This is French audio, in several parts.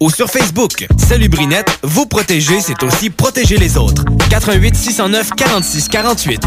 Ou sur Facebook. Salut Brinette, vous protéger, c'est aussi protéger les autres. 88 609 46 48.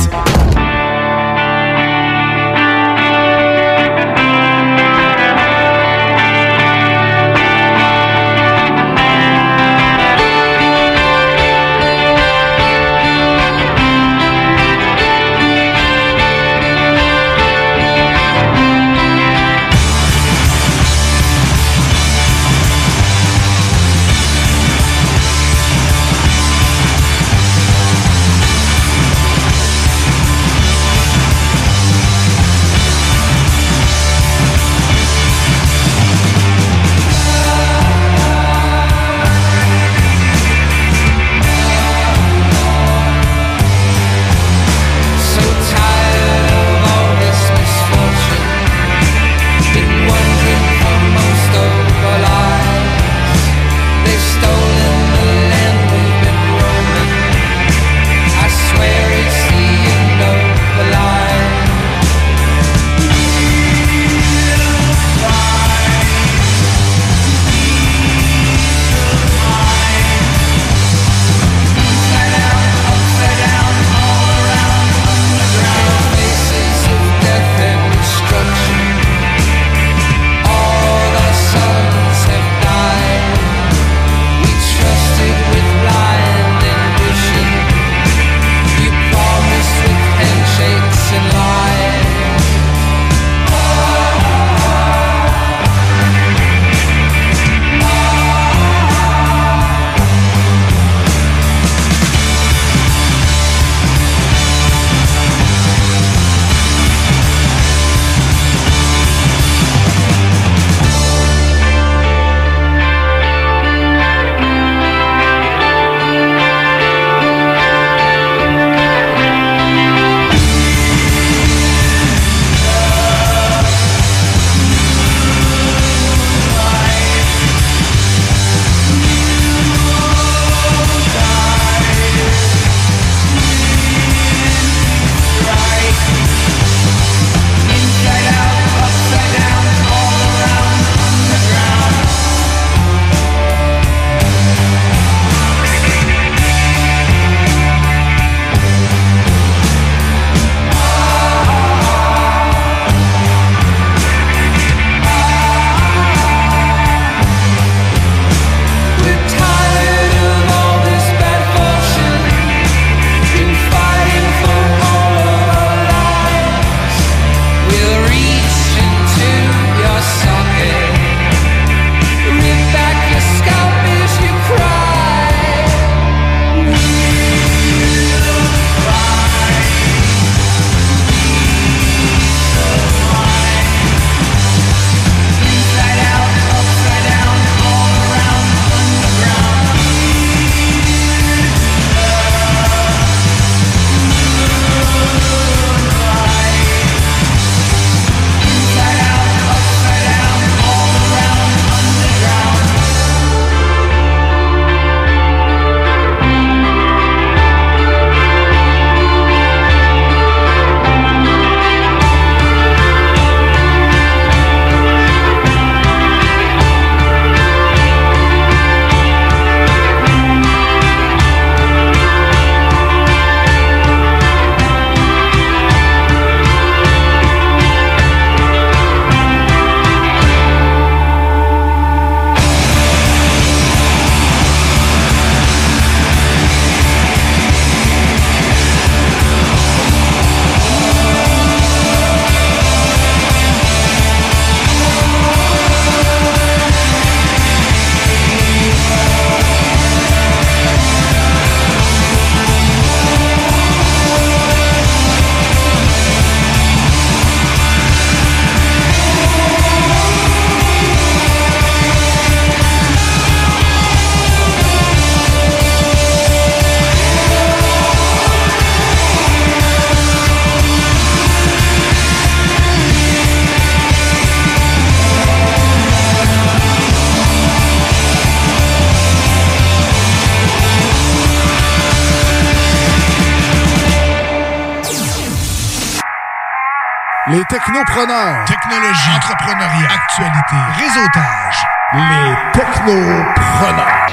Technopreneurs. Technologie. Entrepreneuriat. Actualité. Réseautage. Les technopreneurs.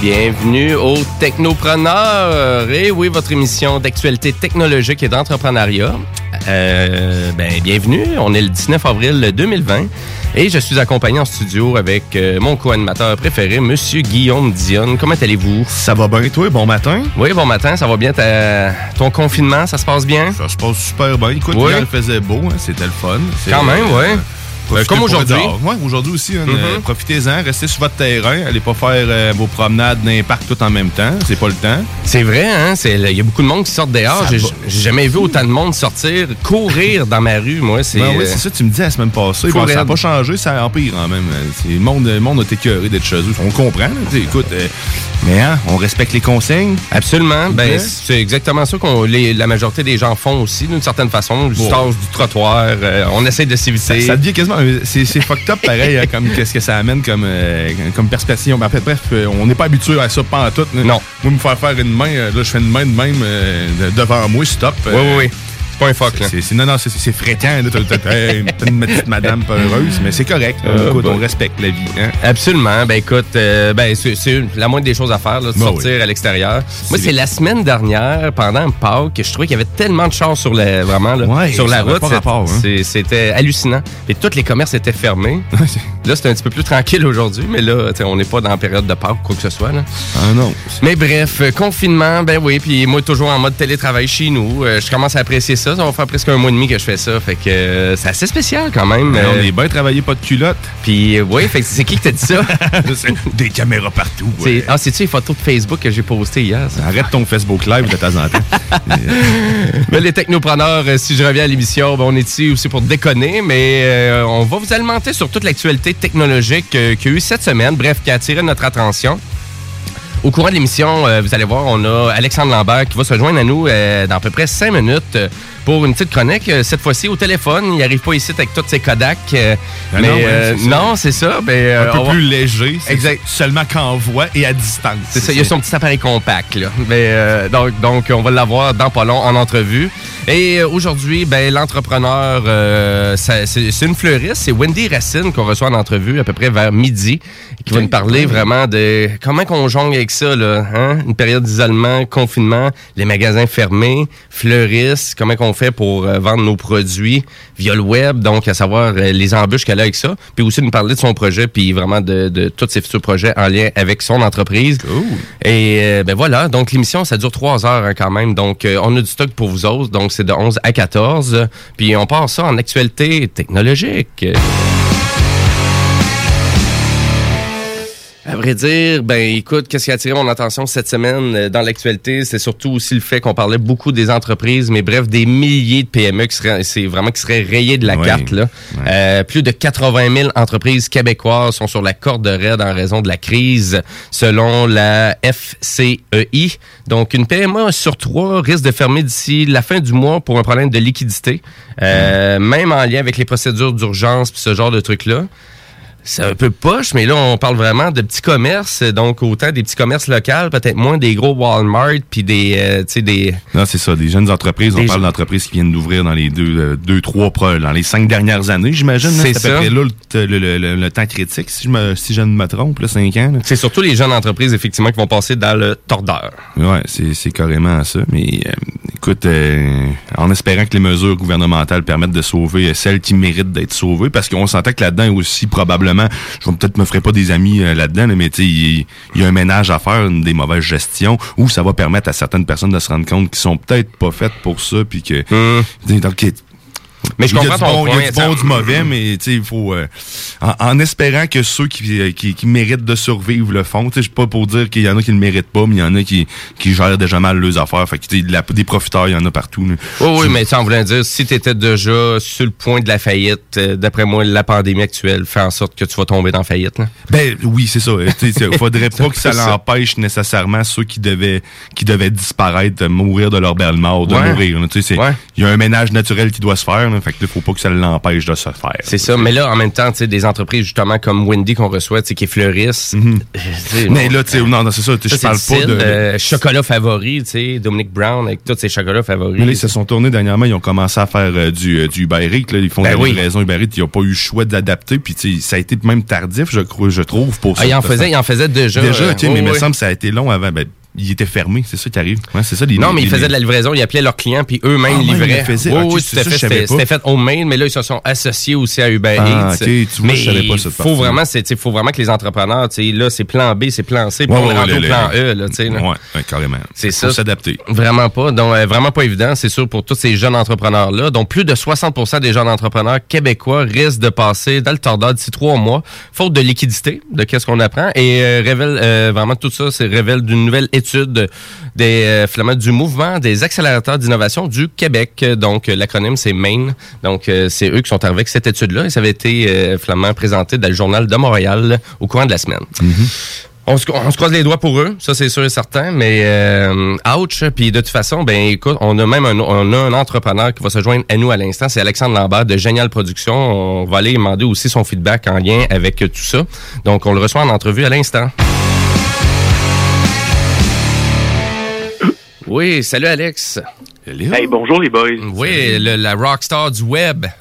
Bienvenue au Technopreneur. Et oui, votre émission d'actualité technologique et d'entrepreneuriat. Euh, ben, bienvenue. On est le 19 avril 2020 et je suis accompagné en studio avec euh, mon co-animateur préféré, Monsieur Guillaume Dionne. Comment allez-vous? Ça va bien, toi? Bon matin? Oui, bon matin. Ça va bien? Ta- Ton confinement, ça se passe bien? Ça se passe super bien. Écoute, Oui. il faisait beau, hein, c'était le fun. Quand même, euh, profitez comme aujourd'hui. Ouais, aujourd'hui aussi. hein, Mhm. euh, Profitez-en, restez sur votre terrain. Allez pas faire euh, vos promenades dans les parcs tout en même temps. C'est pas le temps. C'est vrai, hein? c'est- Il y a beaucoup de monde qui sort dehors. Ça J'ai jamais vu autant de monde sortir, courir dans ma rue. Moi, c'est. Ben oui, c'est ça, tu me dis la semaine passée. Bon, ça n'a pas changé, ça empire en même. Euh, Le monde, le monde a écœuré d'être chez eux. On comprend. écoute, mais hein, on respecte les consignes. Absolument. Ben, Ouais. c'est exactement ça que la majorité des gens font aussi, d'une certaine façon. Du Bon. du trottoir. on essaie de Ça, s'éviter. ça devient quasiment. C'est fucked up pareil, hein, comme qu'est-ce que ça amène comme, euh, comme perspective. En fait, bref, euh, on n'est pas habitué à ça pas en tout. Non. Moi, me faire faire une main, euh, là, je fais une main de même euh, de- devant moi, stop. Oui, oui, oui. C'est pas un fuck, là. Non, non, c'est, fréquent. T'as, une petite madame peureuse, mais c'est correct. Euh, Écoute, bah. on respecte la vie. Hein? Absolument. Ben écoute, euh, ben c'est la moindre des choses à faire, là, de Ben sortir à l'extérieur. Moi, C'est- la semaine dernière, pendant Pâques, que je trouvais qu'il y avait tellement de chars sur la, vraiment, sur la route. pas hein. C'était hallucinant. Et tous les commerces étaient fermés. là, c'est un petit peu plus tranquille aujourd'hui, mais là, on n'est pas dans la période de Pâques, quoi que ce soit. Là. ah non. Mais bref, euh, confinement, ben oui, puis moi toujours en mode télétravail chez nous. Je commence à apprécier ça. Ça va faire presque un mois et demi que je fais ça. Fait que euh, c'est assez spécial quand même. Mais Euh, on est bien travaillé, pas de culotte. Puis euh, oui, fait que c'est qui qui t'a dit ça? Des caméras partout. Ouais. Ah, c'est-tu les photos de Facebook que j'ai postées hier? ça? Arrête ton Facebook Live de temps en temps. Mais les technopreneurs, si je reviens à l'émission, ben, on est ici aussi pour déconner, mais euh, on va vous alimenter sur toute l'actualité technologique euh, qu'il y a eu cette semaine, bref, qui a attiré notre attention. Au courant de l'émission, euh, vous allez voir, on a Alexandre Lambert qui va se joindre à nous euh, dans à peu près cinq minutes pour une petite chronique. Euh, cette fois-ci au téléphone, il n'arrive pas ici avec toutes ses Kodak. euh, Ah mais non, ouais, euh, c'est ça. non, c'est ça. Ben, un peu on plus léger. Exact. Seulement qu'en voix et à distance. C'est ça, il y a son petit appareil compact. Là. Mais, euh, donc, donc, on va l'avoir dans pas long en entrevue. Et aujourd'hui, ben, l'entrepreneur, euh, c'est une fleuriste, c'est Wendy Racine qu'on reçoit en entrevue à peu près vers midi, qui va nous parler vraiment de comment qu'on jongle avec ça, là, hein? une période d'isolement, confinement, les magasins fermés, fleuriste, comment qu'on fait pour euh, vendre nos produits via le web, donc à savoir euh, les embûches qu'elle a avec ça, puis aussi nous parler de son projet, puis vraiment de, de tous ses futurs projets en lien avec son entreprise. Et euh, ben voilà, donc l'émission, ça dure trois heures hein, quand même. Donc, on a du stock pour vous autres. Donc, c'est de 11 à 14. Puis, on part ça en actualité technologique. À vrai dire, ben écoute, qu'est-ce qui a attiré mon attention cette semaine euh, dans l'actualité, c'est surtout aussi le fait qu'on parlait beaucoup des entreprises, mais bref, des milliers de PME qui seraient, c'est vraiment qui seraient rayés de la carte là. Euh, plus de 80 000 entreprises québécoises sont sur la corde raide en raison de la crise, selon la FCEI. Donc, une PME sur trois risque de fermer d'ici la fin du mois pour un problème de liquidité, euh, même en lien avec les procédures d'urgence puis ce genre de trucs là. C'est un peu poche, mais là, on parle vraiment de petits commerces, donc autant des petits commerces locaux, peut-être moins des gros Walmart, puis des, euh, tu sais, des... Non, c'est ça. Des jeunes entreprises. Des on parle d'entreprises qui viennent d'ouvrir dans les deux, euh, deux trois, dans les cinq dernières années, j'imagine. C'est à peu ça. près là le, le- le- le- temps critique, si je, me, si je ne me trompe, là, cinq ans. C'est surtout les jeunes entreprises, effectivement, qui vont passer dans le tordeur. Ouais, c'est, carrément ça. Mais euh, écoute, en espérant que les mesures gouvernementales permettent de sauver celles qui méritent d'être sauvées, parce qu'on s'entend que là-dedans aussi, probablement, je vais peut-être me ferai pas des amis euh, là-dedans, là, mais tu sais, il y, a un ménage à faire, une des mauvaises gestions, où ça va permettre à certaines personnes de se rendre compte qu'ils sont peut-être pas faites pour ça, puis que donc, Mais je il y a comprends du ton bon, il y a point, du bon, ça- du mauvais, mais tu sais, il faut euh, en, en espérant que ceux qui, euh, qui, qui méritent de survivre le font. Tu sais, je suis pas pour dire qu'il y en a qui le méritent pas, mais il y en a qui, qui gèrent déjà mal leurs affaires. Fait que tu sais, de la- des profiteurs, il y en a partout. là. Oui, oui, mais ça en voulant dire, si tu étais déjà sur le point de la faillite, euh, d'après moi, la pandémie actuelle fait en sorte que tu vas tomber dans la faillite. Là. Ben oui, c'est ça. Il faudrait pas que ça l'empêche nécessairement ceux qui devaient qui devaient disparaître, de mourir de leur belle mort, de Ouais. mourir. Il Ouais. y a un ménage naturel qui doit se faire. là. Fait que là, faut pas que ça l'empêche de se faire. C'est ça. Mais là, en même temps, tu sais, des entreprises justement comme Wendy qu'on reçoit, tu sais, qui fleurissent. euh, tu sais, Mais là, tu sais, non, non, c'est ça, ça, je parle pas de. euh, chocolat favori, tu sais, Dominic Brown avec tous ses chocolats favoris. Mais là, ils se sont tournés dernièrement, ils ont commencé à faire euh, du, euh, du là. Ils font Ben de la oui. livraison Uber Eats. Ils n'ont pas eu le choix d'adapter. Puis, tu sais, ça a été même tardif, je, crois, je trouve, pour ça. Ah, il en Parce que- faisait, il en faisait déjà. Déjà, euh, tu sais, oh, mais il me semble que ça a été long avant. Ben, il était fermé, c'est ça qui arrive. Ouais, c'est ça, les, Non, mais ils faisaient de la livraison, ils appelaient leurs clients, puis eux-mêmes Ah, ouais, ils livraient. le faisaient. Oui, C'était fait homemade, mais là, ils se sont associés aussi à Uber Ah, Eats. tu vois, mais je savais pas cette faut vraiment, c'est, faut vraiment que les entrepreneurs, tu sais, là, c'est plan B, c'est plan C, puis Ouais, on ouais, au plan E, là, tu sais. là. Ouais, carrément. C'est Faut ça. s'adapter. Vraiment pas. Donc, euh, vraiment pas évident, c'est sûr, pour tous ces jeunes entrepreneurs-là. Donc, plus de 60% des jeunes entrepreneurs québécois risquent de passer dans le tordeur d'ici trois mois, faute de liquidité, de qu'est-ce qu'on apprend. Et euh, révèle euh, vraiment tout ça, c'est révèle d'une nouvelle étude des euh, flamands du mouvement des accélérateurs d'innovation du Québec. Donc, l'acronyme, c'est MAIN. Donc, euh, c'est eux qui sont arrivés avec cette étude-là. Et ça avait été euh, flamand présenté dans le journal de Montréal au courant de la semaine. On se, on se croise les doigts pour eux, ça c'est sûr et certain, mais euh, ouch. Puis de toute façon, ben écoute, on a même un, on a un entrepreneur qui va se joindre à nous à l'instant, c'est Alexandre Lambert de Génial Production. On va aller demander aussi son feedback en lien avec tout ça. Donc on le reçoit en entrevue à l'instant. Oui, salut Alex. Hey, bonjour les boys. Oui, le- la rockstar du web.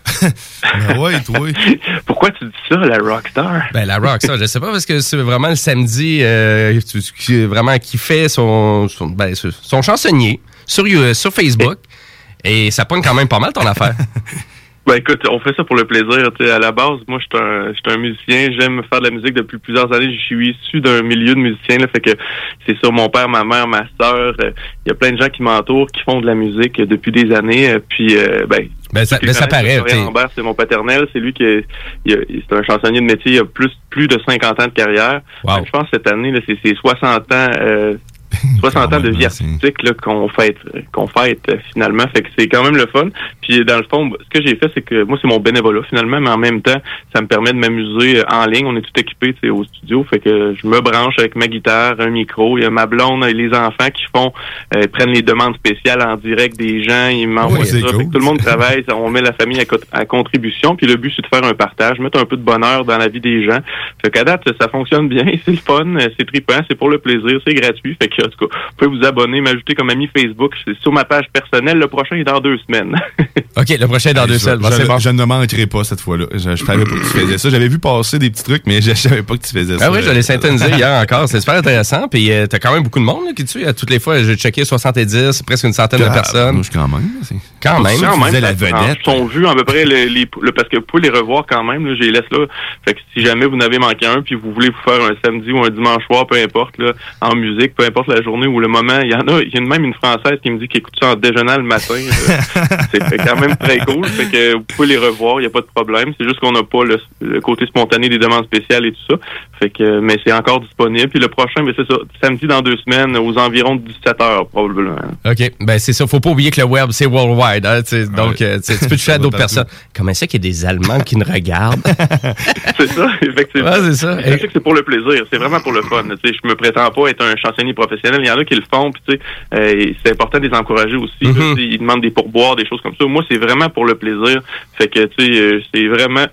Ben ouais, toi. Pourquoi tu dis ça, la rockstar? Ben la rockstar, je sais pas parce que c'est vraiment le samedi euh, vraiment qui fait son son, ben, son- son chansonnier sur You- sur Facebook et ça pogne quand même pas mal ton affaire. Ben écoute, on fait ça pour le plaisir. tu sais. À la base, moi, je suis un, je suis un musicien. J'aime faire de la musique depuis plusieurs années. Je suis issu d'un milieu de musiciens. Là, fait que c'est ça, mon père, ma mère, ma sœur. euh, Il y a plein de gens qui m'entourent, qui font de la musique euh, depuis des années. euh, Puis, euh, ben, Ben ça, ben, ça paraît. T'sais. Lambert, c'est mon paternel. C'est lui qui est, c'est un chansonnier de métier. Il a plus, plus de 50 ans de carrière. Wow. Je pense que cette année, là, c'est, c'est 60 ans, euh, 60 ans de vie artistique là, qu'on fête, qu'on fête euh, finalement. Fait que c'est quand même le fun. Puis dans le fond, ce que j'ai fait, c'est que moi, c'est mon bénévolat finalement, mais en même temps, ça me permet de m'amuser euh, en ligne. On est tout équipé au studio. Fait que je me branche avec ma guitare, un micro. Il y a ma blonde et les enfants qui font euh, prennent les demandes spéciales en direct des gens. Ils m'envoient ça. Fait que tout le monde travaille. On met la famille à, co- à contribution. Puis le but, c'est de faire un partage, mettre un peu de bonheur dans la vie des gens. Fait qu'à date, ça fonctionne bien. C'est le fun, c'est trippant, c'est pour le plaisir, c'est gratuit. Fait que, en tout cas, vous pouvez vous abonner, m'ajouter comme ami Facebook. C'est sur ma page personnelle. Le prochain est dans deux semaines. OK, le prochain est dans deux je, semaines. Bon, je- c'est bon. je ne manquerai pas cette fois-là. Je, je savais pas que tu faisais ça. J'avais vu passer des petits trucs, mais je savais pas que tu faisais ça. Ah oui, je l'ai syntonisé hier encore. C'est super intéressant. Puis euh, t'as quand même beaucoup de monde là, qui te suit. À toutes les fois, j'ai checké 70, presque une centaine de Ah, personnes. je quand même. c'est- Quand même. Quand même, la vedette. Ils sont vus à peu près les, les- le- parce que vous pouvez les revoir quand même. Là, je les laisse là. Fait que si jamais vous n'avez manqué un, puis vous voulez vous faire un samedi ou un dimanche soir, peu importe, là, en musique, peu importe la journée ou le moment, il y en a. Il y a même une française qui me dit qu'elle écoute ça en déjeunant le matin. c'est quand même très cool. Fait que vous pouvez les revoir, il n'y a pas de problème. C'est juste qu'on n'a pas le, le côté spontané des demandes spéciales et tout ça. Fait que mais c'est encore disponible. Puis le prochain, mais c'est ça, samedi dans deux semaines, aux environs de 17 heures probablement. OK. Ben, c'est ça. Faut pas oublier que le web, c'est worldwide. Hein, tu sais. donc, euh, tu peux toucher à d'autres personnes. Comment ça qu'il y a des Allemands qui nous regardent? C'est ça, effectivement. Ouais, c'est ça. Je sais que c'est pour le plaisir, c'est vraiment pour le fun. Tu sais, je me prétends pas être un chansonnier professionnel. Il y en a qui le font, puis tu sais, euh, c'est important de les encourager aussi. Mhm. Ils demandent des pourboires, des choses comme ça. Moi, c'est vraiment pour le plaisir. Fait que tu sais, euh, c'est vraiment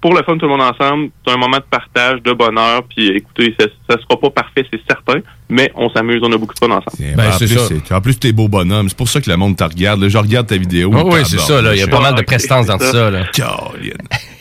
pour le fun tout le monde ensemble. C'est un moment de partage, de bonheur. Puis écoutez, ça, ça sera pas parfait, c'est certain, mais on s'amuse, on a beaucoup de fun ensemble. Ben, en, c'est plus, ça. en plus, t'es beau bonhomme. C'est pour ça que le monde te regarde. là. Je regarde ta vidéo. Oh, oui, c'est ça. Là. Il y a pas mal de Ok, prestance dans ça. ça. Là.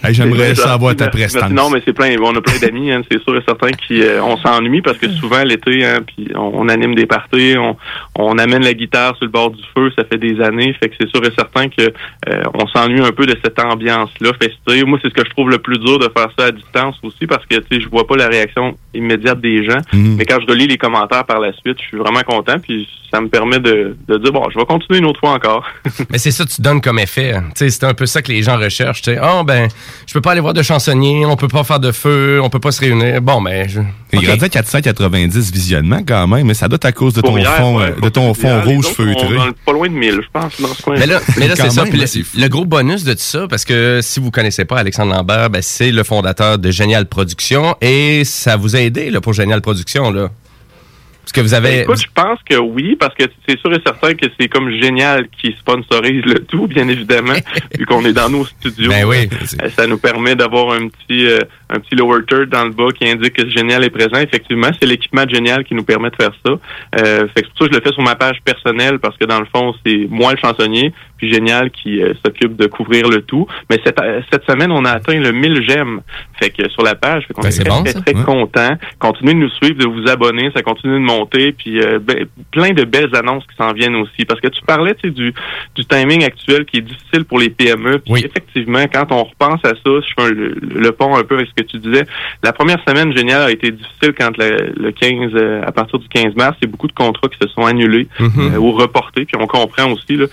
Hey, J'aimerais C'est ça avoir ta prestance. Non, mais c'est plein. On a plein d'amis, hein, c'est sûr et certain qui euh, on s'ennuie parce que souvent l'été, hein, puis on, on anime des parties, on, on amène la guitare sur le bord du feu, ça fait des années, fait que c'est sûr et certain que euh, on s'ennuie un peu de cette ambiance-là festive. Moi, c'est ce que je trouve le plus dur de faire ça à distance aussi parce que tu sais, je vois pas la réaction immédiate des gens, Mhm. mais quand je relis les commentaires par la suite, je suis vraiment content, puis ça me permet de, de dire bon, je vais continuer une autre fois encore. Mais c'est ça que tu donnes comme effet. hein. Tu sais, C'est un peu ça que les gens recherchent. tu sais. Oh, ben, je peux pas aller voir de chansonnier, on peut pas faire de feu, on peut pas se réunir. Bon, ben, je... Il OK. gradait 490 visionnements quand même, mais ça doit être à cause de ton hier, fond, ouais, euh, de ton fond hier, rouge feutré. Pas loin de 1000, je pense, dans ce coin. Mais là, mais c'est ça. Puis le, gros bonus de tout ça, parce que si vous connaissez pas Alexandre Lambert, ben, c'est le fondateur de Génial Production et ça vous a aidé là, pour Génial Production. Là. Parce que vous avez... Ben, écoute, je pense que oui, parce que c'est sûr et certain que c'est comme génial qui sponsorise le tout, bien évidemment, vu qu'on est dans nos studios. Ben oui. Euh, ça nous permet d'avoir un petit euh, un petit lower third dans le bas qui indique que Génial est présent. Effectivement, c'est l'équipement Génial qui nous permet de faire ça. Euh, fait que pour ça, je le fais sur ma page personnelle parce que dans le fond, c'est moi le chansonnier, puis Génial qui euh, s'occupe de couvrir le tout. Mais cette, cette semaine, on a atteint le 1000 j'aime. Fait que sur la page, fait qu'on Ben, est c'est très, bon, très, très Ouais. content. Continuez de nous suivre, de vous abonner, ça continue de monter, puis euh, ben, plein de belles annonces qui s'en viennent aussi. Parce que tu parlais, du, du timing actuel qui est difficile pour les PME. Puis effectivement, quand on repense à ça, je fais un- le, le pont un peu avec ce que tu disais. La première semaine géniale a été difficile quand le, le 15, euh, à partir du 15 mars, il y a beaucoup de contrats qui se sont annulés Mhm. euh, ou reportés. Puis on comprend aussi, là,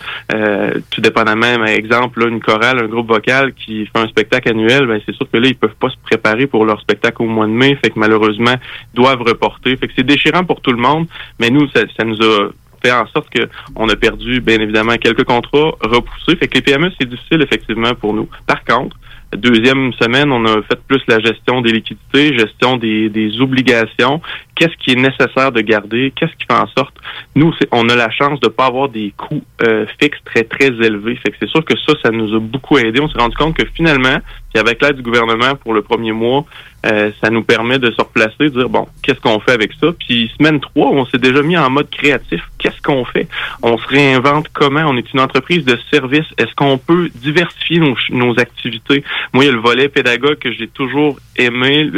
tout dépendamment, par exemple, là, une chorale, un groupe vocal qui fait un spectacle annuel, ben c'est sûr que là, ils peuvent pas se préparer pour leur spectacle au mois de mai. Fait que malheureusement, doivent reporter. Fait que c'est déchirant pour tout le monde, mais nous, ça, ça nous a fait en sorte que on a perdu, bien évidemment, quelques contrats repoussés. Fait que les PME, c'est difficile, effectivement, pour nous. Par contre, deuxième semaine, on a fait plus la gestion des liquidités, gestion des, des obligations. Qu'est-ce qui est nécessaire de garder? Qu'est-ce qui fait en sorte? Nous, on a la chance de pas avoir des coûts euh, fixes très, très élevés. Fait que c'est sûr que ça, ça nous a beaucoup aidé. On s'est rendu compte que finalement, puis avec l'aide du gouvernement pour le premier mois, euh, ça nous permet de se replacer, de dire, bon, qu'est-ce qu'on fait avec ça? Puis semaine 3, on s'est déjà mis en mode créatif. Qu'est-ce qu'on fait? On se réinvente comment? On est une entreprise de service. Est-ce qu'on peut diversifier nos, nos activités? Moi, il y a le volet pédagogue que j'ai toujours aimé.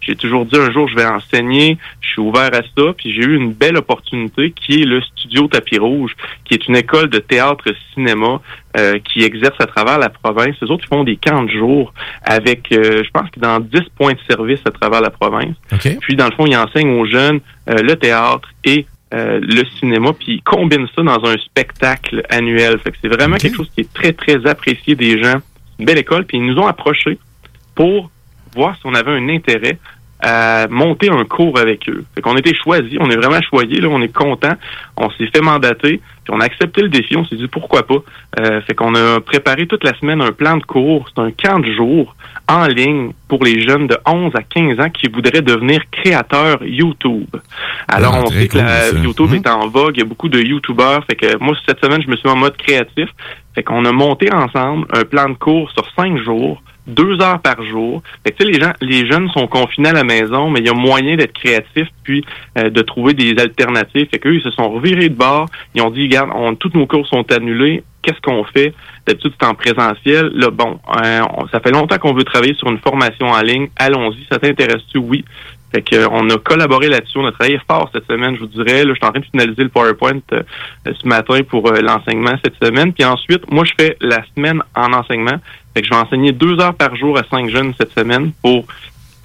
J'ai toujours dit un jour, je vais enseigner. Je suis ouvert à ça. Puis j'ai eu une belle opportunité qui est le Studio Tapis Rouge, qui est une école de théâtre-cinéma euh, qui exerce à travers la province. Les autres, ils font des camps de jour avec, euh, je pense que dans 10 points de service à travers la province. Puis, dans le fond, ils enseignent aux jeunes euh, le théâtre et le cinéma, puis ils combinent ça dans un spectacle annuel. Fait que c'est vraiment quelque chose qui est très, très apprécié des gens. C'est Une belle école, puis ils nous ont approchés pour voir si on avait un intérêt à monter un cours avec eux. Fait qu'on a été choisis, on est vraiment choyés, là, on est content, on s'est fait mandater, puis on a accepté le défi, on s'est dit pourquoi pas. Euh, fait qu'on a préparé toute la semaine un plan de cours, c'est un camp de jour en ligne pour les jeunes de 11 à 15 ans qui voudraient devenir créateurs YouTube. Alors Ah, on sait que la. YouTube Mhm. est en vogue, il y a beaucoup de YouTubeurs, fait que moi cette semaine je me suis mis en mode créatif, fait qu'on a monté ensemble un plan de cours sur cinq jours deux heures par jour. Fait que, les gens, les jeunes sont confinés à la maison, mais il y a moyen d'être créatif puis euh, de trouver des alternatives. Fait qu'eux, ils se sont revirés de bord. Ils ont dit, regarde, on, tous nos cours sont annulés. Qu'est-ce qu'on fait? D'habitude, c'est en présentiel. Là, bon, euh, ça fait longtemps qu'on veut travailler sur une formation en ligne. Allons-y. Ça t'intéresse-tu? Oui. Fait euh, on a collaboré là-dessus. On a travaillé fort cette semaine, je vous dirais. Là, je suis en train de finaliser le PowerPoint euh, euh, ce matin pour euh, l'enseignement cette semaine. Puis ensuite, moi, je fais la semaine en enseignement. Fait que je vais enseigner deux heures par jour à cinq jeunes cette semaine pour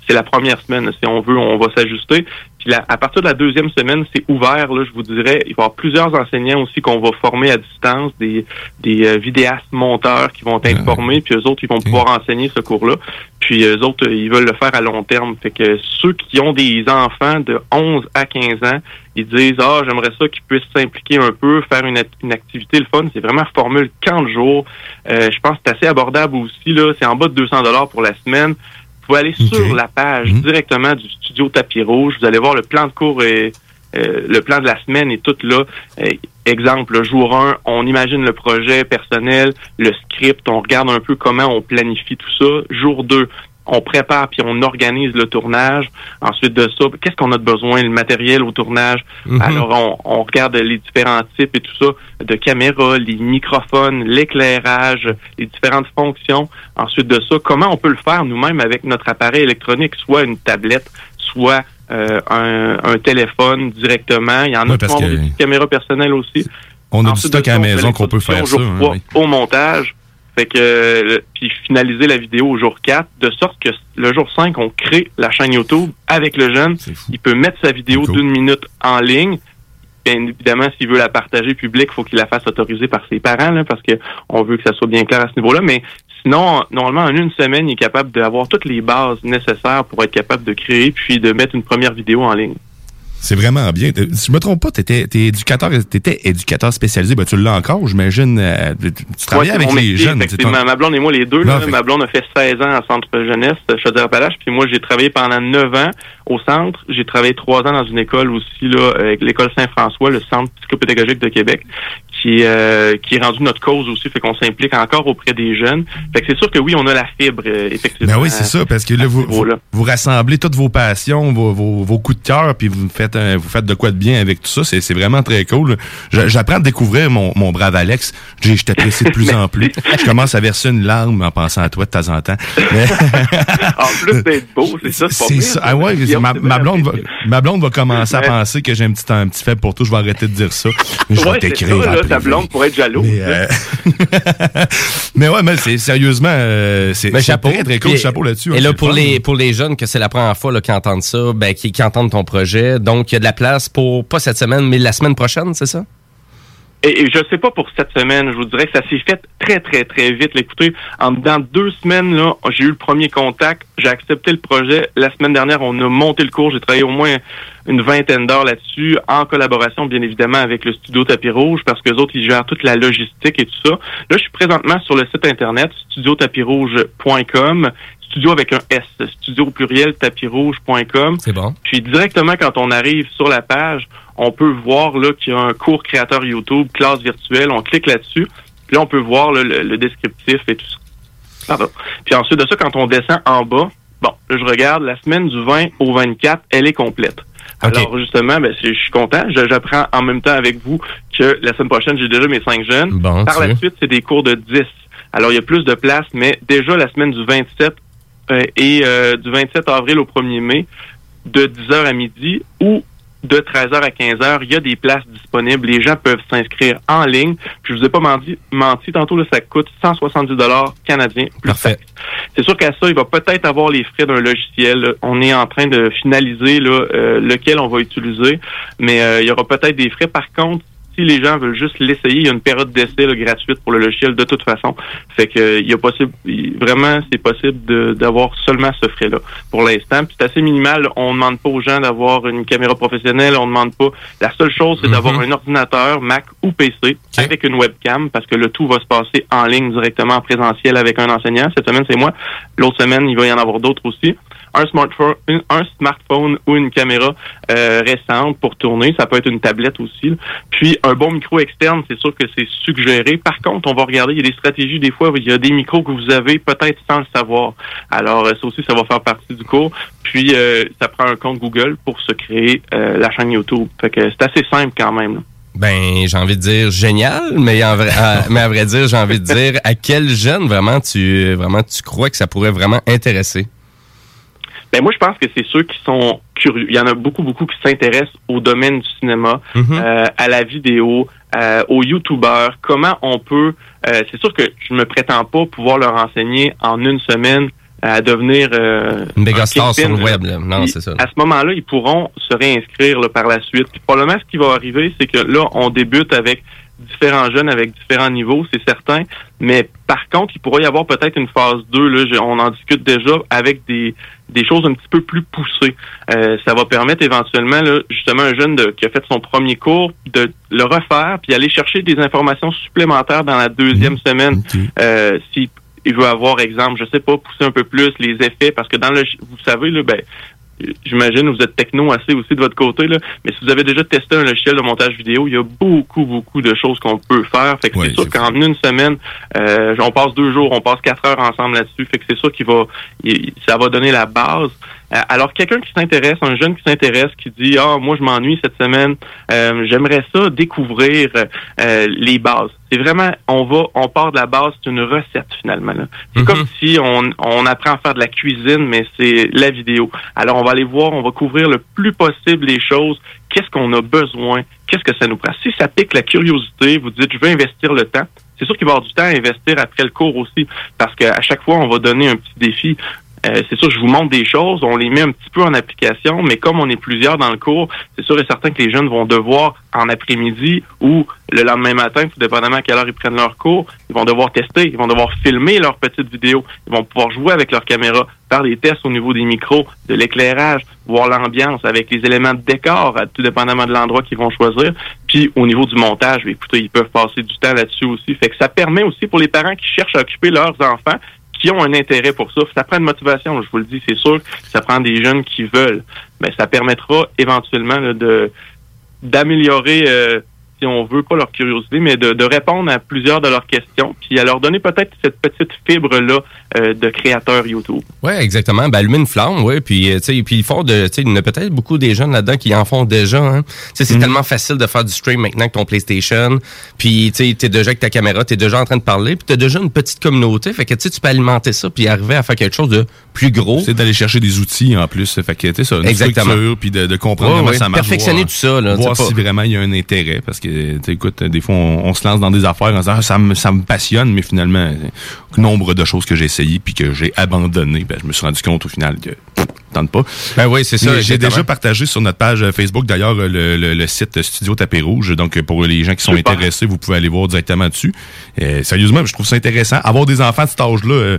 c'est la première semaine. Si on veut, on va s'ajuster. Puis là, à partir de la deuxième semaine, c'est ouvert. Là, je vous dirais, il va y avoir plusieurs enseignants aussi qu'on va former à distance, des, des euh, vidéastes monteurs qui vont être formés, puis eux autres, ils vont pouvoir enseigner ce cours-là. Puis eux autres, euh, ils veulent le faire à long terme. Fait que ceux qui ont des enfants de 11 à 15 ans, ils disent ah j'aimerais ça qu'ils puissent s'impliquer un peu, faire une, une activité le fun. C'est vraiment formule 40 jours. Euh, je pense que c'est assez abordable aussi là. C'est en bas de 200 dollars pour la semaine. Vous pouvez aller sur la page directement du studio Tapis Rouge. Vous allez voir le plan de cours et euh, le plan de la semaine est tout là. Euh, exemple, le jour 1, on imagine le projet personnel, le script, on regarde un peu comment on planifie tout ça. Jour 2, on prépare puis on organise le tournage. Ensuite de ça, qu'est-ce qu'on a de besoin, le matériel au tournage. Mhm. Alors, on, on regarde les différents types et tout ça de caméras, les microphones, l'éclairage, les différentes fonctions. Ensuite de ça, comment on peut le faire nous-mêmes avec notre appareil électronique, soit une tablette, soit euh, un, un téléphone directement. Il y en a qui que- des caméras personnelles aussi. On a du Ensuite de stock ça, à la maison qu'on peut faire ça. hein, oui. Au montage. Fait que euh, puis finaliser la vidéo au jour 4, de sorte que le jour 5, on crée la chaîne YouTube avec le jeune. Il peut mettre sa vidéo d'une minute en ligne. Bien évidemment, s'il veut la partager publique, il faut qu'il la fasse autoriser par ses parents, là, parce que on veut que ça soit bien clair à ce niveau-là. Mais sinon, normalement, en une semaine, il est capable d'avoir toutes les bases nécessaires pour être capable de créer puis de mettre une première vidéo en ligne. C'est vraiment bien. Euh, Si je me trompe pas, t'étais t'es éducateur, t'étais éducateur spécialisé. Ben, tu l'as encore, j'imagine. euh, tu travaillais Ouais, avec les métier, jeunes. ton- ma, ma blonde et moi, les deux. Non, là. fait- Ma blonde a fait 16 ans en centre jeunesse, Chaudière-Appalaches. Puis moi, j'ai travaillé pendant 9 ans au centre. J'ai travaillé trois ans dans une école aussi, là, l'école Saint-François, le Centre psychopédagogique de Québec, qui, euh, qui est rendu notre cause aussi, fait qu'on s'implique encore auprès des jeunes. Fait que c'est sûr que oui, on a la fibre, euh, effectivement. Ben oui, c'est ça, parce que là, vous, vous, rassemblez toutes vos passions, vos, vos, vos coups de cœur, puis vous faites un- vous faites de quoi de bien avec tout ça. C'est c'est vraiment très cool. J'apprends à découvrir mon, mon brave Alex. Je, je t'apprécie de plus en plus. Je commence à verser une larme en pensant à toi de temps en temps. Mais- En plus d'être beau, c'est ça, c'est pas C'est ça. Ah ouais, ma, blonde va, ma blonde va commencer à penser que j'ai un petit, un petit faible pour toi. Je vais arrêter de dire ça. Je vais Ouais, c'est t'écrire ça, là, ta blonde pourrait être jaloux. Mais, euh, mais ouais, mais c'est sérieusement, euh, c'est Ben, c'est chapeau. très très cool. Puis- chapeau là-dessus. Et hein, là, pour les, pour les jeunes, que c'est la première fois là, qu'ils entendent ça, ben, qui, qui entendent ton projet, donc il y a de la place pour, pas cette semaine, mais la semaine prochaine, c'est ça? Et, et je sais pas pour cette semaine, je vous dirais que ça s'est fait très, très, très vite. Écoutez, en dans deux semaines, là, j'ai eu le premier contact, j'ai accepté le projet. La semaine dernière, on a monté le cours. J'ai travaillé au moins une vingtaine d'heures là-dessus, en collaboration, bien évidemment, avec le studio Tapis Rouge, parce que autres, ils gèrent toute la logistique et tout ça. Là, je suis présentement sur le site internet studiotapisrouge.com, studio avec un S, studio au pluriel tapisrouge.com. C'est bon. Puis directement quand on arrive sur la page, on peut voir là qu'il y a un cours créateur YouTube, classe virtuelle. On clique là-dessus. Puis là, on peut voir là, le, le descriptif et tout ça. Pardon. Puis ensuite de ça, quand on descend en bas, bon, là, je regarde la semaine du 20 au 24, elle est complète. Alors justement, ben, je suis content. J'apprends en même temps avec vous que la semaine prochaine, j'ai déjà mes cinq jeunes. Bon, Par la suite, c'est des cours de 10. Alors, il y a plus de place, mais déjà la semaine du 27 euh, et euh, du 27 avril au 1er mai, de 10h à midi ou de 13h à 15h, il y a des places disponibles. Les gens peuvent s'inscrire en ligne. Puis je vous ai pas menti, menti tantôt, là, ça coûte 170 dollars canadiens. plus Parfait. C'est sûr qu'à ça, il va peut-être avoir les frais d'un logiciel. On est en train de finaliser là, euh, lequel on va utiliser, mais euh, il y aura peut-être des frais. Par contre, si les gens veulent juste l'essayer, il y a une période d'essai là, gratuite pour le logiciel de toute façon. Fait que euh, il y a possible, vraiment, c'est possible de- d'avoir seulement ce frais-là pour l'instant. Puis C'est assez minimal. On ne demande pas aux gens d'avoir une caméra professionnelle. On ne demande pas. La seule chose, c'est d'avoir un ordinateur, Mac ou PC, avec une webcam, parce que le tout va se passer en ligne directement en présentiel avec un enseignant. Cette semaine, c'est moi. L'autre semaine, il va y en avoir d'autres aussi. Un smartphone, un- smartphone ou une caméra euh, récente pour tourner. Ça peut être une tablette aussi. Puis un bon micro externe, c'est sûr que c'est suggéré. Par contre, on va regarder, il y a des stratégies des fois où il y a des micros que vous avez peut-être sans le savoir. Alors euh, ça aussi, ça va faire partie du cours. Puis euh, ça prend un compte Google pour se créer euh, la chaîne YouTube. Fait que c'est assez simple quand même. là. Ben, j'ai envie de dire génial, mais, en vrai, à, mais à vrai dire, j'ai envie de dire à quel jeune vraiment tu, vraiment tu crois que ça pourrait vraiment intéresser? Ben moi, je pense que c'est ceux qui sont curieux. Il y en a beaucoup, beaucoup qui s'intéressent au domaine du cinéma, Mhm. euh, à la vidéo, euh, aux youtubeurs. Comment on peut... euh, c'est sûr que je me prétends pas pouvoir leur enseigner en une semaine à devenir... euh, Une méga star sur le web, là. Non, c'est ça. À ce moment-là, ils pourront se réinscrire là, par la suite. Puis probablement, ce qui va arriver, c'est que là, on débute avec différents jeunes avec différents niveaux, c'est certain. Mais par contre, il pourrait y avoir peut-être une phase 2, là, je- on en discute déjà, avec des, des choses un petit peu plus poussées. Euh, ça va permettre éventuellement, là, justement, un jeune de- qui a fait son premier cours, de le refaire, puis aller chercher des informations supplémentaires dans la deuxième semaine. Euh, si il veut avoir, exemple, je sais pas, pousser un peu plus les effets, parce que dans le, vous savez, là, ben, j'imagine vous êtes techno assez aussi de votre côté, là, mais si vous avez déjà testé un logiciel de montage vidéo, il y a beaucoup, beaucoup de choses qu'on peut faire. Fait que Ouais, c'est sûr qu'en une semaine, euh, on passe deux jours, on passe quatre heures ensemble là-dessus. Fait que c'est sûr qu'il va, il- ça va donner la base. Euh, alors, quelqu'un qui s'intéresse, un jeune qui s'intéresse, qui dit Ah, moi je m'ennuie cette semaine, euh, j'aimerais ça découvrir euh, les bases. C'est vraiment, on va, on part de la base, c'est une recette finalement. C'est Mhm. comme si on, on apprend à faire de la cuisine, mais c'est la vidéo. Alors, on va aller voir, on va couvrir le plus possible les choses. Qu'est-ce qu'on a besoin? Qu'est-ce que ça nous prend? Si ça pique la curiosité, vous dites, je veux investir le temps. C'est sûr qu'il va y avoir du temps à investir après le cours aussi, parce qu'à chaque fois, on va donner un petit défi. Euh, c'est sûr, je vous montre des choses, on les met un petit peu en application, mais comme on est plusieurs dans le cours, c'est sûr et certain que les jeunes vont devoir en après-midi ou le lendemain matin, tout dépendamment à quelle heure ils prennent leur cours, ils vont devoir tester, ils vont devoir filmer leurs petites vidéos, ils vont pouvoir jouer avec leur caméra, faire des tests au niveau des micros, de l'éclairage, voir l'ambiance avec les éléments de décor, tout dépendamment de l'endroit qu'ils vont choisir. Puis au niveau du montage, écoutez, ils peuvent passer du temps là-dessus aussi. Fait que ça permet aussi pour les parents qui cherchent à occuper leurs enfants, qui ont un intérêt pour ça. Ça prend une motivation, je vous le dis, c'est sûr. Ça prend des jeunes qui veulent. Mais ça permettra éventuellement là, de d'améliorer, euh, si on veut, pas leur curiosité, mais de, de répondre à plusieurs de leurs questions, puis à leur donner peut-être cette petite fibre-là euh, de créateur YouTube. Ouais, exactement. Ben, allumer une flamme, ouais. Puis, euh, tu sais, puis ils font de, tu sais, il y en a peut-être beaucoup des jeunes là-dedans qui en font déjà. Hein. Tu sais, c'est tellement facile de faire du stream maintenant avec ton PlayStation. Puis, tu sais, t'es déjà avec ta caméra, t'es déjà en train de parler, puis t'as déjà une petite communauté. Fait que, tu sais, tu peux alimenter ça, puis arriver à faire quelque chose de plus gros. C'est d'aller chercher des outils en plus. Fait que, tu sais, ça, une Exactement. structure, puis de, de comprendre Ouais, comment ça marche. Perfectionner voir- tout ça, là, Voir tu si pas- vraiment il y a un intérêt. Parce que, écoute, des fois, on, on se lance dans des affaires en disant, Ah, ça me, ça me passionne, mais finalement, nombre de choses que j'ai essayé puis que j'ai abandonné, ben, je me suis rendu compte au final que tente pas. Ben oui, c'est ça. J'ai déjà partagé sur notre page euh, Facebook, d'ailleurs, euh, le, le- le site Studio Tapé Rouge. Donc, euh, pour les gens qui sont intéressés, vous pouvez aller voir directement dessus. Sérieusement, je trouve ça intéressant. Avoir des enfants de cet âge-là, euh,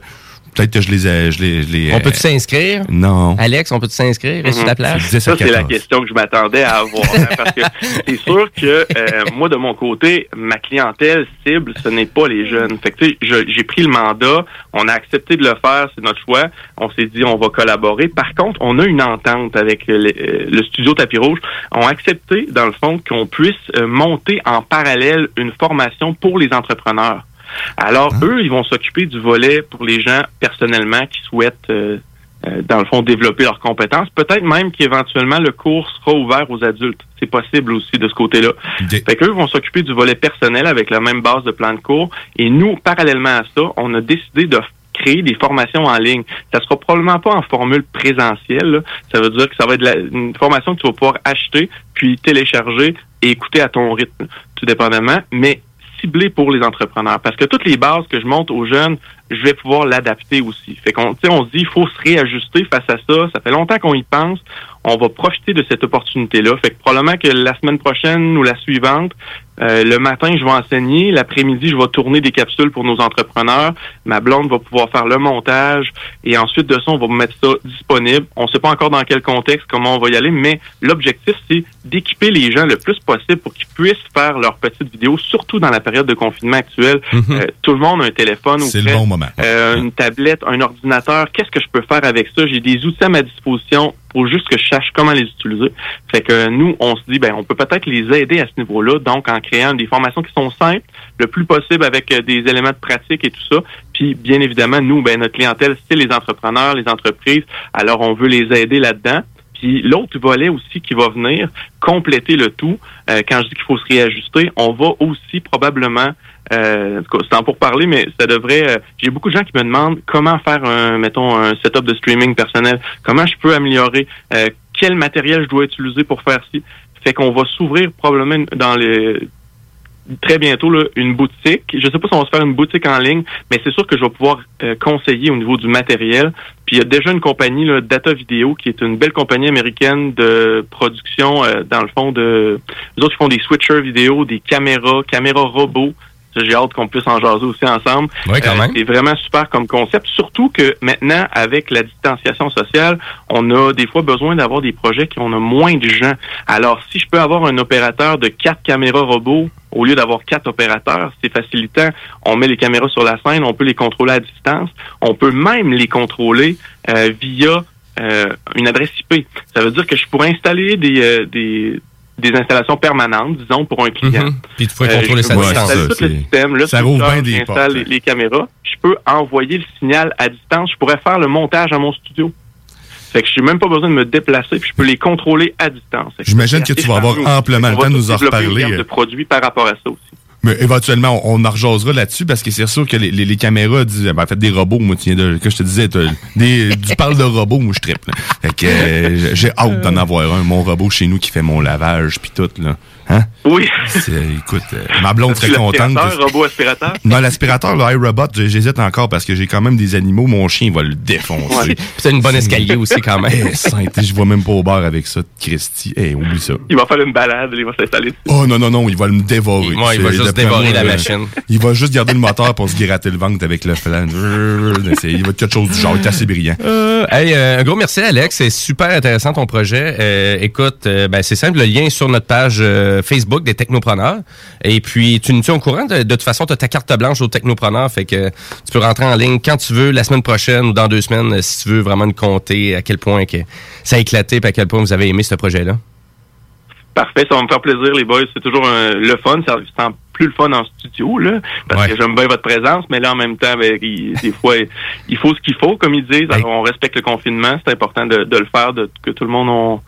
peut-être que je les ai... Je les, je les, On euh, peut-tu s'inscrire? Non. Alex, on peut-tu s'inscrire? 10 à Ça, c'est la 14. question que je m'attendais à avoir. hein, parce que c'est sûr que euh, moi, de mon côté, ma clientèle cible, ce n'est pas les jeunes. Fait que, tu sais, je- j'ai pris le mandat, on a accepté de le faire, c'est notre choix. On s'est dit, on va collaborer. Par contre, on a une entente avec le, euh, le studio Tapis Rouge. On a accepté, dans le fond, qu'on puisse euh, monter en parallèle une formation pour les entrepreneurs. Alors, eux, ils vont s'occuper du volet pour les gens personnellement qui souhaitent, euh, euh, dans le fond, développer leurs compétences. Peut-être même qu'éventuellement, le cours sera ouvert aux adultes. C'est possible aussi de ce côté-là. Ok. Fait qu'eux vont s'occuper du volet personnel avec la même base de plan de cours. Et nous, parallèlement à ça, on a décidé de créer des formations en ligne. Ça sera probablement pas en formule présentielle. là. Ça veut dire que ça va être la- une formation que tu vas pouvoir acheter, puis télécharger et écouter à ton rythme, tout dépendamment, mais pour les entrepreneurs. Parce que toutes les bases que je monte aux jeunes, je vais pouvoir l'adapter aussi. Fait qu'on, on se dit, il faut se réajuster face à ça. Ça fait longtemps qu'on y pense. On va profiter de cette opportunité-là. Fait que probablement que la semaine prochaine ou la suivante, euh, le matin, je vais enseigner. L'après-midi, je vais tourner des capsules pour nos entrepreneurs. Ma blonde va pouvoir faire le montage. Et ensuite de ça, on va mettre ça disponible. On ne sait pas encore dans quel contexte, comment on va y aller, mais l'objectif, c'est d'équiper les gens le plus possible pour qu'ils puissent faire leurs petites vidéos, surtout dans la période de confinement actuelle. Euh, tout le monde a un téléphone ou le bon moment. euh, une tablette, un ordinateur. Qu'est-ce que je peux faire avec ça? J'ai des outils à ma disposition pour juste que je sache comment les utiliser. Fait que nous, on se dit, ben, on peut peut-être les aider à ce niveau-là, donc en créant des formations qui sont simples, le plus possible avec euh, des éléments de pratique et tout ça. Puis, bien évidemment, nous, ben, notre clientèle, c'est les entrepreneurs, les entreprises. Alors, on veut les aider là-dedans. Puis l'autre volet aussi qui va venir compléter le tout, euh, quand je dis qu'il faut se réajuster, on va aussi probablement, euh, en pour parler, mais ça devrait. euh, J'ai beaucoup de gens qui me demandent comment faire un, mettons, un setup de streaming personnel, comment je peux améliorer, euh, quel matériel je dois utiliser pour faire ci? Fait qu'on va s'ouvrir probablement dans les très bientôt là, une boutique. Je sais pas si on va se faire une boutique en ligne, mais c'est sûr que je vais pouvoir euh, conseiller au niveau du matériel. Puis il y a déjà une compagnie, là, Data Video, qui est une belle compagnie américaine de production, euh, dans le fond, de... Les autres, ils font des switchers vidéo, des caméras, caméras robots. J'ai hâte qu'on puisse en jaser aussi ensemble. Quand même. C'est vraiment super comme concept, surtout que maintenant, avec la distanciation sociale, on a des fois besoin d'avoir des projets qui ont moins de gens. Alors, si je peux avoir un opérateur de quatre caméras robots au lieu d'avoir quatre opérateurs, c'est facilitant. On met les caméras sur la scène, on peut les contrôler à distance. On peut même les contrôler euh, via euh, une adresse IP. Ça veut dire que je pourrais installer des, euh, des, des installations permanentes, disons, pour un client. Mhm. Puis tu pourrais Euh, contrôler je sa peux distance. tout le système, le ça rouvre bien des portes, les, les caméras. Je peux envoyer le signal à distance. Je pourrais faire le montage à mon studio. Fait que je n'ai même pas besoin de me déplacer, puis je peux les contrôler à distance. J'imagine que tu vas avoir amplement le temps de nous en reparler, gamme euh. de produits par rapport à ça aussi. Mais éventuellement, on, on en rejasera là-dessus parce que c'est sûr que les, les, les caméras, disent, ben, en fait, des robots, moi, tu viens de, que je te disais, des, tu parles de robots, moi, je trippe. là. Fait que euh, j'ai hâte d'en avoir un, mon robot chez nous qui fait mon lavage puis tout, là. Hein? Oui. C'est- écoute, euh, ma blonde serait contente. L'aspirateur, robot aspirateur. Non, l'aspirateur, le iRobot, j'hésite encore parce que j'ai quand même des animaux. Mon chien va le défoncer. Ouais. Puis t'as une bonne escalier aussi quand même. Eh, sainte, je vois même pas au bar avec ça, Christy. Eh, oublie ça. Il va faire une balade, il va s'installer. Oh non, non, non, il va me dévorer. Ouais, il va C'est juste dévorer moi, la euh, machine. Il va juste garder le moteur pour se gratter le ventre avec le flan. C'est- Il va être quelque chose du genre. Il est assez brillant. Euh, hey, euh, un gros merci Alex, c'est super intéressant ton projet. Euh, écoute, euh, ben, c'est simple, le lien est sur notre page euh, Facebook des Technopreneurs. Et puis tu nous tiens au courant. De, de toute façon, tu as ta carte blanche aux Technopreneurs, fait que tu peux rentrer en ligne quand tu veux, la semaine prochaine ou dans deux semaines, euh, si tu veux vraiment nous compter à quel point que ça a éclaté, et à quel point vous avez aimé ce projet-là. Parfait, ça va me faire plaisir, les boys. C'est toujours un- le fun. Ça plus le fun en studio, là, parce Ouais. que j'aime bien votre présence, mais là, en même temps, ben, il- des fois, il faut ce qu'il faut, comme ils disent. Alors, on respecte le confinement. C'est important de, de le faire, de, que tout le monde, on,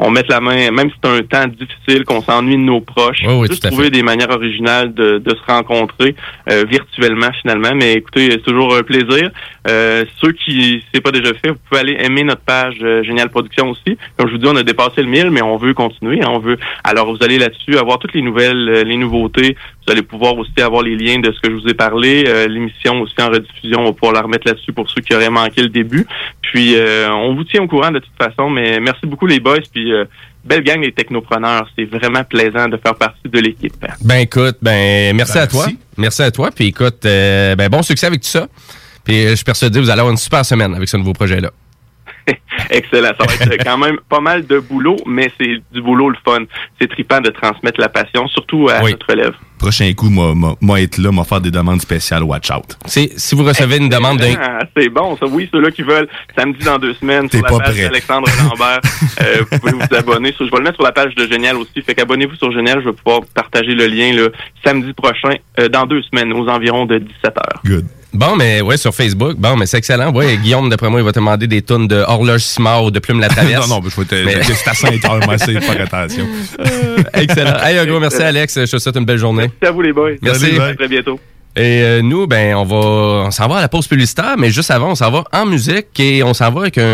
on mette la main, même si c'est un temps difficile, qu'on s'ennuie de nos proches. Oui, oui, juste trouver fait. des manières originales de, de se rencontrer euh, virtuellement, finalement. Mais écoutez, c'est toujours un plaisir. Euh, ceux qui, c'est pas déjà fait, vous pouvez aller aimer notre page euh, Génial Production aussi. Comme je vous dis, on a dépassé le 1000, mais on veut continuer. hein, on veut. Alors, vous allez là-dessus avoir toutes les nouvelles, euh, les nouveautés. Vous allez pouvoir aussi avoir les liens de ce que je vous ai parlé. Euh, L'émission aussi en rediffusion, on va pouvoir la remettre là-dessus pour ceux qui auraient manqué le début. Puis, euh, on vous tient au courant de toute façon. Mais merci beaucoup les boys. Puis, euh, belle gang les technopreneurs. C'est vraiment plaisant de faire partie de l'équipe. Ben écoute, ben merci Ben, à toi. merci. Merci à toi. Puis écoute, euh, ben bon succès avec tout ça. Puis je suis persuadé que vous allez avoir une super semaine avec ce nouveau projet-là. Excellent. Ça va être quand même pas mal de boulot, mais c'est du boulot le fun. C'est trippant de transmettre la passion, surtout à Oui. notre élève. Prochain coup, moi, moi, moi être là, m'a faire des demandes spéciales Watch Out. Si vous recevez une demande d'un Ah, c'est bon, ça. Oui, ceux-là qui veulent, samedi dans deux semaines, sur la pas page prêt. d'Alexandre Lambert, euh, vous pouvez vous abonner. Sur- je vais le mettre sur la page de Génial aussi. Fait qu'abonnez-vous sur Génial. Je vais pouvoir partager le lien là, samedi prochain, euh, dans deux semaines, aux environs de 17h. Good. Bon, mais ouais, sur Facebook. Bon, mais c'est excellent. Ouais, Guillaume, d'après moi, il va te demander des tonnes de horloge Simard ou de plume la traverse. non, non, je vais te, Mais- c'est à 5 heures, moi, c'est faire attention. excellent. Hey, un gros merci, Alex. Je te souhaite une belle journée. Merci à vous les boys. Merci. À très bientôt. Et euh, nous, ben, on va, on s'en va à la pause publicitaire, mais juste avant, on s'en va en musique et on s'en va avec un,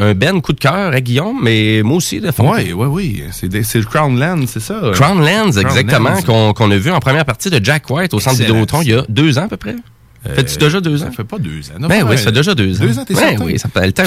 un Ben coup de cœur à Guillaume, mais moi aussi, de fond. Oui, oui, oui. C'est le Crown Land, c'est ça? Crown Lands, exactement, Lands. qu'on qu'on a vu en première partie de Jack White au centre. Vidéotron il y a deux ans à peu près. Fait-tu déjà deux ans? Ça fait pas deux ans. Non, Ben oui, ça fait déjà deux ans. Deux ans, t'es ben certain? oui, ça fait le temps.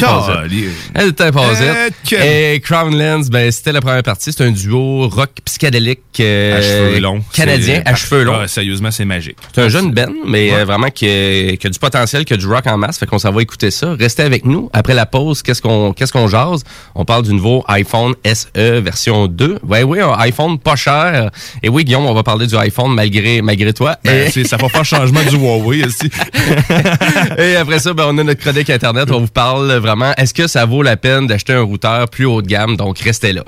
Le temps. Euh, Et Crown Lands, ben, c'était la première partie. C'est un duo rock psychédélique euh, À cheveux longs. canadien à cheveux longs. Ah, sérieusement, c'est magique. C'est un jeune Ben, mais euh, vraiment qui a, qui a du potentiel, qui a du rock en masse. Fait qu'on s'en va écouter ça. Restez avec nous. Après la pause, qu'est-ce qu'on qu'est-ce qu'on jase? On parle du nouveau iPhone SE version 2. Ouais, oui, un iPhone pas cher. Et oui, Guillaume, on va parler du iPhone malgré, malgré toi. Ben, Et- ça va faire changement du Huawei Et après ça, ben, on a notre chronique Internet. On vous parle vraiment, est-ce que ça vaut la peine d'acheter un routeur plus haut de gamme? Donc, restez là.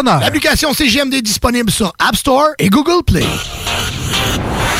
L'application CGMD est disponible sur App Store et Google Play.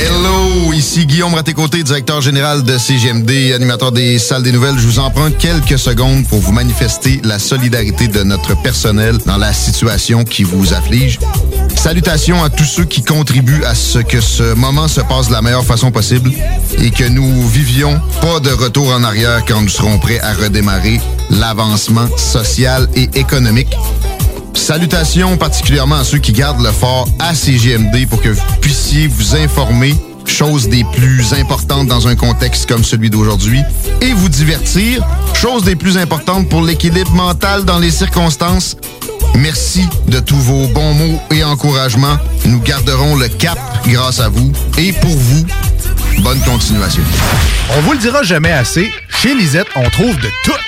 Hello! Ici Guillaume Raté-Côté, directeur général de CGMD, animateur des salles des nouvelles. Je vous emprunte quelques secondes pour vous manifester la solidarité de notre personnel dans la situation qui vous afflige. Salutations à tous ceux qui contribuent à ce que ce moment se passe de la meilleure façon possible et que nous vivions pas de retour en arrière quand nous serons prêts à redémarrer l'avancement social et économique. Salutations particulièrement à ceux qui gardent le fort à CGMD pour que vous puissiez vous informer, chose des plus importantes dans un contexte comme celui d'aujourd'hui, et vous divertir, chose des plus importantes pour l'équilibre mental dans les circonstances. Merci de tous vos bons mots et encouragements. Nous garderons le cap grâce à vous et pour vous. Bonne continuation. On vous le dira jamais assez, chez Lisette, on trouve de tout.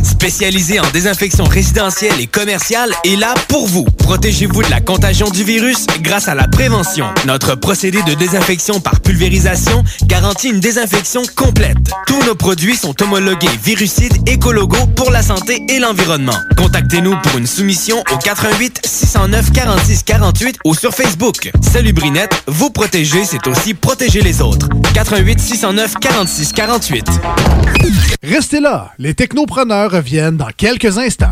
spécialisé en désinfection résidentielle et commerciale, est là pour vous. Protégez-vous de la contagion du virus grâce à la prévention. Notre procédé de désinfection par pulvérisation garantit une désinfection complète. Tous nos produits sont homologués virucides écologos pour la santé et l'environnement. Contactez-nous pour une soumission au 88 609 46 48 ou sur Facebook. Salut Brinette, vous protéger, c'est aussi protéger les autres. 88 609 46 48. Restez là, les technopreneurs reviennent dans quelques instants.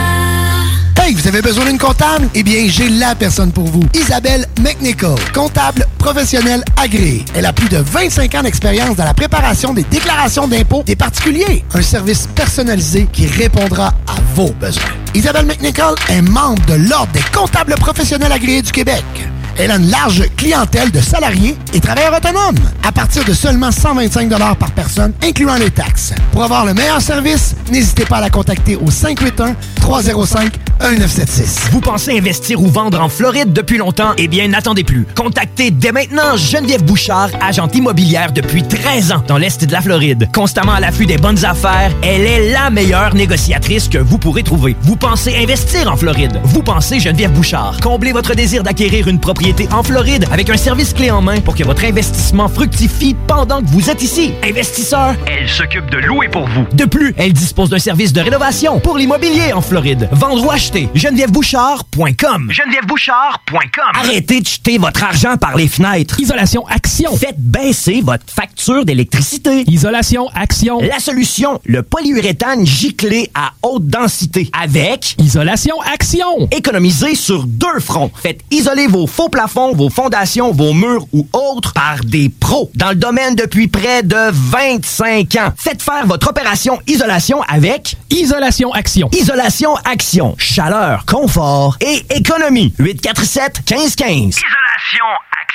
Vous avez besoin d'une comptable? Eh bien, j'ai la personne pour vous. Isabelle McNichol, comptable professionnelle agréée. Elle a plus de 25 ans d'expérience dans la préparation des déclarations d'impôts des particuliers. Un service personnalisé qui répondra à vos besoins. Isabelle McNichol est membre de l'Ordre des comptables professionnels agréés du Québec. Elle a une large clientèle de salariés et travailleurs autonomes à partir de seulement 125 par personne, incluant les taxes. Pour avoir le meilleur service, n'hésitez pas à la contacter au 581-305-1976. Vous pensez investir ou vendre en Floride depuis longtemps? Eh bien, n'attendez plus. Contactez dès maintenant Geneviève Bouchard, agente immobilière depuis 13 ans dans l'Est de la Floride. Constamment à l'affût des bonnes affaires, elle est la meilleure négociatrice que vous pourrez trouver. Vous pensez investir en Floride? Vous pensez Geneviève Bouchard. Comblez votre désir d'acquérir une propriété en Floride avec un service clé en main pour que votre investissement fructifie pendant que vous êtes ici. Investisseur, elle s'occupe de louer pour vous. De plus, elle dispose d'un service de rénovation pour l'immobilier en Floride. Vendre ou acheter, genevièvebouchard.com. genevièvebouchard.com. Arrêtez de jeter votre argent par les fenêtres. Isolation Action. Faites baisser votre facture d'électricité. Isolation Action. La solution, le polyuréthane giclé à haute densité avec Isolation Action. Économisez sur deux fronts. Faites isoler vos faux plafonds, vos fondations, vos murs ou autres par des pros dans le domaine depuis près de 25 ans. Faites faire votre opération isolation avec Isolation Action. Isolation Action. Chaleur, confort et économie. 847 1515. Isolation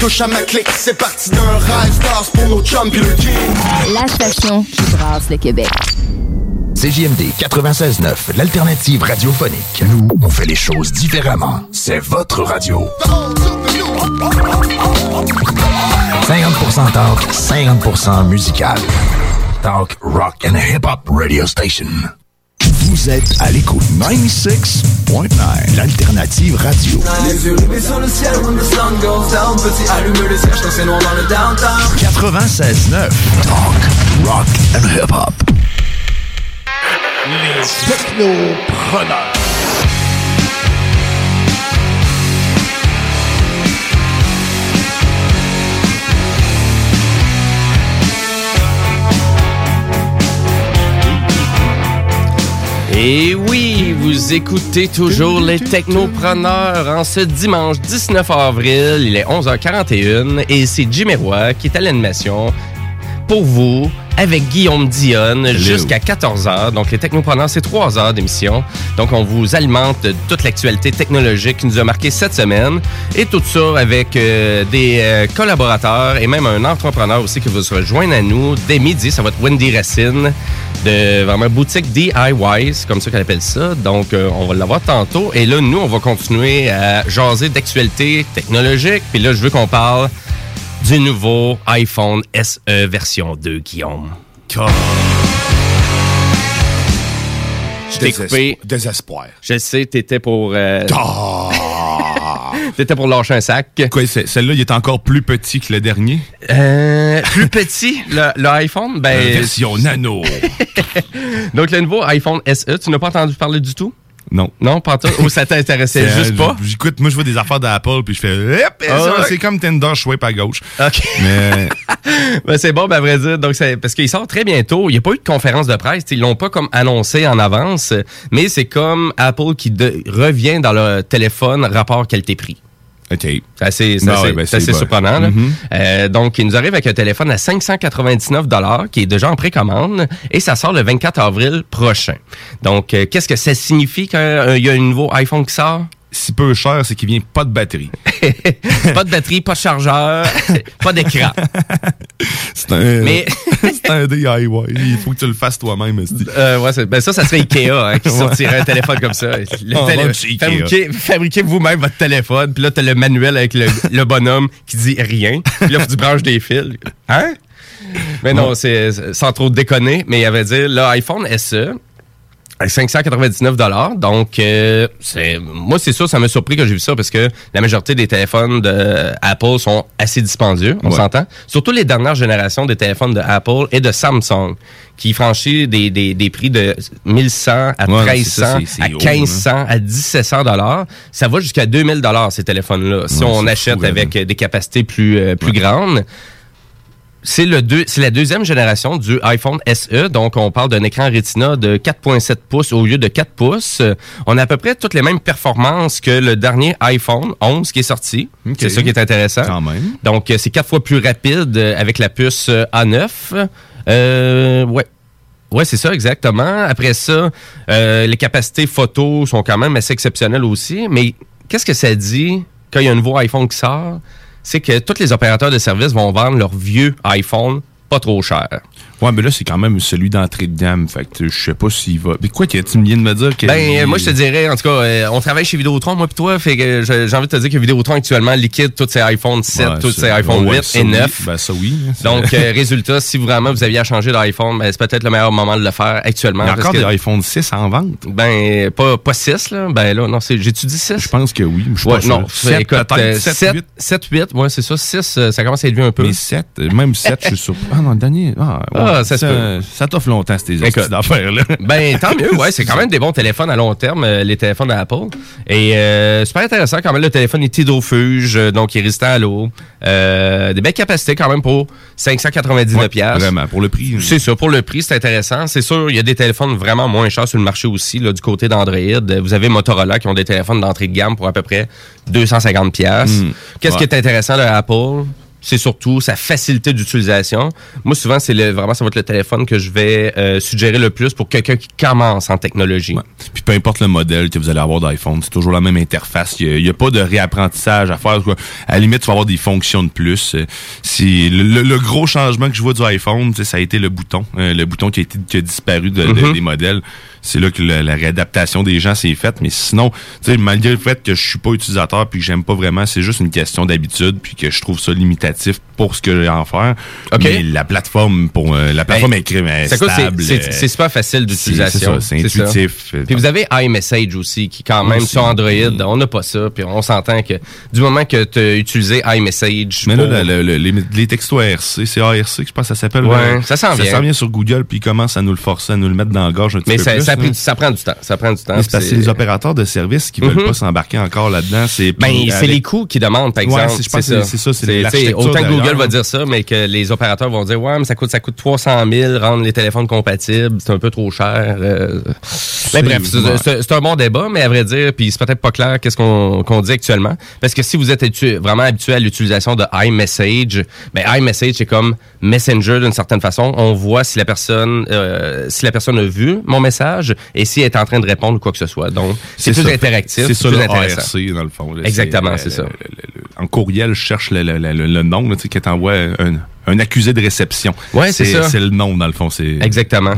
touche à ma clique. C'est parti d'un rêve. Stars pour nos chums pis le king. La station qui brasse le Québec. CJMD 96.9, l'alternative radiophonique. Nous, on fait les choses différemment. C'est votre radio. 50% talk, 50% musical. Talk, rock and hip-hop radio station. Vous êtes à l'écoute 96.9, l'alternative radio. Les yeux rivés sur le ciel when the sun goes down. Petit allume le ciel, quand c'est noir dans le downtown. 96.9, talk, rock and hip-hop. Les technopreneurs. Et oui, vous écoutez toujours les technopreneurs en ce dimanche 19 avril. Il est 11h41 et c'est Jimmy Roy qui est à l'animation pour vous avec Guillaume Dionne jusqu'à 14h. Donc, les technopreneurs, c'est 3 heures d'émission. Donc, on vous alimente de toute l'actualité technologique qui nous a marqué cette semaine. Et tout ça avec euh, des euh, collaborateurs et même un entrepreneur aussi qui va se rejoindre à nous dès midi. Ça va être Wendy Racine de vraiment boutique DIY, c'est comme ça qu'elle appelle ça. Donc, euh, on va l'avoir tantôt. Et là, nous, on va continuer à jaser d'actualité technologique. Puis là, je veux qu'on parle du nouveau iPhone SE version 2, Guillaume. Je t'ai Désespoir. coupé. Désespoir. Je sais, t'étais pour... euh, Ah! t'étais pour lâcher un sac. Quoi, celle-là, il est encore plus petit que le dernier? Euh, plus petit, le, le iPhone, ben... Version nano. Donc, le nouveau iPhone SE, tu n'as pas entendu parler du tout? Non. Non, pas tout? Ou ça t'intéressait juste euh, pas? J'écoute, moi, je vois des affaires d'Apple, puis je fais... Ouais? C'est comme Tinder, je swipe à gauche. OK. Mais... Ben, c'est bon, ben, à vrai dire. Donc, c'est parce qu'il sort très bientôt. Il n'y a pas eu de conférence de presse. Ils l'ont pas comme annoncé en avance, mais c'est comme Apple qui de- revient dans le téléphone rapport qualité-prix. OK. C'est assez, c'est assez- ouais, ben, c'est assez c'est bon. surprenant. là. Mhm. Euh, donc, il nous arrive avec un téléphone à 599 qui est déjà en précommande et ça sort le 24 avril prochain. Donc, euh, qu'est-ce que ça signifie quand euh, y a un nouveau iPhone qui sort? Si peu cher, c'est qu'il vient pas de batterie. pas de batterie, pas de chargeur, pas d'écran. C'est un... Mais- c'est un DIY. Il faut que tu le fasses toi-même. Euh, ouais, ben ça, ça serait Ikea hein, qui sortirait un téléphone comme ça. Le télé- fabriquez, fabriquez vous-même votre téléphone, puis là, t'as le manuel avec le, le bonhomme qui dit rien. Puis là, faut que tu branches des fils. Hein? Mais non, c'est c'est- sans trop déconner, mais il avait dit l'iPhone SE. À 599 Donc, euh, c'est moi, c'est sûr, ça m'a surpris que j'ai vu ça parce que la majorité des téléphones de Apple sont assez dispendieux, on Ouais. s'entend. Surtout les dernières générations des téléphones de Apple et de Samsung qui franchissent des, des, des prix de 1100 à Ouais, 1300 c'est ça, c'est- c'est à haut, 1500 à 1700 dollars. Ça va jusqu'à 2000 dollars ces téléphones-là si Ouais, on achète fou, avec des capacités plus euh, plus grandes. C'est le deux, c'est la deuxième génération du iPhone SE. Donc, on parle d'un écran Retina de 4.7 pouces au lieu de 4 pouces. On a à peu près toutes les mêmes performances que le dernier iPhone 11 qui est sorti. C'est ça qui est intéressant. Quand même. Donc, euh, c'est quatre fois plus rapide euh, avec la puce euh, A9. Euh, ouais. Ouais, c'est ça, exactement. Après ça, euh, les capacités photo sont quand même assez exceptionnelles aussi. Mais qu'est-ce que ça dit quand il y a un nouveau iPhone qui sort? C'est que tous les opérateurs de services vont vendre leur vieux iPhone pas trop cher. Ouais, mais là, c'est quand même celui d'entrée de gamme. Fait que je sais pas s'il va. Mais quoi, tu viens de me dire que. Ben, euh, moi, je te dirais, en tout cas, euh, on travaille chez Vidéotron, moi puis toi, fait que j'ai envie de te dire que Vidéotron actuellement liquide tous ses iPhone 7, Ouais, tous ses iPhone ouais, 8 ça et oui. 9. Ben, ça oui. Donc, euh, résultat, si vraiment vous aviez à changer d'iPhone, ben, c'est peut-être le meilleur moment de le faire actuellement. Il y a encore que- des iPhone 6 en vente. Ben, pas, pas 6, là. Ben là, non, j'ai-tu dit 6? Je pense que oui. Je Ouais, non, sûr. c'est- 7, écoute, peut-être, euh, 7, 7, 8. 7, 8, ouais, c'est ça. 6, euh, ça commence à être vieux un peu. Mais 7, même 7, je suis sur. Ah non, le dernier. Ah, ouais, Ah, ça peut. Ça t'offre longtemps, ces d'affaires-là. Ben, tant mieux, ouais. C'est quand même des bons téléphones à long terme, euh, les téléphones d'Apple. Et euh, super intéressant quand même. Le téléphone est hydrofuge, euh, donc il est résistant à l'eau. Euh, des belles capacités quand même pour 599 pièces. Vraiment, pour le prix. C'est ça, pour le prix, c'est intéressant. C'est sûr, il y a des téléphones vraiment moins chers sur le marché aussi, là, du côté d'Android. Vous avez Motorola qui ont des téléphones d'entrée de gamme pour à peu près 250 pièces. Mm. Qu'est-ce qui Ouais. est intéressant de Apple? C'est surtout sa facilité d'utilisation. Moi, souvent, c'est vraiment, ça va être le téléphone que je vais euh, suggérer le plus pour quelqu'un qui commence en technologie. Puis peu importe le modèle que vous allez avoir d'iPhone, c'est toujours la même interface. Il n'y a, pas de réapprentissage à faire. quoi. À la limite, tu vas avoir des fonctions de plus. Euh, Si le, le- le gros changement que je vois du iPhone, ça a été le bouton. Euh, le bouton qui a, été, qui a disparu de- de- Mhm. des modèles. C'est là que la réadaptation des gens s'est faite. Mais sinon, tu sais, malgré le fait que je suis pas utilisateur puis que j'aime pas vraiment, c'est juste une question d'habitude puis que je trouve ça limitatif pour ce que j'ai à en faire. OK. Mais la plateforme pour euh, la plateforme Ben, est c'est- stable. c'est- euh, c'est super facile d'utilisation. C'est ça, c'est ça. intuitif. Puis vous avez iMessage aussi, qui quand même Aussi. sur Android, on n'a pas ça. Puis on s'entend que du moment que tu as utilisé iMessage, Mais là, pour- le- le- les, les textos ARC, c'est ARC je pense que ça s'appelle. Ouais, là. ça s'en vient. Ça s'en vient sur Google, puis ils commencent à nous le forcer, à nous le mettre dans la gorge un petit mais peu ça, plus. Ça, pris- ça prend du temps. Ça prend du temps. Mais c'est parce que les opérateurs de services qui Mhm. veulent pas s'embarquer encore là-dedans. C'est Ben, c'est les coûts qui demandent, par exemple. c'est- je pense que c'est ça, c'est Autant que Google va dire ça, mais que les opérateurs vont dire, ouais, mais ça coûte, ça coûte 300 000, rendre les téléphones compatibles, c'est un peu trop cher. euh. Mais bref, c'est- un bon débat, mais à vrai dire, puis c'est peut-être pas clair qu'est-ce qu'on dit actuellement. Parce que si vous êtes vraiment habitué à l'utilisation de iMessage, ben iMessage, c'est comme Messenger d'une certaine façon. On voit si la personne euh, si la personne a vu mon message et si elle est en train de répondre ou quoi que ce soit. Donc, c'est plus ça. interactif, C'est ça plus le intéressant. ARC, dans le fond. là. Exactement, c'est ça. le- En courriel, je cherche le, le- le- le nom, là, que t'envoies un, un accusé de réception. Ouais, c'est ça. C'est le nom, dans le fond. c'est Exactement.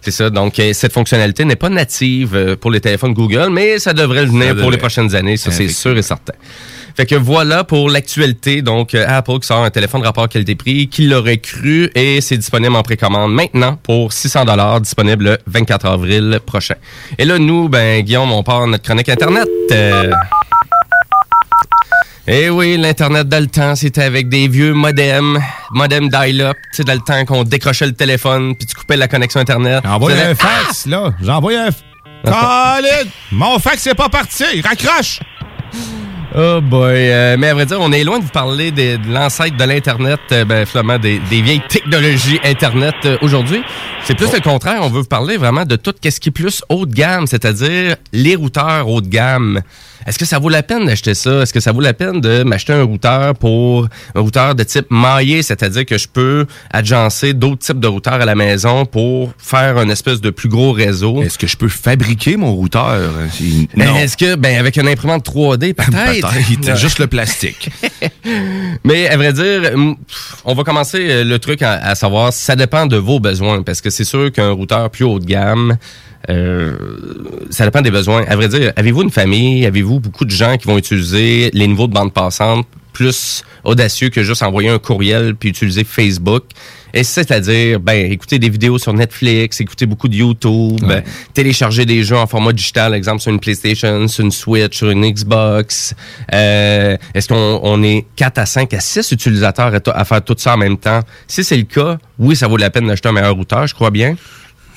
C'est ça. Donc, euh, cette fonctionnalité n'est pas native euh, pour les téléphones Google, mais ça devrait le venir pour les prochaines années. Ça, c'est sûr et certain. Fait que voilà pour l'actualité. Donc, euh, Apple qui sort un téléphone rapport qualité-prix, qui l'aurait cru, et c'est disponible en précommande maintenant pour 600 dollars, disponible le 24 avril prochain. Et là, nous, ben, Guillaume, on part notre chronique Internet. Euh, eh oui, l'Internet dans le temps, c'était avec des vieux modems, modem dial-up, tu sais, dans le temps qu'on décrochait le téléphone, puis tu coupais la connexion Internet. Envoie un fax, là. J'envoie un. Colin! Mon fax n'est pas parti. Raccroche! Oh boy, euh, mais à vrai dire, on est loin de vous parler de l'ancêtre de l'Internet, euh, ben, finalement, des, des vieilles technologies Internet euh, aujourd'hui. C'est plus le contraire, on veut vous parler vraiment de tout ce qui est plus haut de gamme, c'est-à-dire les routeurs haut de gamme. Est-ce que ça vaut la peine d'acheter ça? Est-ce que ça vaut la peine de m'acheter un routeur pour un routeur de type maillé, c'est-à-dire que je peux agencer d'autres types de routeurs à la maison pour faire un espèce de plus gros réseau? Est-ce que je peux fabriquer mon routeur? C'est- Non. Est-ce que, ben, avec une imprimante 3D, peut-être? Juste le plastique. Mais à vrai dire, on va commencer euh, le truc à, à savoir, ça dépend de vos besoins, parce que c'est sûr qu'un routeur plus haut de gamme, euh, ça dépend des besoins. À vrai dire, avez-vous une famille, avez-vous beaucoup de gens qui vont utiliser les niveaux de bande passante plus audacieux que juste envoyer un courriel puis utiliser Facebook? Et c'est-à-dire, ben, écouter des vidéos sur Netflix, écouter beaucoup de YouTube, Ouais. télécharger des jeux en format digital, exemple sur une PlayStation, sur une Switch, sur une Xbox. Euh, Est-ce qu'on on est 4 à 5 à 6 utilisateurs à, à faire tout ça en même temps? Si c'est le cas, oui, ça vaut la peine d'acheter un meilleur routeur, je crois bien.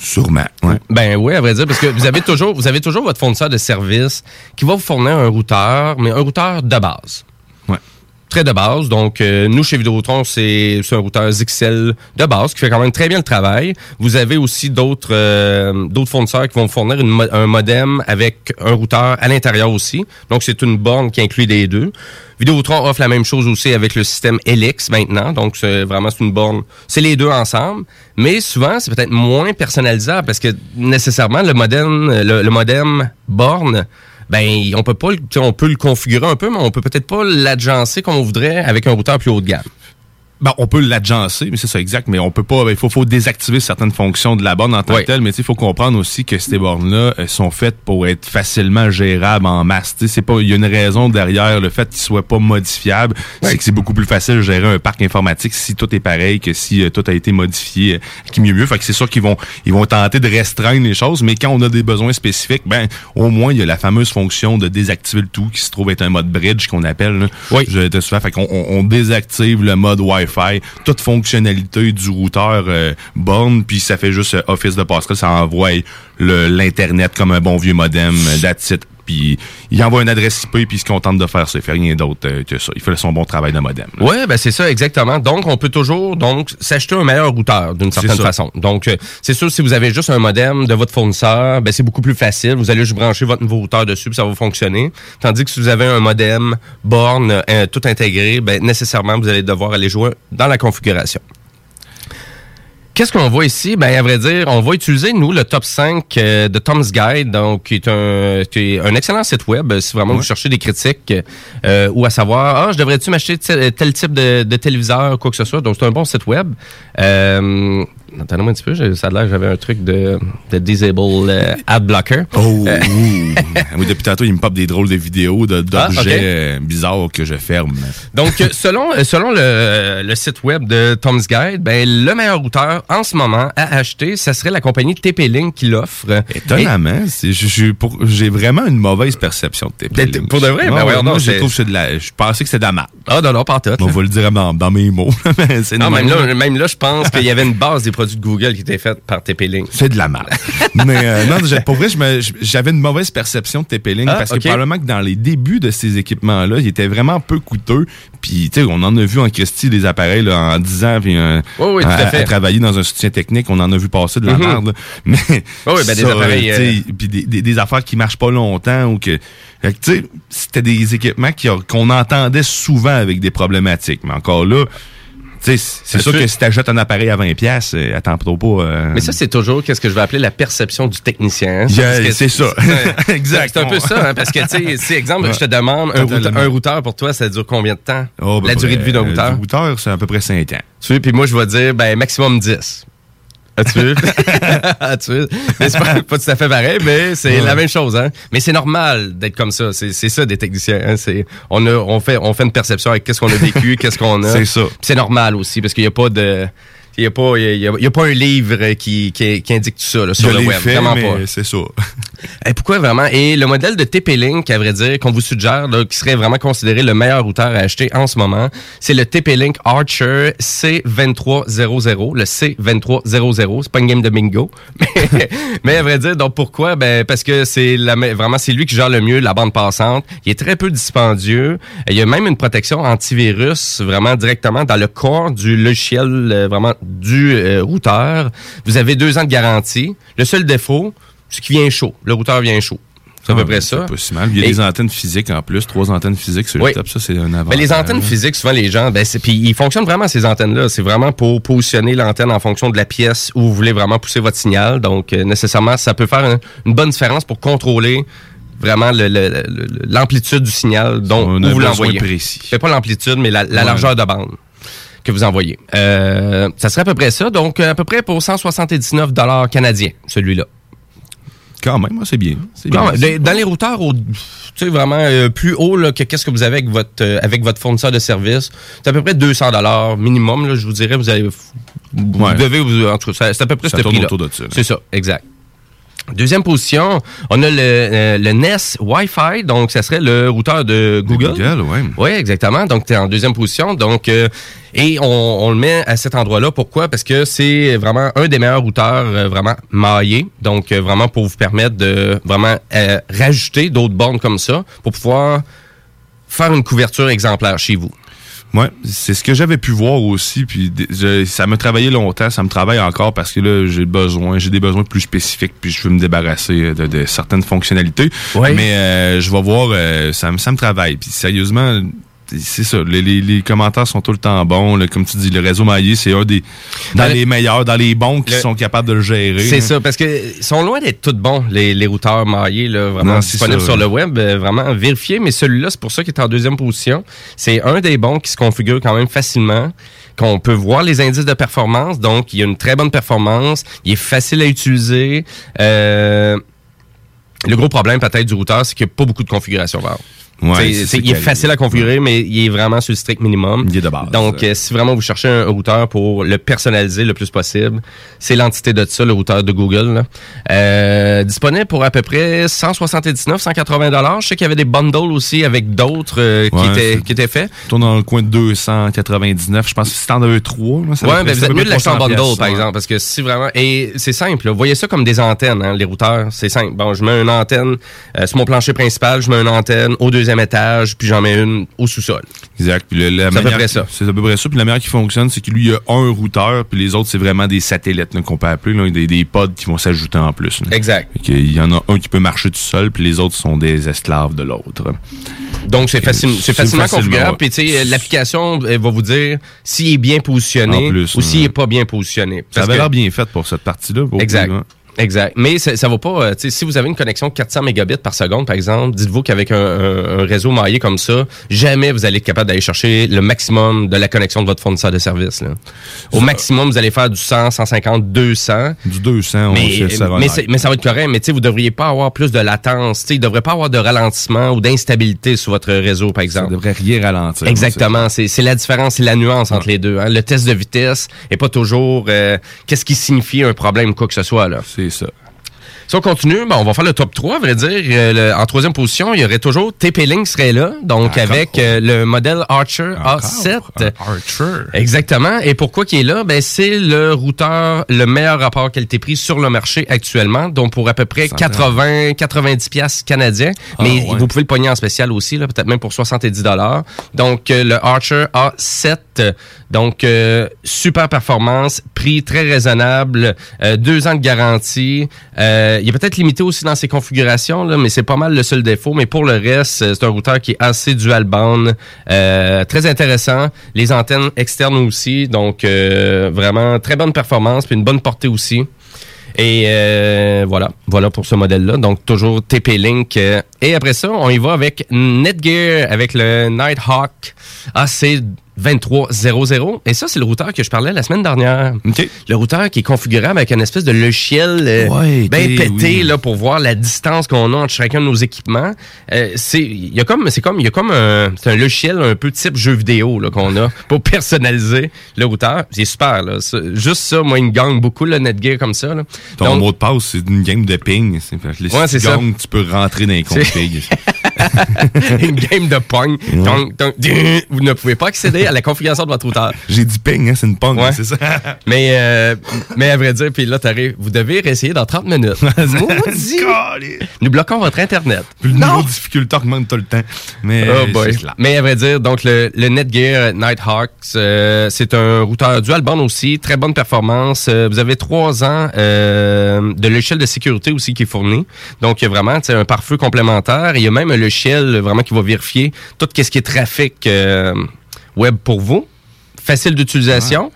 Sûrement. Ouais. Ben oui, à vrai dire, parce que vous avez toujours, vous avez toujours votre fournisseur de service qui va vous fournir un routeur, mais un routeur de base. Très de base. Donc, euh, nous, chez Vidéotron, c'est un routeur XL de base qui fait quand même très bien le travail. Vous avez aussi d'autres euh, d'autres fournisseurs qui vont vous fournir une un modem avec un routeur à l'intérieur aussi. Donc, c'est une borne qui inclut les deux. Vidéotron offre la même chose aussi avec le système Helix maintenant. Donc, c'est vraiment c'est une borne. C'est les deux ensemble. Mais souvent, c'est peut-être moins personnalisable parce que nécessairement, le modem, le, le modem borne, ben, on peut pas, on peut le configurer un peu, mais on peut peut-être pas l'agencer comme on voudrait avec un routeur plus haut de gamme. Ben, on peut l'agencer, mais c'est ça exact, mais on peut pas, ben, il faut, faut désactiver certaines fonctions de la borne en tant Oui. que telle, mais tu sais, il faut comprendre aussi que ces bornes-là sont faites pour être facilement gérables en masse. Tu sais, c'est pas, il y a une raison derrière le fait qu'ils soient pas modifiables, c'est que c'est beaucoup plus facile de gérer un parc informatique si tout est pareil que si euh, tout a été modifié, euh, qui mieux mieux. Fait que c'est sûr qu'ils vont, ils vont tenter de restreindre les choses, mais quand on a des besoins spécifiques, ben, au moins, il y a la fameuse fonction de désactiver le tout qui se trouve être un mode bridge qu'on appelle, là. Oui. Je souvent, fait qu'on on, on désactive le mode Wi-Fi Toute fonctionnalité du routeur euh, borne, puis ça fait juste euh, Office de passerelle, ça envoie l'Internet comme un bon vieux modem, euh, that's it. Puis il envoie une adresse IP, puis il se contente de faire ça. Il fait rien d'autre euh, que ça. Il fait son bon travail de modem. là. Ouais, ben c'est ça exactement. Donc on peut toujours donc s'acheter un meilleur routeur d'une certaine façon. Donc euh, c'est sûr si vous avez juste un modem de votre fournisseur, ben c'est beaucoup plus facile. Vous allez juste brancher votre nouveau routeur dessus, puis ça va fonctionner. Tandis que si vous avez un modem borne euh, tout intégré, ben nécessairement vous allez devoir aller jouer dans la configuration. Qu'est-ce qu'on voit ici? Ben, à vrai dire, on va utiliser, nous, le top 5 euh, de Tom's Guide, donc, qui est un, qui est un excellent site web, si vraiment vous cherchez des critiques, euh, ou à savoir, ah, je devrais-tu m'acheter tel, tel type de, de téléviseur, quoi que ce soit. Donc, c'est un bon site web. Euh, Attendez-moi un petit peu, ça a l'air que j'avais un truc de, de Disable euh, Ad Blocker. Oh, Euh, oui, depuis tantôt, il me pop des drôles de vidéos de- d'objets Ah, ok. euh, bizarres que je ferme. Donc, euh, selon, selon le, le site web de Tom's Guide, ben, le meilleur routeur en ce moment à acheter, ça serait la compagnie TP-Link qui l'offre. Étonnamment, j'ai vraiment une mauvaise perception de TP. Ben, pour de vrai? Ben Ouais, moi, donc, je trouve que c'est de la. Je pensais que c'était de la merde. Ah, non, non, pas tout. On va le dire dans, dans mes mots. Non, même. là, même là, je pense qu'il y avait une base des produits de Google qui était faite par TP-Link. C'est de la merde. Mais euh, non, pour vrai, j'avais une mauvaise perception de TP-Link Ah, parce que probablement que dans les débuts de ces équipements-là, ils étaient vraiment peu coûteux. Puis, tu sais, on en a vu en Christie des appareils là, en 10 ans, puis Oui, oui, tout à fait. travailler dans un soutien technique, on en a vu passer de la Mhm. merde. là. Mais Oui, oui, ben, des ça, appareils, euh, des, des- des affaires qui marchent pas longtemps ou que, fait que, tu sais, c'était des équipements qu'on entendait souvent avec des problématiques. Mais encore là. C'est sûr que si t'achètes un appareil à 20$, piastres, euh, attends pas. euh, Mais ça, c'est toujours qu'est-ce que je vais appeler la perception du technicien. hein. Yeah, c'est ça. Exact. C'est un peu ça, hein, parce que, tu sais, si, exemple, Ouais. je te demande, un routeur, Totalement. un routeur pour toi, ça dure combien de temps? Oh, ben, la durée de vie d'un routeur? Routeur, c'est à peu près 5 ans. Tu sais, puis moi, je vais dire, ben, maximum 10. As-tu vu? As-tu vu? Mais c'est pas, pas tout à fait pareil, mais c'est Ouais. la même chose, hein. Mais c'est normal d'être comme ça. C'est, ça, des techniciens, hein. C'est, on a, on fait, on fait une perception avec qu'est-ce qu'on a vécu, qu'est-ce qu'on a. C'est ça. C'est normal aussi, parce qu'il n'y a pas de, il y a pas, y a, il y a pas un livre qui, qui, qui indique tout ça, là, sur le web. fait, Vraiment pas. c'est ça. Et pourquoi vraiment? Et le modèle de TP-Link, à vrai dire, qu'on vous suggère, là, qui serait vraiment considéré le meilleur routeur à acheter en ce moment, c'est le TP-Link Archer C2300, le C2300. C'est pas une game de bingo. Mais, mais à vrai dire, donc pourquoi? Ben, parce que c'est vraiment, c'est lui qui gère le mieux la bande passante. Il est très peu dispendieux. Il y a même une protection antivirus vraiment directement dans le corps du logiciel, euh, vraiment du euh, routeur. Vous avez deux ans de garantie. Le seul défaut, c'est qu'il vient chaud. Le routeur vient chaud. C'est à peu Ah, près ça. Pas si mal. Il y a Et- des antennes physiques en plus, trois antennes physiques sur Oui. le top. Ça, c'est un avantage. Ben, les antennes physiques, souvent les gens, ben, puis ils fonctionnent vraiment ces antennes-là. C'est vraiment pour positionner l'antenne en fonction de la pièce où vous voulez vraiment pousser votre signal. Donc euh, nécessairement, ça peut faire un- une bonne différence pour contrôler vraiment l'amplitude du signal dont On a où vous l'envoyez. C'est pas l'amplitude, mais la, la Ouais. largeur de bande que vous envoyez. Euh, ça serait à peu près ça. Donc à peu près pour 179 dollars canadiens, celui-là. Quand même, hein, c'est bien. Bien. dans les routeurs, au- tu sais, vraiment euh, plus haut là, que qu'est-ce que vous avez avec votre, euh, avec votre fournisseur de service, c'est à peu près 200 dollars minimum, là, je vous dirais. Vous, allez, vous Ouais. devez, vous, en tout cas, c'est à peu près Ça ce prix-là. autour de ça, là. C'est ça, exact. Deuxième position, on a le, euh, le Nest Wi-Fi, donc ça serait le routeur de Google. Google, ouais. Oui, exactement. Donc, tu es en deuxième position. Donc, euh, et on, on le met à cet endroit-là. Pourquoi? Parce que c'est vraiment un des meilleurs routeurs euh, vraiment maillés. Donc, vraiment pour vous permettre de vraiment rajouter d'autres bornes comme ça pour pouvoir faire une couverture exemplaire chez vous. Ouais, c'est ce que j'avais pu voir aussi, puis je- ça m'a travaillé longtemps, ça me travaille encore parce que là j'ai besoin, j'ai des besoins plus spécifiques, puis je veux me débarrasser de, de certaines fonctionnalités. Ouais. Mais euh, je vais voir, euh, ça, me- ça me travaille. Puis sérieusement, c'est ça, les, les- les commentaires sont tout le temps bons. là. comme tu dis, le réseau maillé, c'est un des dans les meilleurs, dans les bons qui le- sont capables de le gérer. C'est hein. ça, parce que ils sont loin d'être tous bons, les, les routeurs maillés, là, vraiment Non, disponibles ça, sur le web, euh, vraiment vérifiés, mais celui-là, c'est pour ça qu'il est en deuxième position. C'est un des bons qui se configure quand même facilement, qu'on peut voir les indices de performance, donc il y a une très bonne performance, il est facile à utiliser. Euh, le gros problème peut-être du routeur, c'est qu'il n'y a pas beaucoup de configuration. Var. Ouais, c'est il est facile à configurer, mais il est vraiment sur le strict minimum. Il est de base. Donc, euh, si vraiment vous cherchez un routeur pour le personnaliser le plus possible, c'est l'entité de ça, le routeur de Google. là. Euh, disponible pour à peu près 179, 180 dollars. Je sais qu'il y avait des bundles aussi avec d'autres euh, qui, Ouais, étaient, qui étaient faits. Tourne dans le coin de 299. Je pense que si t'en as trois, là, ça Ouais, ben vous êtes mieux de l'acheter en 300 bundle, par ouais. exemple, parce que si vraiment... Et c'est simple, là. voyez ça comme des antennes, hein, les routeurs, c'est simple. Bon, je mets une antenne euh, sur mon plancher principal, je mets une antenne au deuxième étage, puis j'en mets une au sous-sol. Exact. Puis le- la C'est à peu près ça. C'est à peu près ça. Puis la manière qui fonctionne, c'est que lui, il y a un routeur, puis les autres, c'est vraiment des satellites là, qu'on peut appeler, là, des, des pods qui vont s'ajouter en plus. là. Exact. Il y en a un qui peut marcher tout seul, puis les autres sont des esclaves de l'autre. Donc, c'est facile, c'est facilement configurable. Puis, tu sais, l'application elle va vous dire s'il est bien positionné plus, ou s'il ouais. est pas bien positionné. Ça avait que- l'air bien fait pour cette partie-là. Exact. hein. Exact. Mais ça, ça va pas. euh, tu sais, si vous avez une connexion 400 mégabits par seconde, par exemple, dites-vous qu'avec un, un- un réseau maillé comme ça, jamais vous allez être capable d'aller chercher le maximum de la connexion de votre fournisseur de service. Là. Au maximum, vous allez faire du 100, 150, 200. Du 200, on mais, sait, ça va mais, mais ça va être correct. Mais tu sais, vous devriez pas avoir plus de latence. Tu sais, il devrait pas avoir de ralentissement ou d'instabilité sur votre réseau, par exemple. Ça devrait rien ralentir. Exactement. C'est la différence, c'est la nuance entre les deux. hein. Le test de vitesse est pas toujours euh, qu'est-ce qui signifie un problème quoi que ce soit. là. C'est ça. Si on continue, ben, on va faire le top 3, à vrai dire. Euh, le- en troisième position, il y aurait toujours TP-Link serait là, donc Encore. avec euh, le modèle Archer A7. Archer. Exactement. Et pourquoi qu'il est là? Ben, c'est le routeur, le meilleur rapport qualité-prix sur le marché actuellement, donc pour à peu près 80, 90 piastres canadiens. Ah, Mais ouais. vous pouvez le pogner en spécial aussi, là, peut-être même pour 70 dollars. Donc, euh, le Archer A7, donc euh, super performance, prix très raisonnable, euh, deux ans de garantie. Euh, il est peut-être limité aussi dans ses configurations, mais c'est pas mal le seul défaut. Mais pour le reste, euh, c'est un routeur qui est assez dual band, euh, très intéressant. Les antennes externes aussi, donc euh, vraiment très bonne performance, puis une bonne portée aussi. Et voilà, voilà pour ce modèle-là. Donc toujours TP-Link. et après ça, on y va avec Netgear, avec le Nighthawk AC 2300. Et ça, c'est le routeur que je parlais la semaine dernière. Le routeur qui est configurable avec une espèce de logiciel euh, Ouais, bien pété oui. là, pour voir la distance qu'on a entre chacun de nos équipements. Euh, c'est il y a comme c'est comme il y a comme un c'est un logiciel un peu type jeu vidéo là qu'on a pour personnaliser le routeur. C'est super là. Juste ça, moi il me gagne beaucoup le Netgear comme ça là. Ton Donc, mot de passe, c'est une game de ping. C'est- Ouais, ça. tu peux rentrer dans les configs. une game de pong. Donc, donc, vous ne pouvez pas accéder à la configuration de votre routeur. J'ai dit ping, hein, c'est une pong, Ouais. c'est ça. Mais, euh, mais à vrai dire, puis là, t'arrives, vous devez réessayer dans 30 minutes. Nous bloquons votre Internet. Plus le niveau de difficulté augmente tout le temps. Mais Oh boy. Mais à vrai dire, donc le, le Netgear Nighthawk, euh, c'est un routeur dual band aussi, très bonne performance. Euh, vous avez trois ans euh, de logiciel de sécurité aussi qui est fourni. Donc il y a vraiment un pare-feu complémentaire. Il y a même un vraiment qui va vérifier tout ce qui est trafic euh, web pour vous. Facile d'utilisation.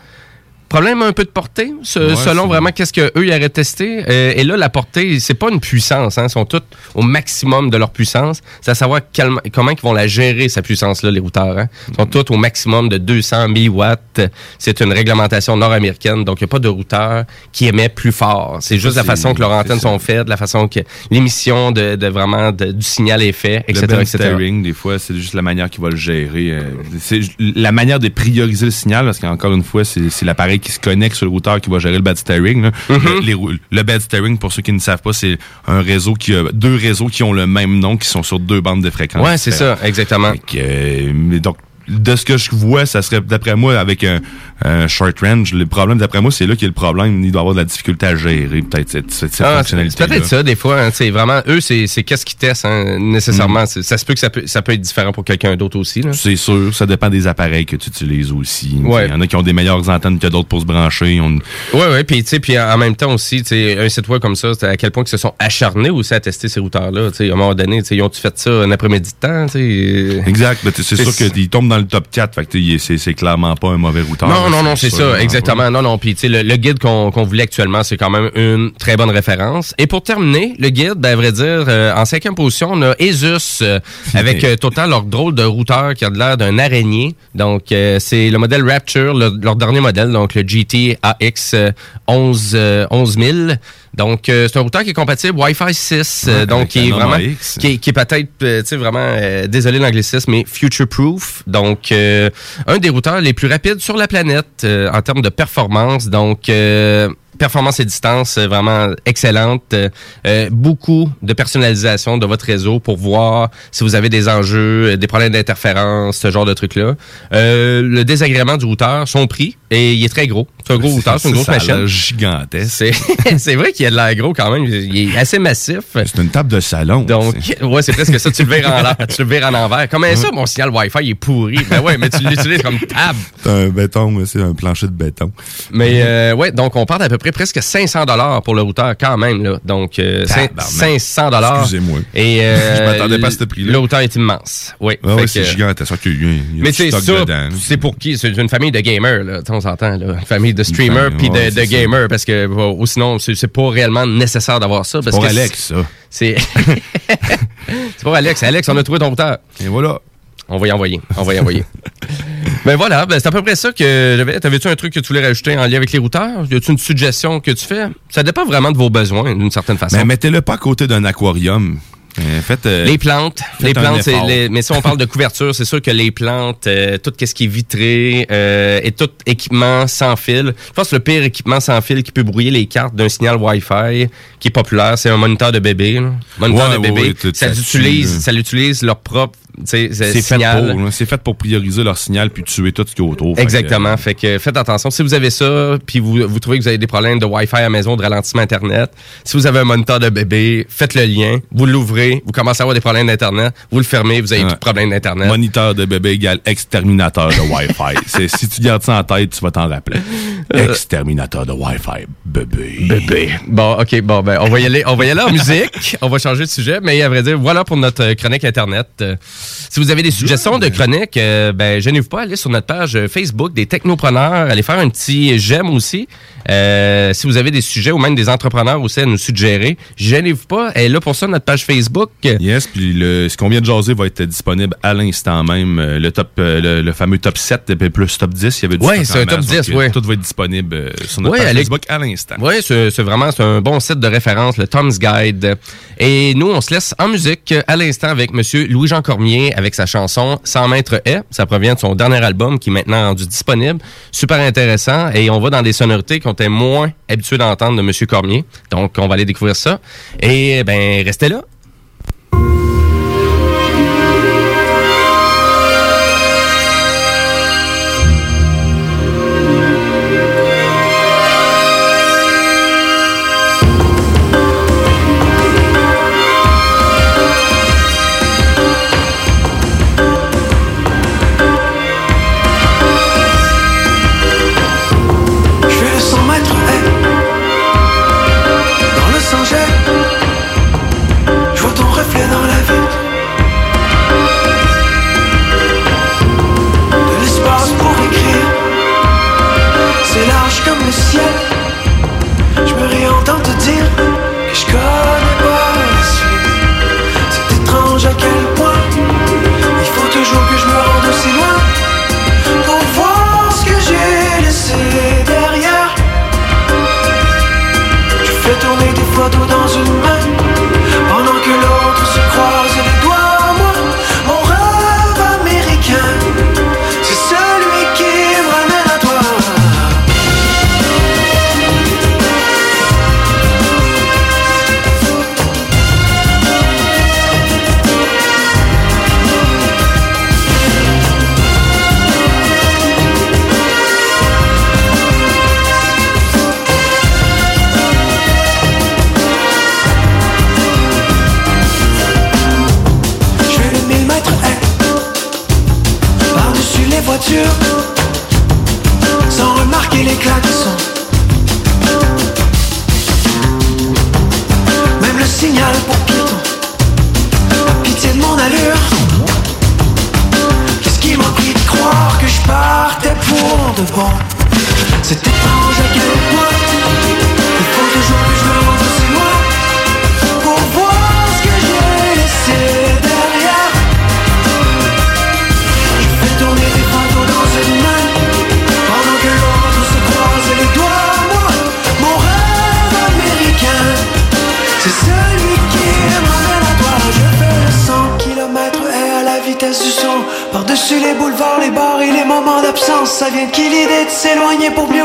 Problème un peu de portée, Ouais, selon vraiment qu'est-ce qu'eux auraient testé. Euh, et là, la portée, c'est pas une puissance. Hein, ils sont tous au maximum de leur puissance. C'est à savoir quel- comment ils vont la gérer, cette puissance-là, les routeurs. Hein. Ils sont tous au maximum de 200 000 watts. C'est une réglementation nord-américaine, donc il n'y a pas de routeur qui émet plus fort. C'est juste la façon que leurs antennes sont faites, la façon que l'émission de, de vraiment de- du signal est fait, etc. le etc. steering, des fois, c'est juste la manière qu'il va le gérer. euh, c'est la manière de prioriser le signal, parce qu'encore une fois, c'est l'appareil qui se connecte sur le routeur qui va gérer le bad steering. là. Mhm. le, les rou- le bad steering, pour ceux qui ne savent pas, c'est un réseau qui a deux réseaux qui ont le même nom, qui sont sur deux bandes de fréquences. Ouais, c'est ça, exactement. Euh, donc, de ce que je vois, ça serait, d'après moi, avec un, un short range, le problème, d'après moi, c'est là qu'il y a le problème. Il doit avoir de la difficulté à gérer, peut-être, cette, cette, cette Ah, fonctionnalité. c'est peut-être ça, des fois. Hein, c'est vraiment, eux, c'est qu'est-ce qu'ils testent, hein, nécessairement. C'est- Ça se peut que ça peut, ça peut être différent pour quelqu'un d'autre aussi. Là. C'est sûr, ça dépend des appareils que tu utilises aussi. Ouais. Il y en a qui ont des meilleures antennes que d'autres pour se brancher. Ont- Ouais, ouais, puis tu sais, puis en même temps aussi, tu sais, un site web comme ça, à quel point ils se sont acharnés aussi à tester ces routeurs-là. Tu sais, à un moment donné, tu ils ont-tu fait ça un après-midi de temps, tu. Exact, mais c'est C'est- sûr qu'ils tombent dans le top 4, fait que c'est clairement pas un mauvais routeur. Non, non, non, C'est ça, exactement. Non, non. Puis, tu sais, le, le guide qu'on voulait actuellement, c'est quand même une très bonne référence. Et pour terminer, le guide, ben, à vrai dire, euh, en cinquième position, on a Asus, euh, avec euh, total leur drôle de routeur qui a de l'air d'un araignée. Donc, euh, c'est le modèle Rapture, le- leur dernier modèle, donc le GT AX euh, 11, euh, 11000. Donc, euh, c'est un routeur qui est compatible Wi-Fi 6, euh, donc qui est vraiment, qui est, qui est peut-être, euh, tu sais, vraiment, euh, désolé l'anglicisme, mais future-proof. Donc, euh, un des routeurs les plus rapides sur la planète euh, en termes de performance. Donc, euh, performance et distance euh, vraiment excellente. Euh, euh, beaucoup de personnalisation de votre réseau pour voir si vous avez des enjeux, euh, des problèmes d'interférence, ce genre de trucs-là. Euh, le désagrément du routeur, son prix, et il est très gros. C'est un gros routeur, c'est une grosse Ça a machine. gigantesque. C'est vrai qu'il a de l'air gros quand même. Il est assez massif. C'est une table de salon. Donc, ouais, c'est presque ça. Tu le vires en l'air, tu le vires en envers. Comment ça, mon signal Wi-Fi est pourri? Ben ouais, mais tu l'utilises comme table. C'est un béton, c'est un plancher de béton. Mais euh, ouais, donc on parle d'à peu près presque 500 dollars pour le routeur quand même là. Donc euh, cin- Tabarnak. 500 dollars. Excusez-moi. Et euh, Je m'attendais pas à ce prix-là. Le routeur est immense. Oui. Ah ouais, Fait c'est a Mais c'est ça, c'est pour qui? C'est une famille de gamers, là, on s'entend, là. Une famille de streamers puis de, ouais, gamers, parce que, ou sinon, c'est pas réellement nécessaire d'avoir ça. parce pour que Alex, ça. C'est c'est pour Alex. Alex, on a trouvé ton routeur. Et voilà. On va y envoyer. On va y envoyer. ben voilà, ben c'est à peu près ça que j'avais. T'avais-tu un truc que tu voulais rajouter en lien avec les routeurs? Y a-tu une suggestion que tu fais? Ça dépend vraiment de vos besoins, d'une certaine façon. Mais mettez-le pas à côté d'un aquarium. Euh, faites, euh, Les plantes, les plantes, les- mais si on parle de couverture, c'est sûr que les plantes, euh, tout ce qui est vitré euh, et tout équipement sans fil. Je pense que le pire équipement sans fil qui peut brouiller les cartes d'un signal Wi-Fi qui est populaire, c'est un moniteur de bébé. là. Moniteur Ouais, de bébé, ouais, ça l'utilise, ça l'utilise leur propre, C'est fait signal. pour, là. c'est fait pour prioriser leur signal puis tuer tout ce qui est autour. Fait que, Exactement. Fait que faites attention. Si vous avez ça, puis vous, vous trouvez que vous avez des problèmes de Wi-Fi à la maison, de ralentissement Internet, si vous avez un moniteur de bébé, faites le lien, vous l'ouvrez, vous commencez à avoir des problèmes d'Internet, vous le fermez, vous avez Ouais. tout problème d'Internet. Moniteur de bébé égale exterminateur de Wi-Fi. C'est- si tu gardes ça en tête, tu vas t'en rappeler. Euh. Exterminateur de Wi-Fi, bébé. Bébé. Bon, OK, bon, ben, on va y aller, on va y aller en musique. On va changer de sujet, mais à vrai dire, voilà pour notre euh, chronique Internet. Si vous avez des suggestions de chroniques, euh, ben, gênez-vous pas, allez sur notre page Facebook des technopreneurs, allez faire un petit j'aime aussi. Euh, si vous avez des sujets ou même des entrepreneurs aussi à nous suggérer, gênez-vous pas, elle est là pour ça, notre page Facebook. Yes, puis le, ce qu'on vient de jaser va être disponible à l'instant même. Euh, Le top, euh, le, le fameux top 7 et plus top 10, il y avait du stock c'est un top masse, 10, donc, euh, ouais. Tout va être disponible sur notre Ouais, page allez- Facebook à l'instant. Oui, c'est vraiment c'est un bon site de référence, le Tom's Guide. Et nous, on se laisse en musique à l'instant avec Monsieur Louis-Jean Cormier avec sa chanson 100 mètres est. Ça provient de son dernier album qui est maintenant rendu disponible. Super intéressant. Et on va dans des sonorités qu'on était moins habitués d'entendre de Monsieur Cormier. Donc, on va aller découvrir ça. Et ben, restez là. Ça vient de qui de s'éloigner pour mieux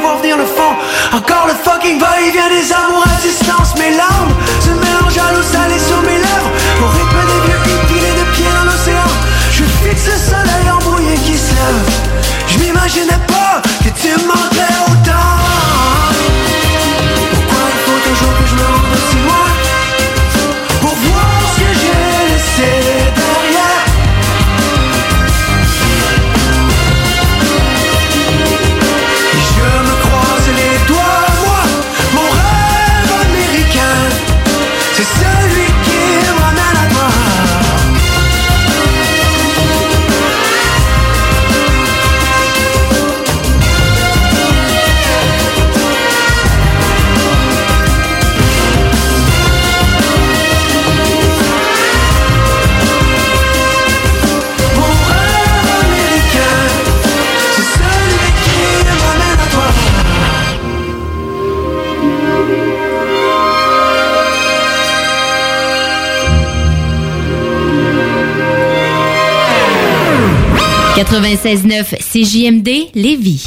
96.9 CJMD Lévis.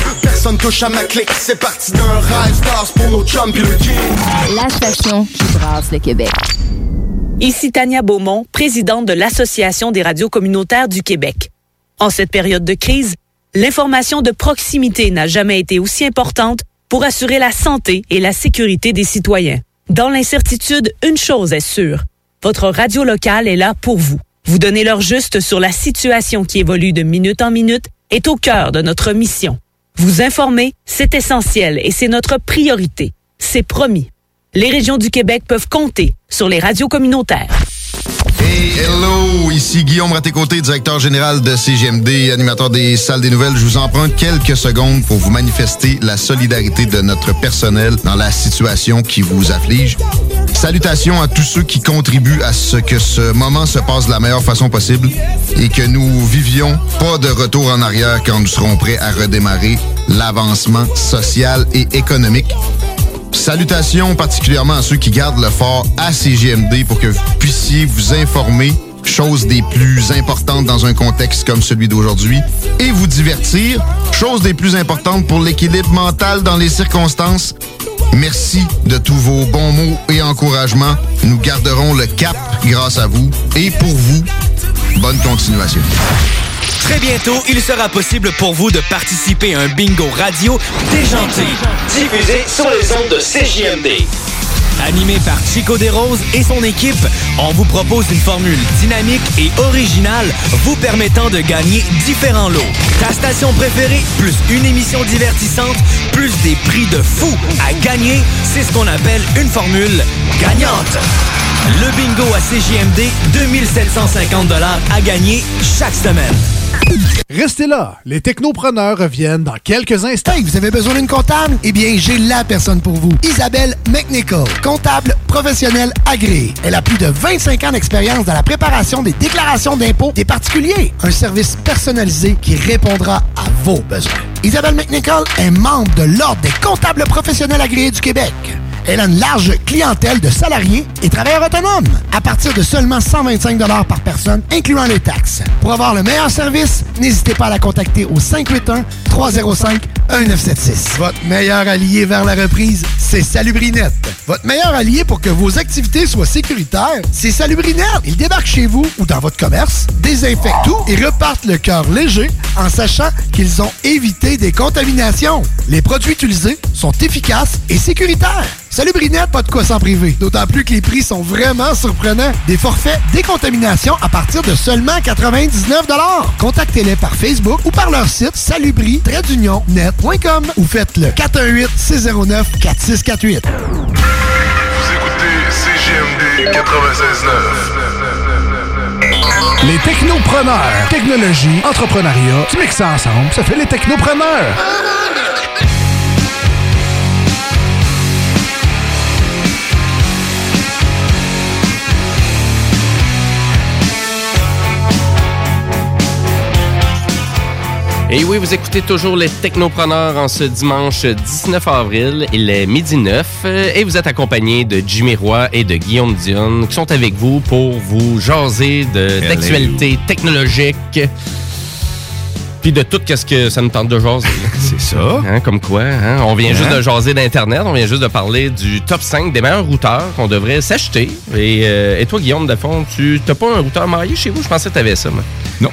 Personne touche à ma clique. C'est parti d'un rêve. Stars pour nos chums pis le king. La station qui brasse le Québec. Ici Tania Beaumont, présidente de l'Association des radios communautaires du Québec. En cette période de crise, l'information de proximité n'a jamais été aussi importante pour assurer la santé et la sécurité des citoyens. Dans l'incertitude, une chose est sûre. Votre radio locale est là pour vous. Vous donner l'heure juste sur la situation qui évolue de minute en minute est au cœur de notre mission. Vous informer, c'est essentiel et c'est notre priorité. C'est promis. Les régions du Québec peuvent compter sur les radios communautaires. Hey, hello, ici Guillaume Raté-Côté, directeur général de CGMD, animateur des salles des nouvelles. Je vous emprunte quelques secondes pour vous manifester la solidarité de notre personnel dans la situation qui vous afflige. Salutations à tous ceux qui contribuent à ce que ce moment se passe de la meilleure façon possible et que nous vivions pas de retour en arrière quand nous serons prêts à redémarrer l'avancement social et économique. Salutations particulièrement à ceux qui gardent le fort à CGMD pour que vous puissiez vous informer, chose des plus importantes dans un contexte comme celui d'aujourd'hui, et vous divertir, chose des plus importantes pour l'équilibre mental dans les circonstances. Merci de tous vos bons mots et encouragements. Nous garderons le cap grâce à vous et pour vous. Bonne continuation. Très bientôt, il sera possible pour vous de participer à un bingo radio déjanté, diffusé sur les ondes de CJMD. Animé par Chico Desroses et son équipe, on vous propose une formule dynamique et originale vous permettant de gagner différents lots. Ta station préférée, plus une émission divertissante, plus des prix de fou à gagner, c'est ce qu'on appelle une formule gagnante. Le bingo à CJMD, 2750 à gagner chaque semaine. Restez là, les technopreneurs reviennent dans quelques instants. Hey, vous avez besoin d'une comptable? Eh bien, j'ai la personne pour vous. Isabelle McNichol, comptable professionnelle agréée. Elle a plus de 25 ans d'expérience dans la préparation des déclarations d'impôts des particuliers. Un service personnalisé qui répondra à vos besoins. Isabelle McNichol est membre de l'Ordre des comptables professionnels agréés du Québec. Elle a une large clientèle de salariés et travailleurs autonomes à partir de seulement 125 par personne, incluant les taxes. Pour avoir le meilleur service, n'hésitez pas à la contacter au 581-305-1976. Votre meilleur allié vers la reprise, c'est Salubrinette. Votre meilleur allié pour que vos activités soient sécuritaires, c'est Salubrinette. Ils débarquent chez vous ou dans votre commerce, désinfectent tout et repartent le cœur léger en sachant qu'ils ont évité des contaminations. Les produits utilisés sont efficaces et sécuritaires. Salut Brinette, pas de quoi s'en priver. D'autant plus que les prix sont vraiment surprenants. Des forfaits décontamination à partir de seulement 99 Contactez-les par Facebook ou par leur site salubri-net.com ou faites le 418-609-4648. Vous écoutez CGMD 96.9. Les technopreneurs. Technologie, entrepreneuriat, tu mixes ça ensemble, ça fait les technopreneurs. Et oui, vous écoutez toujours les Technopreneurs en ce dimanche 19 avril. Il est midi 9 euh, et vous êtes accompagné de Jimmy Roy et de Guillaume Dion qui sont avec vous pour vous jaser de- d'actualités technologiques. Puis de tout ce que ça nous tente de jaser. C'est ça. Hein, comme quoi, hein? on vient Hein? juste de jaser d'Internet, on vient juste de parler du top 5 des meilleurs routeurs qu'on devrait s'acheter. Et, euh, et toi, Guillaume, de fond, tu n'as pas un routeur marié chez vous? Je pensais que tu avais ça, moi. Non.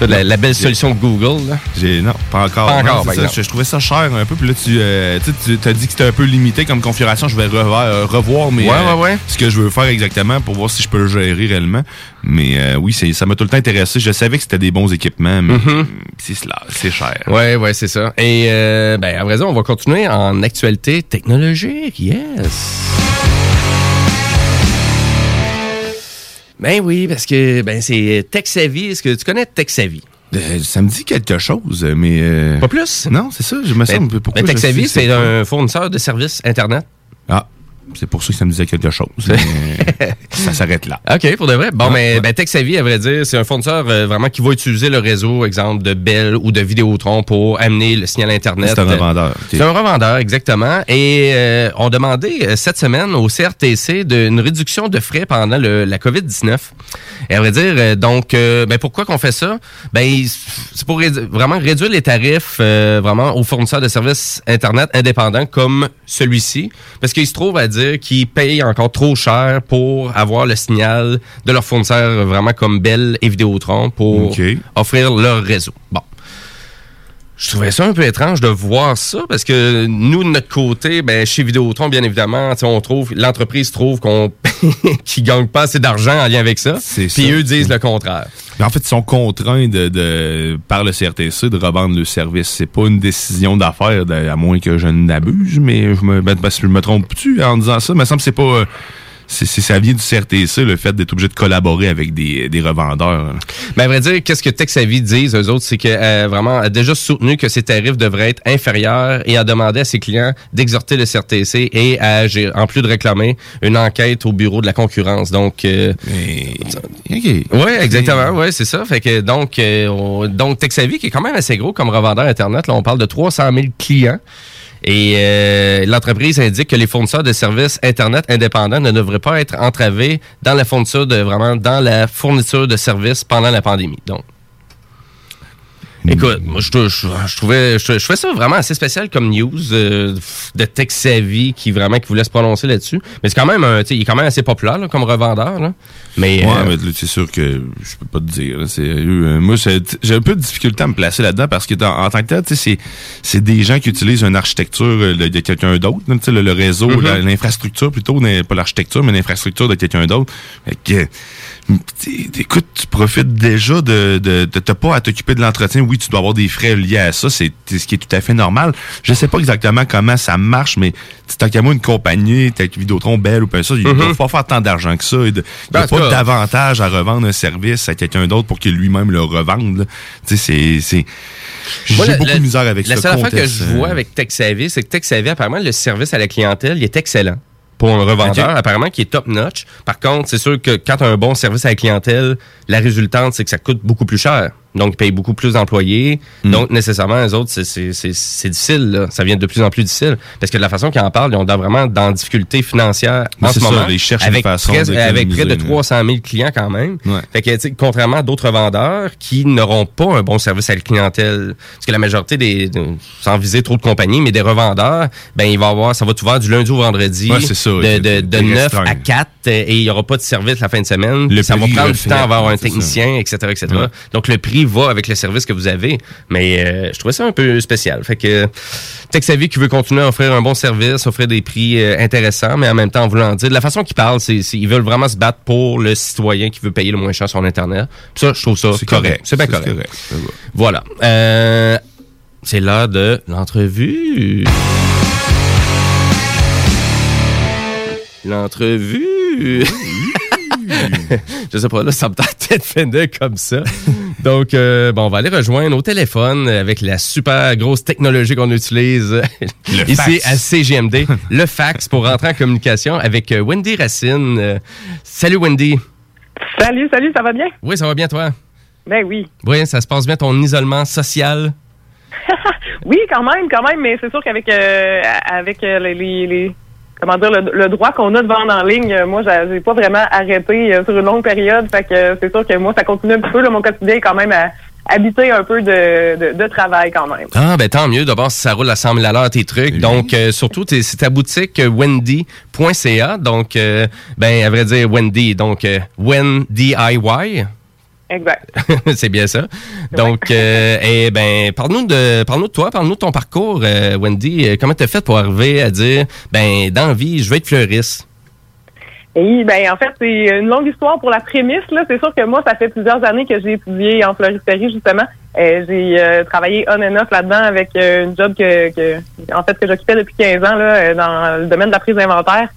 La, la belle solution Google, là? J'ai non, pas encore. Pas encore, ça, je, je trouvais ça cher un peu. Puis là, tu, euh, tu sais, tu as dit que c'était un peu limité comme configuration. Je vais revoir, euh, revoir mes, Ouais, euh, ouais, ce que je veux faire exactement pour voir si je peux le gérer réellement. Mais euh, oui, ça m'a tout le temps intéressé. Je savais que c'était des bons équipements, mais Mhm. c'est cela, c'est cher. Ouais, ouais, c'est ça. Et euh, ben, à vrai dire, on va continuer en actualité technologique. Yes. Ben oui, parce que ben c'est TechSavvy. Est-ce que tu connais TechSavvy? Euh, ça me dit quelque chose, mais... euh, Pas plus? Non, c'est ça. Je me Ben. Pourquoi ben, TechSavvy, c'est un fournisseur de services Internet. C'est pour ça que ça me disait quelque chose. ça s'arrête là. OK, pour de vrai. Bon, Ah, mais ouais. ben, TechSavvy, à vrai dire, c'est un fournisseur euh, vraiment qui va utiliser le réseau, exemple, de Bell ou de Vidéotron pour amener le signal Internet. C'est un revendeur. C'est un revendeur, exactement. Et euh, on demandait euh, cette semaine au CRTC de- une réduction de frais pendant le- la COVID-19. Et à vrai dire, donc, euh, ben, pourquoi qu'on fait ça? Ben, c'est pour rédu- vraiment réduire les tarifs vraiment aux fournisseurs de services Internet indépendants comme celui-ci. Parce qu'il se trouve à dire qu'ils payent encore trop cher pour avoir le signal de leurs fournisseurs vraiment comme Bell et Vidéotron pour offrir leur réseau. Bon. Je trouvais ça un peu étrange de voir ça parce que nous, de notre côté, ben, chez Vidéotron, bien évidemment, on trouve, l'entreprise trouve qu'on qu'ils gagnent pas assez d'argent en lien avec ça. Puis eux disent le contraire. Mais en fait, ils sont contraints de, de- par le CRTC de revendre le service. C'est pas une décision d'affaires, à moins que je n'abuse, mais je me, ben, parce que je me trompe-tu en disant ça? Il me semble que c'est pas... euh, c'est, c'est- ça vient du CRTC, le fait d'être obligé de collaborer avec des, des revendeurs. Mais à vrai dire, qu'est-ce que TechSavvy disent, eux autres, c'est que euh, vraiment a déjà soutenu que ses tarifs devraient être inférieurs et a demandé à ses clients d'exhorter le CRTC et à, en plus de réclamer, une enquête au bureau de la concurrence. Donc, euh, oui, exactement, ouais, c'est ça. Fait que donc, euh, on- donc TechSavvy qui est quand même assez gros comme revendeur internet, là, on parle de 300 000 clients. Et euh, l'entreprise indique que les fournisseurs de services Internet indépendants ne devraient pas être entravés dans la fourniture de vraiment dans la fourniture de services pendant la pandémie. Donc, écoute, moi je, je, je trouvais je, je trouvais ça vraiment assez spécial comme news euh, de Tech Savvy qui vraiment qui voulait se prononcer là-dessus. Mais c'est quand même un, tu sais, il est quand même assez populaire là, comme revendeur. Là. Mais Ouais, euh, mais c'est sûr que je peux pas te dire. C'est, euh, moi, c'est- j'ai un peu de difficulté à me placer là-dedans parce que en tant que tel, c'est, c'est des gens qui utilisent une architecture euh, de, de quelqu'un d'autre. là, tu sais, Le, le réseau, Mhm. la- l'infrastructure plutôt, pas l'architecture, mais l'infrastructure de quelqu'un d'autre. Écoute, tu profites déjà de, de, de t'as pas à t'occuper de l'entretien. Oui, tu dois avoir des frais liés à ça, c'est ce qui est tout à fait normal. Je sais pas exactement comment ça marche, mais tant qu'à moi une compagnie, telle que Vidéotron, Bell ou pas ça, ils Mhm. doivent pas faire tant d'argent que ça. Il Ben, n'y a tout pas d'avantage à revendre un service à quelqu'un d'autre pour qu'il lui-même le revende. Tu sais, c'est- c'est... J'ai la- beaucoup la- de misère avec La ce seule affaire que je vois euh, avec TechSavvy, c'est que TechSavvy, apparemment, le service à la clientèle, il est excellent pour un revendeur, Ok. apparemment, qui est top-notch. Par contre, c'est sûr que quand tu as un bon service à la clientèle, la résultante, c'est que ça coûte beaucoup plus cher. Donc, ils payent beaucoup plus d'employés. Hmm. Donc, nécessairement, les autres, c'est- difficile. Là. Ça vient de plus en plus difficile. Parce que de la façon qu'ils en parlent, ils ont vraiment dans difficulté financière en ce ça, moment. ils cherchent une avec, façon presque- avec près de d'économiser, là. 300 000 clients quand même. Ouais. Fait que, contrairement à d'autres vendeurs qui n'auront pas un bon service à la clientèle, parce que la majorité des, de- sans viser trop de compagnies, mais des revendeurs, ben, il va avoir, ça va être ouvert du lundi au vendredi, Ouais, ça, de, de, de 9 restreint. à 4, euh, et il n'y aura pas de service la fin de semaine. Le ça va prendre du temps à avoir un technicien, etc., etc. Ouais. Donc, le prix va avec le service que vous avez. Mais euh, je trouvais ça un peu spécial. Fait que TechSavvy qui veut continuer à offrir un bon service, offrir des prix euh, intéressants, mais en même temps, en voulant dire, de la façon qu'ils parlent, c'est, ils veulent vraiment se battre pour le citoyen qui veut payer le moins cher sur Internet. Puis ça, je trouve ça correct. correct. C'est bien correct. Voilà. Euh, c'est l'heure de l'entrevue. L'entrevue. je sais pas, là, ça me tente peut-être Fender comme ça. Donc, euh, bon, on va aller rejoindre au téléphone avec la super grosse technologie qu'on utilise ici fax. à CGMD, le fax pour rentrer en communication avec euh, Wendy Racine. Euh, salut Wendy. Salut, salut, ça va bien? Oui, ça va bien toi? Ben oui. Oui, ça se passe bien ton isolement social? Oui, quand même, quand même, mais c'est sûr qu'avec euh, avec euh, les- comment dire le, le droit qu'on a de vendre en ligne, euh, moi j'ai j'ai pas vraiment arrêté euh, sur une longue période. Fait que euh, c'est sûr que moi ça continue un petit peu. Là, mon quotidien est quand même à habiter un peu de, de, de travail quand même. Ah, ben tant mieux. D'abord, si ça roule à 100 000 à l'heure, tes trucs. Donc, euh, surtout, t'es- c'est ta boutique wendy.ca. Donc, euh, ben, à vrai dire, Wendy. Donc, euh, Wendy.iy. Exact. c'est bien ça. Donc, euh, eh ben, parle-nous de, parle-nous de toi, parle-nous de ton parcours, euh, Wendy. Euh, Comment t'as fait pour arriver à dire, ben, dans la vie, je veux être fleuriste? Et ben en fait, c'est une longue histoire pour la prémisse. Là, c'est sûr que moi, ça fait plusieurs années que j'ai étudié en floristerie justement. Euh, j'ai euh, travaillé on and off là-dedans avec euh, une job que, que en fait que j'occupais depuis 15 ans là, euh, dans le domaine de la prise d'inventaire.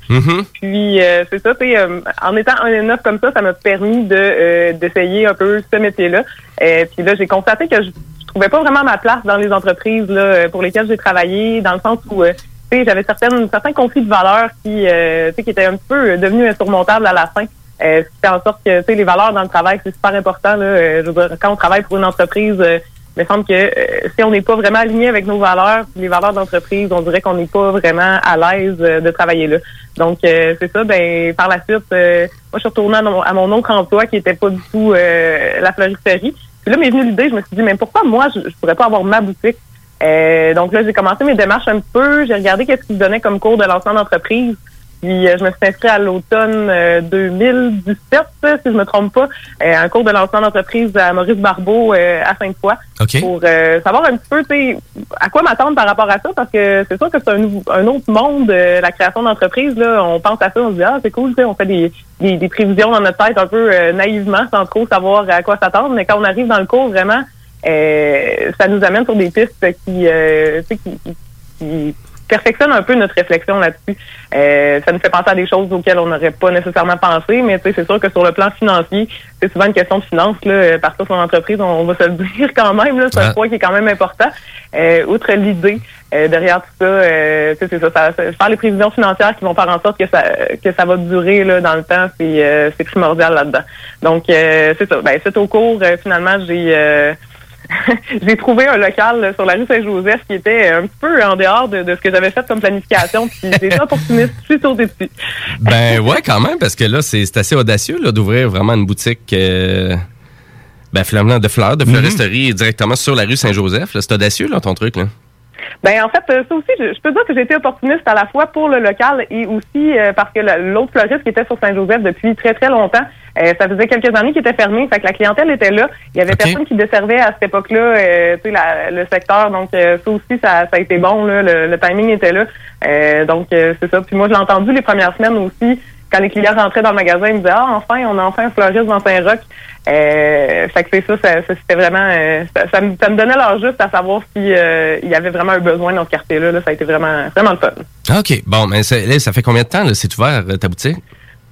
Puis euh, c'est ça, euh, en étant on and off comme ça, ça m'a permis de euh, d'essayer un peu ce métier-là. Puis là, j'ai constaté que je, je trouvais pas vraiment ma place dans les entreprises là, pour lesquelles j'ai travaillé, dans le sens où euh, j'avais certaines certains conflits de valeurs qui euh, qui étaient un peu devenus insurmontables à la fin. Euh, ce qui fait en sorte que les valeurs dans le travail, c'est super important. Là. Euh, je veux dire, quand on travaille pour une entreprise, euh, il me semble que euh, si on n'est pas vraiment aligné avec nos valeurs, les valeurs d'entreprise, on dirait qu'on n'est pas vraiment à l'aise euh, de travailler là. Donc euh, c'est ça. Ben par la suite, euh, moi je suis retournée à mon, autre emploi qui était pas du tout euh, la floristerie. Puis là m'est venue l'idée, je me suis dit mais pourquoi moi je, je pourrais pas avoir ma boutique? Euh, donc là j'ai commencé mes démarches un petit peu. J'ai regardé qu'est-ce qu'ils donnaient comme cours de lancement d'entreprise. Puis euh, je me suis inscrite à l'automne euh, 2017, si je me trompe pas, euh, un cours de lancement d'entreprise à Maurice Barbeau euh, à Sainte-Foy. OK. Pour euh, savoir un petit peu, tu sais, à quoi m'attendre par rapport à ça, parce que c'est sûr que c'est un, un autre monde, euh, la création d'entreprise. Là, on pense à ça, on se dit ah c'est cool, tu sais, on fait des, des, des prévisions dans notre tête un peu euh, naïvement, sans trop savoir à quoi s'attendre. Mais quand on arrive dans le cours, vraiment, euh, ça nous amène sur des pistes qui, euh, qui, qui- qui perfectionnent un peu notre réflexion là-dessus. Euh, ça nous fait penser à des choses auxquelles on n'aurait pas nécessairement pensé, mais c'est sûr que sur le plan financier, c'est souvent une question de finance. Là, Euh, partir sur l'entreprise, on va se le dire quand même. là, C'est un point qui est quand même important. Euh, outre l'idée euh, derrière tout ça, euh, tu sais, c'est ça, ça, faire les prévisions financières qui vont faire en sorte que ça que ça va durer là, dans le temps, c'est euh, primordial là-dedans. Donc euh, c'est ça. Ben, c'est au cours, euh, finalement, j'ai euh, j'ai trouvé un local là, sur la rue Saint-Joseph qui était un petit peu en dehors de, de ce que j'avais fait comme planification. Puis j'ai été opportuniste, je suis. Ben ouais, quand même, parce que là, c'est assez audacieux d'ouvrir vraiment une boutique euh, ben, finalement de fleurs, de fleuristerie directement sur la rue Saint-Joseph. C'est audacieux, là, ton truc. Là. Ben en fait, euh, ça aussi, je, je peux dire que j'ai été opportuniste à la fois pour le local et aussi euh, parce que l'autre fleuriste qui était sur Saint-Joseph depuis très très longtemps, euh, ça faisait quelques années qu'il était fermé, fait que la clientèle était là. Il y avait personne qui desservait à cette époque-là, euh, tu sais, la- le secteur. Donc euh, ça aussi, ça, ça a été bon. Là, le, le timing était là. Euh, donc euh, c'est ça. Puis moi, je l'ai entendu les premières semaines aussi. Quand les clients rentraient dans le magasin, ils me disaient Ah, enfin, on a enfin un fleuriste dans Saint-Roch. Euh, fait que c'est ça, ça, ça, c'était vraiment euh, ça, ça me, ça me donnait l'heure juste à savoir si euh, il y avait vraiment un besoin dans ce quartier-là. Là. Ça a été vraiment vraiment le fun. OK. Bon, mais là, ça fait combien de temps là, c'est ouvert, euh, ta boutique?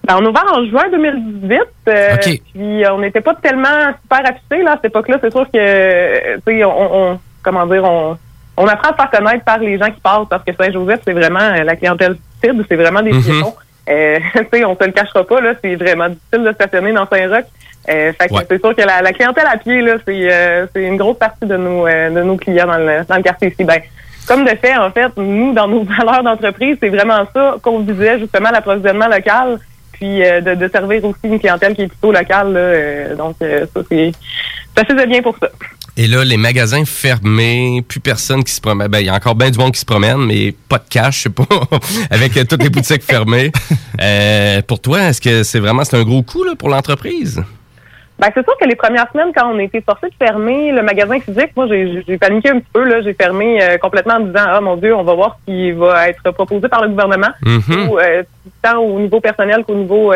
Ben, on a ouvert en juin 2018. euh, OK. Puis on n'était pas tellement super affichés là, à cette époque-là. C'est sûr que tu sais, on, on- comment dire, on, on apprend à se faire connaître par les gens qui passent parce que Saint-Joseph, c'est vraiment euh, la clientèle cible, c'est vraiment des Mhm. piétons. Euh, tu sais, on se le cachera pas, là, c'est vraiment difficile de stationner dans Saint-Roch. Euh, fait que Ouais. c'est sûr que la, la clientèle à pied, là, c'est euh, c'est une grosse partie de nos euh, de nos clients dans le, dans le quartier ici. Ben, comme de fait, en fait, nous, dans nos valeurs d'entreprise, c'est vraiment ça qu'on visait, justement, l'approvisionnement local, puis euh, de, de servir aussi une clientèle qui est plutôt locale. Là, euh, donc, euh, ça, c'est ça faisait bien pour ça. Et là, les magasins fermés, plus personne qui se promène. Ben, il y a encore bien du monde qui se promène, mais pas de cash, je sais pas, avec euh, toutes les boutiques fermées. Euh, pour toi, est-ce que c'est vraiment c'est un gros coup là, pour l'entreprise? Ben, c'est sûr que les premières semaines, quand on a été forcé de fermer le magasin physique, moi, j'ai paniqué un petit peu. là. J'ai fermé euh, complètement en disant, ah mon Dieu, on va voir ce qui va être proposé par le gouvernement, Mhm. ou, euh, tant au niveau personnel qu'au niveau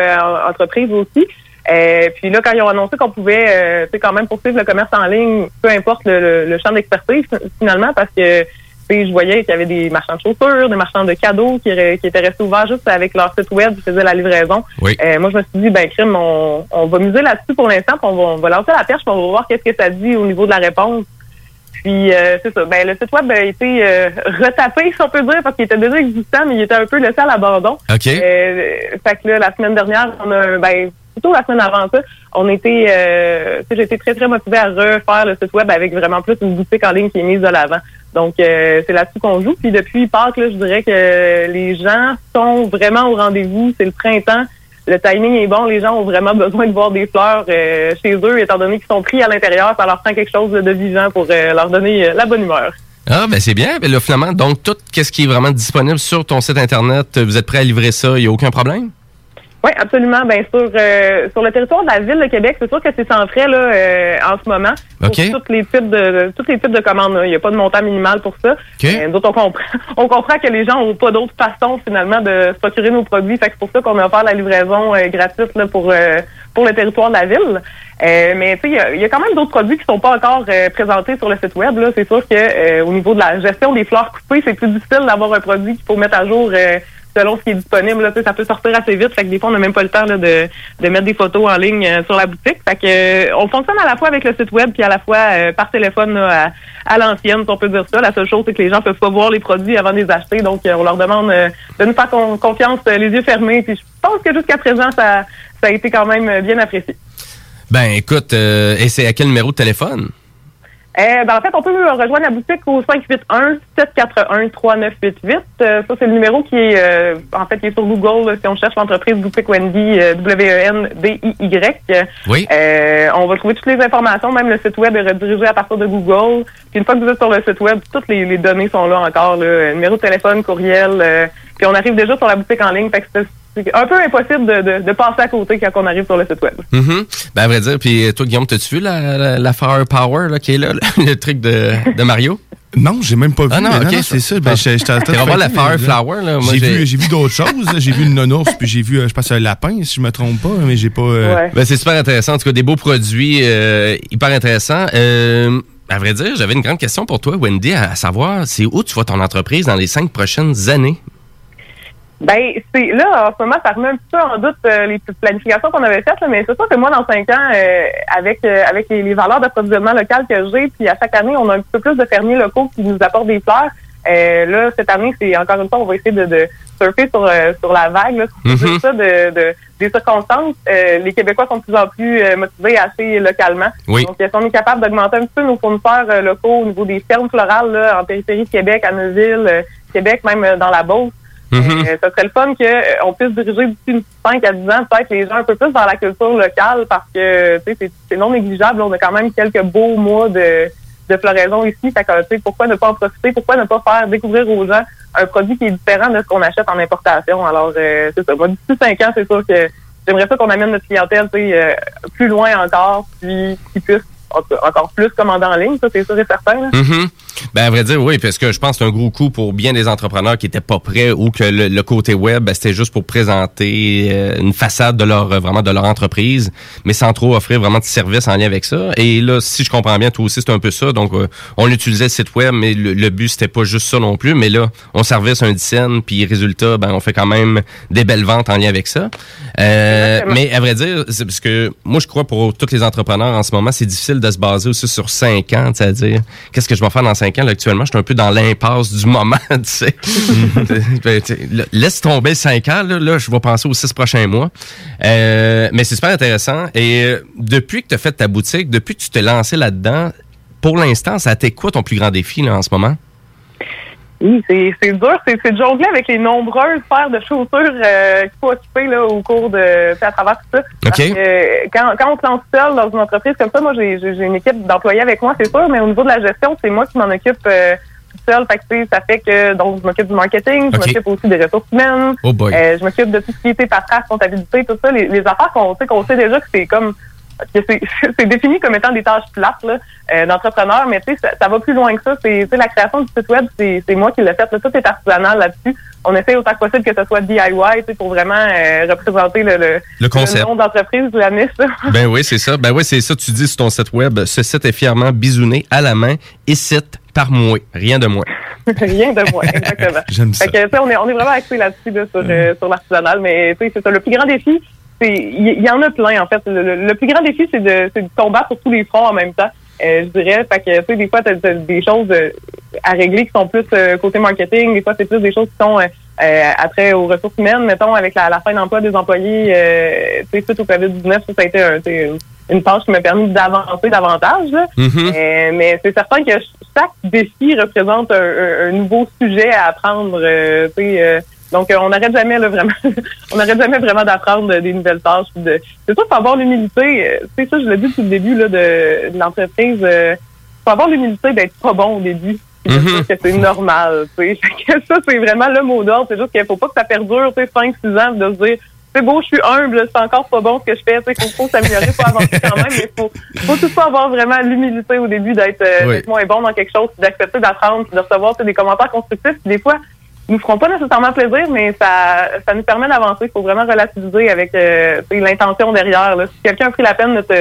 entreprise aussi. Euh, puis là, quand ils ont annoncé qu'on pouvait euh, quand même poursuivre le commerce en ligne, peu importe le, le- le champ d'expertise finalement, parce que je voyais qu'il y avait des marchands de chaussures, des marchands de cadeaux qui étaient restés ouverts juste avec leur site web, qui faisaient la livraison. Oui. Euh, moi, je me suis dit, ben, crime, on, on va miser là-dessus pour l'instant, puis on va, on va lancer la perche, puis on va voir qu'est-ce que ça dit au niveau de la réponse. Puis, euh, c'est ça. Ben, le site web a été euh, retapé, si on peut dire, parce qu'il était déjà existant, mais il était un peu laissé à l'abandon. OK. Euh, fait que là, la semaine dernière, on a, ben, plutôt la semaine avant ça, on était, euh, été très, très motivée à refaire le site web avec vraiment plus une boutique en ligne qui est mise de l'avant. Donc, euh, c'est là-dessus qu'on joue. Puis depuis Pâques, là, je dirais que les gens sont vraiment au rendez-vous. C'est le printemps. Le timing est bon. Les gens ont vraiment besoin de voir des fleurs euh, chez eux, étant donné qu'ils sont pris à l'intérieur. Ça leur prend quelque chose de vivant pour euh, leur donner euh, la bonne humeur. Ah, ben c'est bien. Ben là, finalement, donc, tout ce qui est vraiment disponible sur ton site Internet, vous êtes prêt à livrer ça, il n'y a aucun problème? Oui, absolument. Bien sûr, euh, sur le territoire de la ville de Québec, c'est sûr que c'est sans frais là euh, en ce moment pour OK. tous les types de tous les types de commandes. là. Il n'y a pas de montant minimal pour ça. Euh, nous autres, on comprend, on comprend que les gens n'ont pas d'autre façon finalement de se procurer nos produits. Fait que c'est pour ça qu'on a offert la livraison euh, gratuite là, pour euh, pour le territoire de la ville. Euh, mais tu sais, il y a- y, a quand même d'autres produits qui sont pas encore euh, présentés sur le site web. Là, c'est sûr que euh, au niveau de la gestion des fleurs coupées, c'est plus difficile d'avoir un produit qu'il faut mettre à jour. Selon ce qui est disponible. Là, ça peut sortir assez vite. Fait que des fois, on n'a même pas le temps là, de, de mettre des photos en ligne euh, sur la boutique. Fait que euh, on fonctionne à la fois avec le site web puis à la fois euh, par téléphone là, à, à l'ancienne, si on peut dire ça. La seule chose, c'est que les gens peuvent pas voir les produits avant de les acheter. Donc, euh, on leur demande euh, de nous faire con- confiance, euh, les yeux fermés. Puis je pense que jusqu'à présent, ça, ça a été quand même bien apprécié. Ben, écoute, et c'est à quel numéro de téléphone? Euh, ben, en fait, on peut rejoindre la boutique au 581-741-3988. Euh, ça, c'est le numéro qui est, euh, en fait, qui est sur Google. là, si on cherche l'entreprise Boutique Wendy, euh, W-E-N-D-I-Y. Oui. Euh, on va trouver toutes les informations. Même le site web est redirigé à partir de Google. Puis une fois que vous êtes sur le site web, toutes les, les données sont là encore. Là, numéro de téléphone, courriel. euh, puis on arrive déjà sur la boutique en ligne. Fait que c'est un peu impossible de, de, de passer à côté quand on arrive sur le site web. Mhm. Ben, à vrai dire, puis toi, Guillaume, t'as-tu vu la, la, la Firepower là, qui est là, le, le truc de, de Mario? Non, j'ai même pas vu. Ah non, mais ok. c'est ça. Ben, j'étais- j'étais en train de T'as voir la Fireflower, là. J'ai j'ai- vu, j'ai vu d'autres choses. J'ai vu une nounours, puis j'ai vu, euh, je pense, un lapin, si je me trompe pas, mais j'ai pas. euh, Ben, c'est super intéressant. En tout cas, des beaux produits euh, hyper intéressants. Euh, à vrai dire, j'avais une grande question pour toi, Wendy, à, à savoir, c'est où tu vois ton entreprise dans les cinq prochaines années? Ben, c'est là, en ce moment, ça remet un petit peu en doute euh, les planifications qu'on avait faites, là, mais c'est sûr que moi, dans cinq ans, euh, avec euh, avec les, les valeurs d'approvisionnement local que j'ai, puis à chaque année, on a un petit peu plus de fermiers locaux qui nous apportent des fleurs. Euh, là, cette année, c'est encore une fois, on va essayer de, de surfer sur, euh, sur la vague, là, dire Mhm. ça, de, de- des circonstances. Euh, les Québécois sont de plus en plus euh, motivés à acheter localement. Oui. Donc, si on est capable d'augmenter un petit peu nos fournisseurs locaux au niveau des fermes florales là, en périphérie de Québec, à Neuville, euh, Québec, même euh, dans la Beauce, Mhm. euh, ça serait le fun qu'on puisse diriger d'ici une 5 à 10 ans peut-être les gens un peu plus vers la culture locale parce que c'est- c'est non négligeable. On a quand même quelques beaux mois de, floraison ici. Fait que, pourquoi ne pas en profiter? Pourquoi ne pas faire découvrir aux gens un produit qui est différent de ce qu'on achète en importation? Alors, euh, c'est ça. Moi, d'ici 5 ans, c'est sûr que j'aimerais ça qu'on amène notre clientèle euh, plus loin encore, puis qu'ils puissent encore plus commander en ligne. Ça, c'est sûr et certain. Mhm. Ben, à vrai dire, oui, parce que je pense que c'est un gros coup pour bien des entrepreneurs qui étaient pas prêts ou que le, le côté web, ben, c'était juste pour présenter euh, une façade de leur, euh, vraiment de leur entreprise, mais sans trop offrir vraiment de services en lien avec ça. Et là, si je comprends bien, toi aussi, c'est un peu ça. Donc, euh, on utilisait le site web, mais le, le but, c'était pas juste ça non plus. Mais là, on service un dizaine, puis résultat, ben, on fait quand même des belles ventes en lien avec ça. Euh, mais à vrai dire, c'est parce que moi, je crois pour tous les entrepreneurs en ce moment, c'est difficile de se baser aussi sur cinq ans, c'est-à-dire, qu'est-ce que je vais faire dans cinq ans? Là, actuellement, je suis un peu dans l'impasse du moment, tu sais. Ben, sais, là, Laisse tomber cinq ans, là, là, je vais penser aux six prochains mois. Euh, mais c'est super intéressant. Et euh, depuis que tu as fait ta boutique, depuis que tu t'es lancé là-dedans, pour l'instant, ça a été quoi ton plus grand défi là, en ce moment? Oui, c'est c'est dur. C'est c'est de jongler avec les nombreuses paires de chaussures euh, qu'il faut occuper là, au cours de, à travers tout ça. Parce OK. que, euh, quand, quand on se lance seul dans une entreprise comme ça, moi, j'ai une équipe d'employés avec moi, c'est sûr, mais au niveau de la gestion, c'est moi qui m'en occupe euh, tout seul. Fait que, ça fait que, donc, je m'occupe du marketing, je m'occupe aussi des ressources humaines. Oh boy. Euh, je m'occupe de tout ce qui était paperasse, comptabilité, tout ça. Les, les affaires qu'on sait, qu'on sait déjà que c'est comme que c'est défini comme étant des tâches plates euh, d'entrepreneur, mais tu sais, ça, ça va plus loin que ça. C'est tu sais, la création du site web, c'est moi qui l'ai fait. Là. Tout est artisanal là-dessus. On essaie autant que possible que ce soit DIY, tu sais, pour vraiment euh, représenter le, le, Le concept. nom d'entreprise, la niche. Ben oui, c'est ça. Ben oui, c'est ça. Tu dis sur ton site web, ce site est fièrement bisouné à la main et site par moi. Rien de moins. Rien de moins, exactement. J'aime ça. Fait que, on est, on est vraiment axé là-dessus, là, sur, euh, sur l'artisanal, mais tu sais, c'est ça. Le plus grand défi, il y, en a plein, en fait. Le, le- le plus grand défi, c'est de, c'est de combattre sur tous les fronts en même temps. Euh, je dirais, fait que, tu sais, des fois, t'as, t'as des choses euh, à régler qui sont plus euh, côté marketing, des fois, c'est plus des choses qui sont euh, euh, après aux ressources humaines, mettons, avec la, la fin d'emploi des employés, euh, tu sais, suite au COVID-19, ça, a été un, tu une, tâche qui m'a permis d'avancer davantage. Mhm. Euh, mais c'est certain que chaque défi représente un, un- un nouveau sujet à apprendre. euh, tu sais, euh, donc, euh, on n'arrête jamais là, vraiment. on n'arrête jamais vraiment d'apprendre des nouvelles tâches. de- C'est sûr qu'il faut avoir l'humilité. euh, Tu sais, ça, je l'ai dit depuis le début là, de, de l'entreprise. Il faut avoir l'humilité d'être pas bon au début. Mhm. dire que c'est normal. Tu sais. Fait que ça, c'est vraiment le mot d'ordre. C'est juste qu'il faut pas que ça perdure, tu sais, 5-6 ans, de se dire c'est beau, je suis humble, c'est encore pas bon ce que je fais. Il faut, faut s'améliorer, faut avancer quand même, mais faut, faut toutefois avoir vraiment l'humilité au début d'être euh, Oui. moins bon dans quelque chose, d'accepter d'apprendre, de recevoir des commentaires constructifs. Puis des fois, nous feront pas nécessairement plaisir, mais ça, ça nous permet d'avancer. Il faut vraiment relativiser avec euh, l'intention derrière. Là. Si quelqu'un a pris la peine de te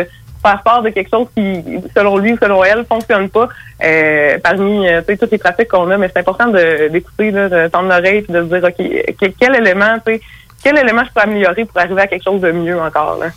faire part de quelque chose qui, selon lui ou selon elle, fonctionne pas, euh, parmi euh, toutes les pratiques qu'on a, mais c'est important de- d'écouter, là, de tendre l'oreille, puis de se dire, OK, quel élément, tu sais, quel élément je peux améliorer pour arriver à quelque chose de mieux encore. Là?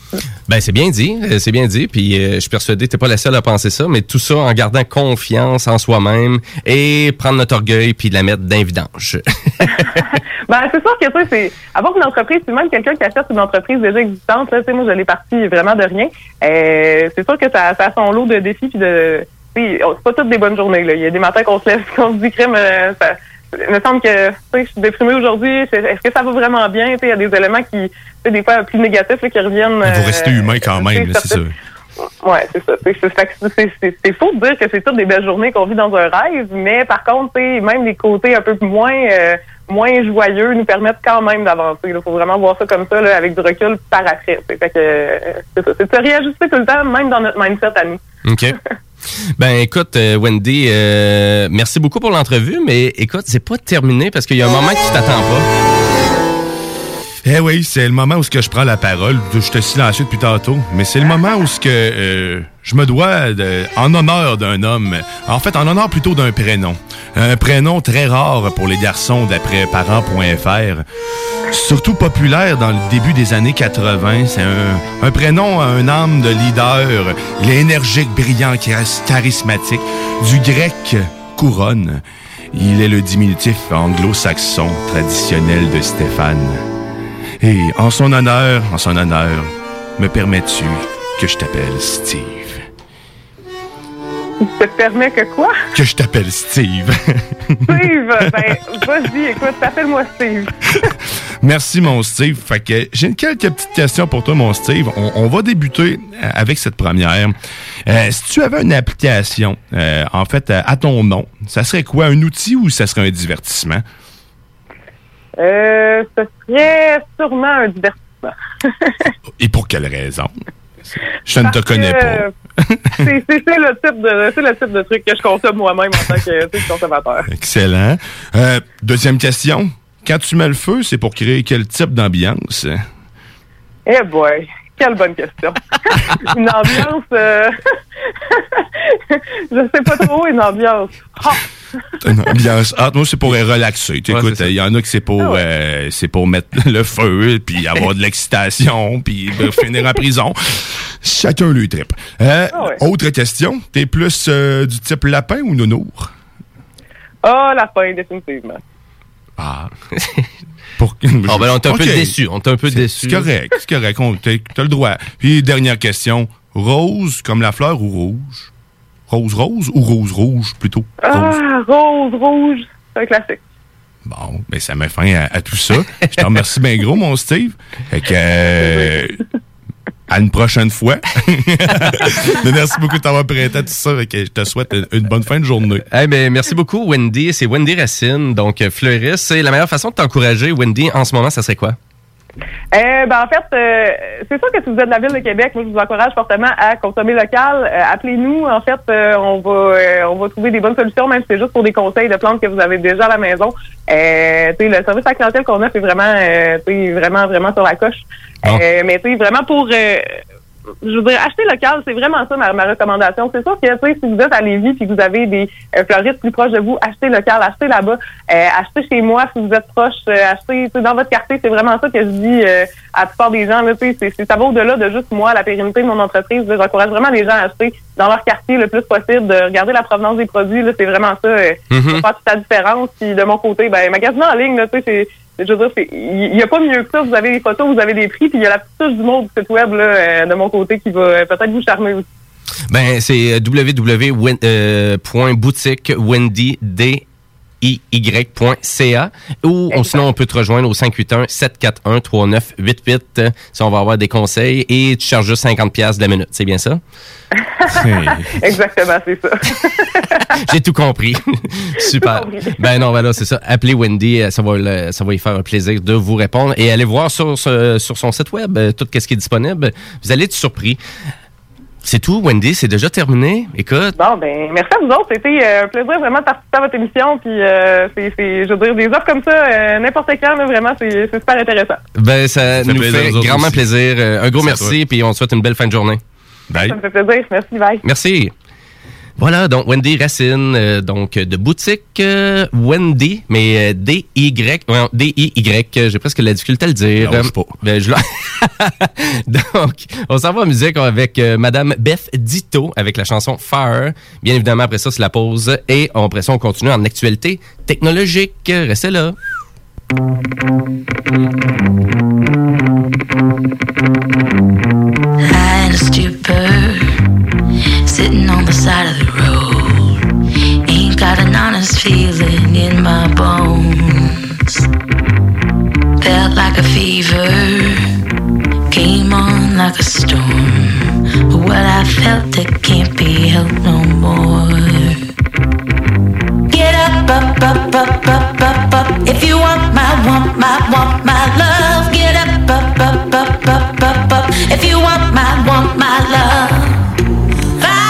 Ben, c'est bien dit, euh, c'est bien dit. Puis euh, je suis persuadé que t'es pas la seule à penser ça, mais tout ça en gardant confiance en soi-même et prendre notre orgueil puis la mettre d'un vidange. Ben, c'est sûr que tu sais, c'est avoir une entreprise, puis même quelqu'un qui achète une entreprise déjà existante, là, tu sais, moi, je l'ai parti vraiment de rien. Euh, c'est sûr que ça, ça a son lot de défis puis de. oh, C'est pas toutes des bonnes journées. Là. Il y a des matins qu'on se lève qu'on se dit crème. euh, ça, il me semble que je suis déprimée aujourd'hui. Est-ce que ça va vraiment bien? Il y a des éléments qui, des fois plus négatifs là, qui reviennent. Il faut euh, rester humain quand même, c'est ça. Ouais, c'est ça. C'est- faux de dire que c'est toutes des belles journées qu'on vit dans un rêve, mais par contre, même les côtés un peu moins euh, moins joyeux nous permettent quand même d'avancer. Il faut vraiment voir ça comme ça, là, avec du recul par après. euh, c'est ça. C'est de se réajuster tout le temps, même dans notre mindset à nous. OK. Ben écoute, euh, Wendy, euh, merci beaucoup pour l'entrevue, mais écoute, c'est pas terminé parce qu'il y a un moment qui t'attend pas. Eh oui, c'est le moment où que je prends la parole. Je te silencieux depuis tantôt, mais c'est le moment où que euh, je me dois de- en honneur d'un homme. En fait, en honneur plutôt d'un prénom. Un prénom très rare pour les garçons d'après parents.fr. Surtout populaire dans le début des années 80. C'est un, un prénom à un âme de leader. Il est énergique, brillant, charis- charismatique. Du grec couronne. Il est le diminutif anglo-saxon traditionnel de Stéphane. Et en son honneur, en son honneur, me permets-tu que je t'appelle Steve? Ça te permet que quoi? Que je t'appelle Steve. Steve, ben, vas-y, écoute, appelle-moi Steve. Merci, mon Steve. Fait que j'ai quelques petites questions pour toi, mon Steve. On, on va débuter euh, avec cette première. Euh, si tu avais une application, euh, en fait, à, à ton nom, ça serait quoi? Un outil ou ça serait un divertissement? Euh, ce serait sûrement un divertissement. Et pour quelle raison? Je ne te connais que, pas. euh, c'est c'est- c'est le type de c'est le type de truc que je consomme moi-même en tant que consommateur. Excellent. Euh, deuxième question. Quand tu mets le feu, c'est pour créer quel type d'ambiance? Eh boy, quelle bonne question. une ambiance, euh... je sais pas trop, une ambiance. Une ambiance hot. Moi, c'est pour relaxer. Tu écoutes, il y en a que c'est pour, Ah euh, c'est pour mettre le feu, puis avoir de l'excitation, puis finir en prison. Chacun lui trip. Euh, Ah ouais. Autre question. T'es plus euh, du type lapin ou nounours? Ah, la fin, définitivement. Ah. Pour... Ah, ben, on est un peu déçu. On est un peu C'est- déçu. C'est correct, c'est correct. T'as t'as le droit. Puis, dernière question. Rose comme la fleur ou rouge? Rose rose ou rose rouge plutôt? Rose. Ah, rose, rouge, c'est un classique. Bon, ben ça met fin à, à tout ça. Je te remercie bien gros, mon Steve. Fait que... euh, à une prochaine fois. Merci beaucoup de t'avoir prêté à tout ça. Je te souhaite une, bonne fin de journée. Ben, merci beaucoup, Wendy. C'est Wendy Racine, donc euh, fleuriste. La meilleure façon de t'encourager, Wendy, en ce moment, ça serait quoi? Euh, ben en fait, euh, c'est sûr que si vous êtes de la ville de Québec, moi je vous encourage fortement à consommer local. Euh, Appelez-nous. En fait, euh, on va euh, on va trouver des bonnes solutions, même si c'est juste pour des conseils de plantes que vous avez déjà à la maison. Euh, tu sais, le service à clientèle qu'on offre est vraiment, euh, tu sais, vraiment, vraiment sur la coche. Euh, mais tu sais, vraiment pour euh, je veux dire, acheter local, c'est vraiment ça ma, ma recommandation. C'est sûr que, si vous êtes à Lévis puis que vous avez des euh, fleuristes plus proches de vous, achetez local, achetez là-bas. Euh, achetez chez moi si vous êtes proche, euh, achetez dans votre quartier. C'est vraiment ça que je dis euh, à la plupart des gens. Là, tu sais, c'est, c'est- ça va au-delà de juste moi, la pérennité de mon entreprise. Je J'encourage vraiment les gens à acheter dans leur quartier le plus possible, de regarder la provenance des produits. Là, c'est vraiment ça. Euh, Mhm. ça fait toute la différence. Puis de mon côté, ben, magasiner en ligne, là, tu sais, c'est je veux dire, il n'y a pas mieux que ça. Vous avez les photos, vous avez des prix, puis il y a la petite touche du mot du site web là, euh, de mon côté qui va euh, peut-être vous charmer aussi. Ben, c'est www.boutique-wendy.ca ou on- sinon on peut te rejoindre au 581-741-3988 euh, si on va avoir des conseils et tu charges juste 50$ piastres de la minute, c'est bien ça? Exactement, c'est ça. J'ai tout compris. Super. compris. Ben non, ben là, c'est ça. Appelez Wendy, euh, ça va, le- ça va lui faire un plaisir de vous répondre. Et allez voir sur, sur son site web euh, tout ce qui est disponible. Vous allez être surpris. C'est tout, Wendy, c'est déjà terminé. Écoute, Bon, ben, merci à vous autres. C'était euh, un plaisir vraiment de participer à votre émission. Puis, euh, c'est, c'est- je veux dire, des offres comme ça, euh, n'importe quand, là, vraiment, c'est, c'est super intéressant. ben ça fait nous plaisir fait grandement aussi. plaisir. Euh, un gros merci, puis on te souhaite une belle fin de journée. Bye. Ça me fait plaisir. Merci, bye. Merci. Voilà, donc Wendy Racine, euh, donc de boutique euh, Wendy, mais euh, D-Y, D-I-Y, euh, j'ai presque la difficulté à le dire. Lâche pas. Ben, je donc, on s'en va en musique avec euh, Madame Beth Dito avec la chanson Fire. Bien évidemment, après ça, c'est la pause. Et après ça, on continue en actualité technologique. Restez là. High in a stupor, sitting on the side of the road. Ain't got an honest feeling in my bones. Felt like a fever, came on like a storm. What I felt, it can't be helped no more. Get up, up, up, up, up, up, up. If you want my, want my, want my love, get up, up, up, up, up, up. If you want my, want my love. Fire.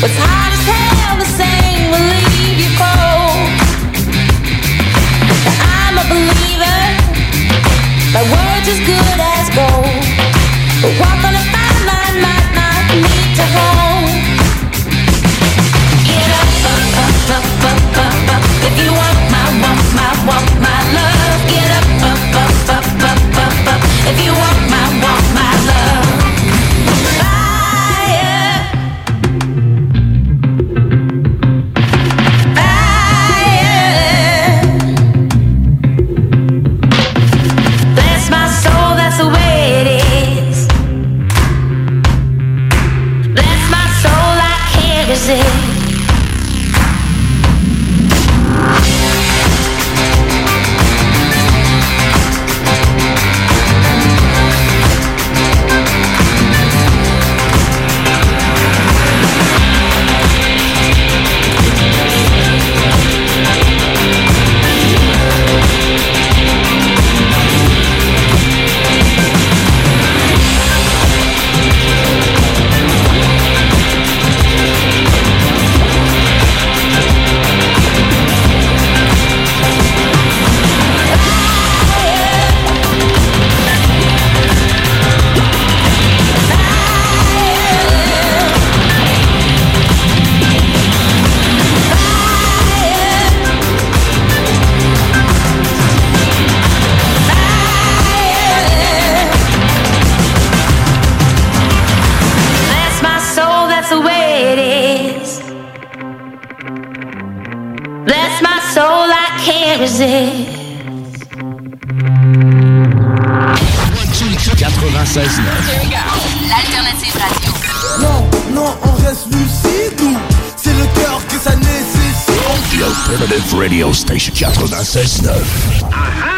What's happening? Bless my soul, I can't resist. 96 L'alternative radio. Non, non, on reste lucide ou c'est le cœur que ça nécessite. The Alternative Radio Station 96.9.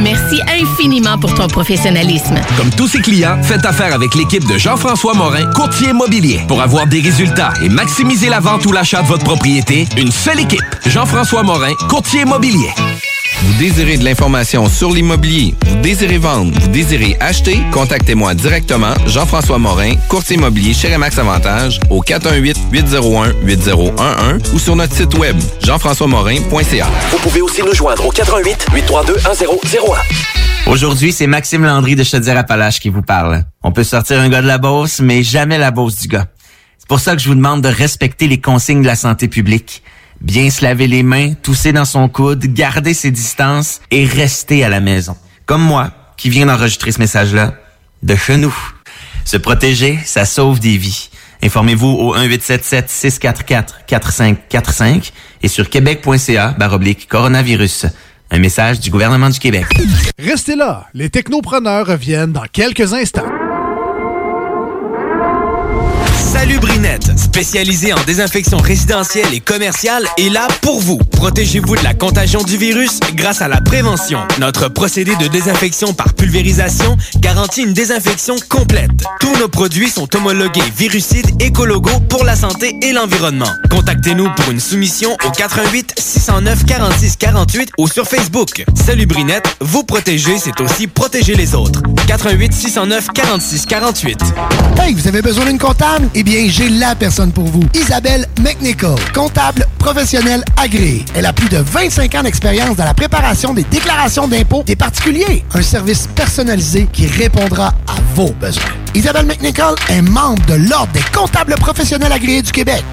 Merci infiniment pour ton professionnalisme. Comme tous ses clients, faites affaire avec l'équipe de Jean-François Morin, courtier immobilier. Pour avoir des résultats et maximiser la vente ou l'achat de votre propriété, une seule équipe. Jean-François Morin, courtier immobilier. Vous désirez de l'information sur l'immobilier, vous désirez vendre, vous désirez acheter, contactez-moi directement, Jean-François Morin, courtier immobilier chez Remax Avantage, au 418-801-8011 ou sur notre site web, jean-françois-morin.ca. Vous pouvez aussi nous joindre au 88 832 1001. Aujourd'hui, c'est Maxime Landry de Chaudière-Appalaches qui vous parle. On peut sortir un gars de la bosse, mais jamais la bosse du gars. C'est pour ça que je vous demande de respecter les consignes de la santé publique. Bien se laver les mains, tousser dans son coude, garder ses distances et rester à la maison. Comme moi, qui viens d'enregistrer ce message-là, de chez nous. Se protéger, ça sauve des vies. Informez-vous au 1877-644-4545 et sur québec.ca baroblique coronavirus. Un message du gouvernement du Québec. Restez là, les technopreneurs reviennent dans quelques instants. Salut Brinette, spécialisé en désinfection résidentielle et commerciale, est là pour vous. Protégez-vous de la contagion du virus grâce à la prévention. Notre procédé de désinfection par pulvérisation garantit une désinfection complète. Tous nos produits sont homologués virucides écologos pour la santé et l'environnement. Contactez-nous pour une soumission au 88 609 46 48 ou sur Facebook. Salut Brinette, vous protéger, c'est aussi protéger les autres. 88 609 46 48. Hey, vous avez besoin d'une comptable? Eh bien, j'ai la personne pour vous. Isabelle McNichol, comptable professionnelle agréée. Elle a plus de 25 ans d'expérience dans la préparation des déclarations d'impôts des particuliers. Un service personnalisé qui répondra à vos besoins. Isabelle McNichol est membre de l'Ordre des comptables professionnels agréés du Québec.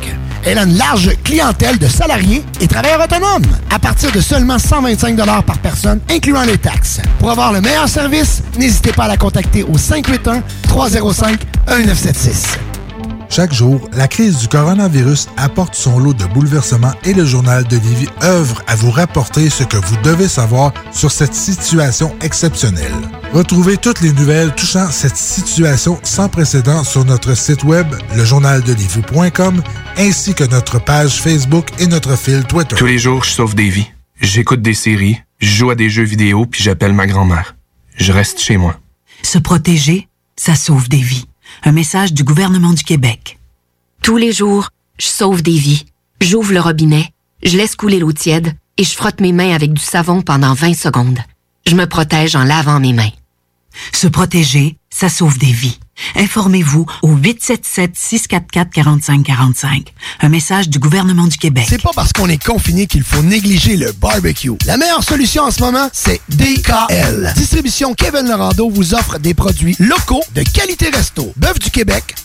Elle a une large clientèle de salariés et travailleurs autonomes à partir de seulement 125 par personne, incluant les taxes. Pour avoir le meilleur service, n'hésitez pas à la contacter au 581-305-1976. Chaque jour, la crise du coronavirus apporte son lot de bouleversements et le journal de Livy œuvre à vous rapporter ce que vous devez savoir sur cette situation exceptionnelle. Retrouvez toutes les nouvelles touchant cette situation sans précédent sur notre site web, lejournaldelivy.com, ainsi que notre page Facebook et notre fil Twitter. Tous les jours, je sauve des vies. J'écoute des séries, je joue à des jeux vidéo, puis j'appelle ma grand-mère. Je reste chez moi. Se protéger, ça sauve des vies. Un message du gouvernement du Québec. Tous les jours, je sauve des vies. J'ouvre le robinet, je laisse couler l'eau tiède et je frotte mes mains avec du savon pendant 20 secondes. Je me protège en lavant mes mains. Se protéger, ça sauve des vies. Informez-vous au 877-644-4545. Un message du gouvernement du Québec. C'est pas parce qu'on est confiné qu'il faut négliger le barbecue. La meilleure solution en ce moment, c'est DKL. Distribution Kevin Lorando vous offre des produits locaux de qualité resto. Bœuf du Québec,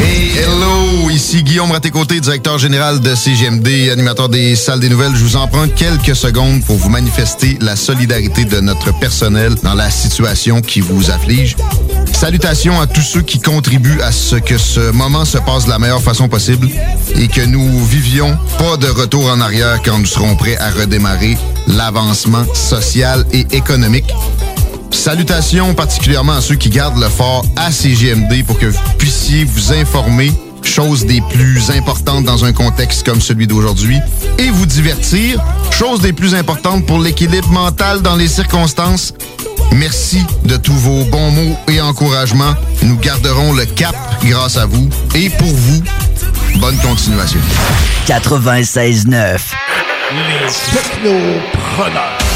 Hello! Ici Guillaume Raté-Côté, directeur général de CGMD, animateur des salles des nouvelles. Je vous en prends quelques secondes pour vous manifester la solidarité de notre personnel dans la situation qui vous afflige. Salutations à tous ceux qui contribuent à ce que ce moment se passe de la meilleure façon possible et que nous vivions pas de retour en arrière quand nous serons prêts à redémarrer l'avancement social et économique. Salutations particulièrement à ceux qui gardent le fort à CGMD pour que vous puissiez vous informer chose des plus importantes dans un contexte comme celui d'aujourd'hui, et vous divertir, chose des plus importantes pour l'équilibre mental dans les circonstances. Merci de tous vos bons mots et encouragements. Nous garderons le cap grâce à vous. Et pour vous, bonne continuation. 96.9 Les technopreneurs.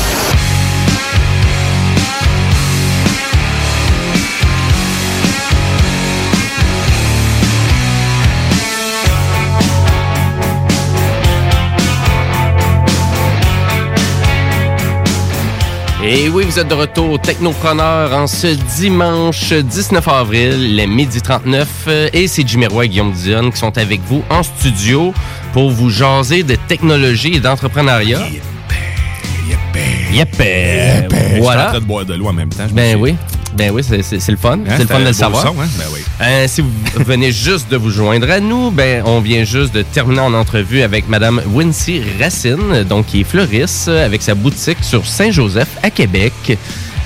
Et oui, vous êtes de retour Technopreneur en ce dimanche 19 avril, le midi 39. euh, Et c'est Jimmy Roy et Guillaume Dion qui sont avec vous en studio pour vous jaser de technologie et d'entrepreneuriat. Yep. euh, Je suis en Voilà. train de boire de l'eau en même temps. Ben oui. Ben oui, c'est le fun. Hein, c'est le fun de c'était le savoir. son, hein? Ben oui. Euh, si vous venez juste de vous joindre à nous, ben on vient juste de terminer en entrevue avec Madame Wincy Racine, donc qui est fleuriste avec sa boutique sur Saint-Joseph à Québec.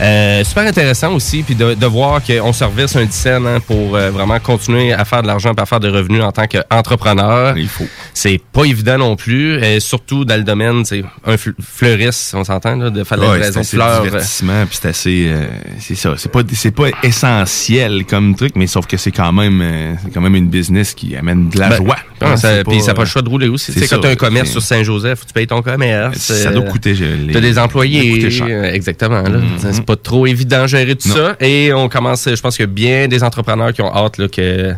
Euh, super intéressant aussi, puis de, de voir qu'on service un dixaine hein, pour euh, vraiment continuer à faire de l'argent et à faire des revenus en tant qu'entrepreneur. Il faut. C'est pas évident non plus, et surtout dans le domaine, c'est un fl- fleuriste, on s'entend, là, de faire de la Ouais, c'est de fleurs. divertissement, puis c'est assez, euh, c'est ça. C'est pas, c'est pas essentiel comme truc, mais sauf que c'est quand même, euh, c'est quand même une business qui amène de la Ben, joie. ah, Hein, ça- Puis ça n'a pas le choix de rouler aussi. Tu c'est sais, quand ça, tu as un commerce sur Saint-Joseph, tu payes ton commerce. Ça doit coûter, je- les- Tu as des ça doit employés. coûter cher. euh, Exactement. là. Mhm. Pas trop évident de gérer tout Non. ça. Et on commence, je pense qu'il y a bien des entrepreneurs qui ont hâte là, que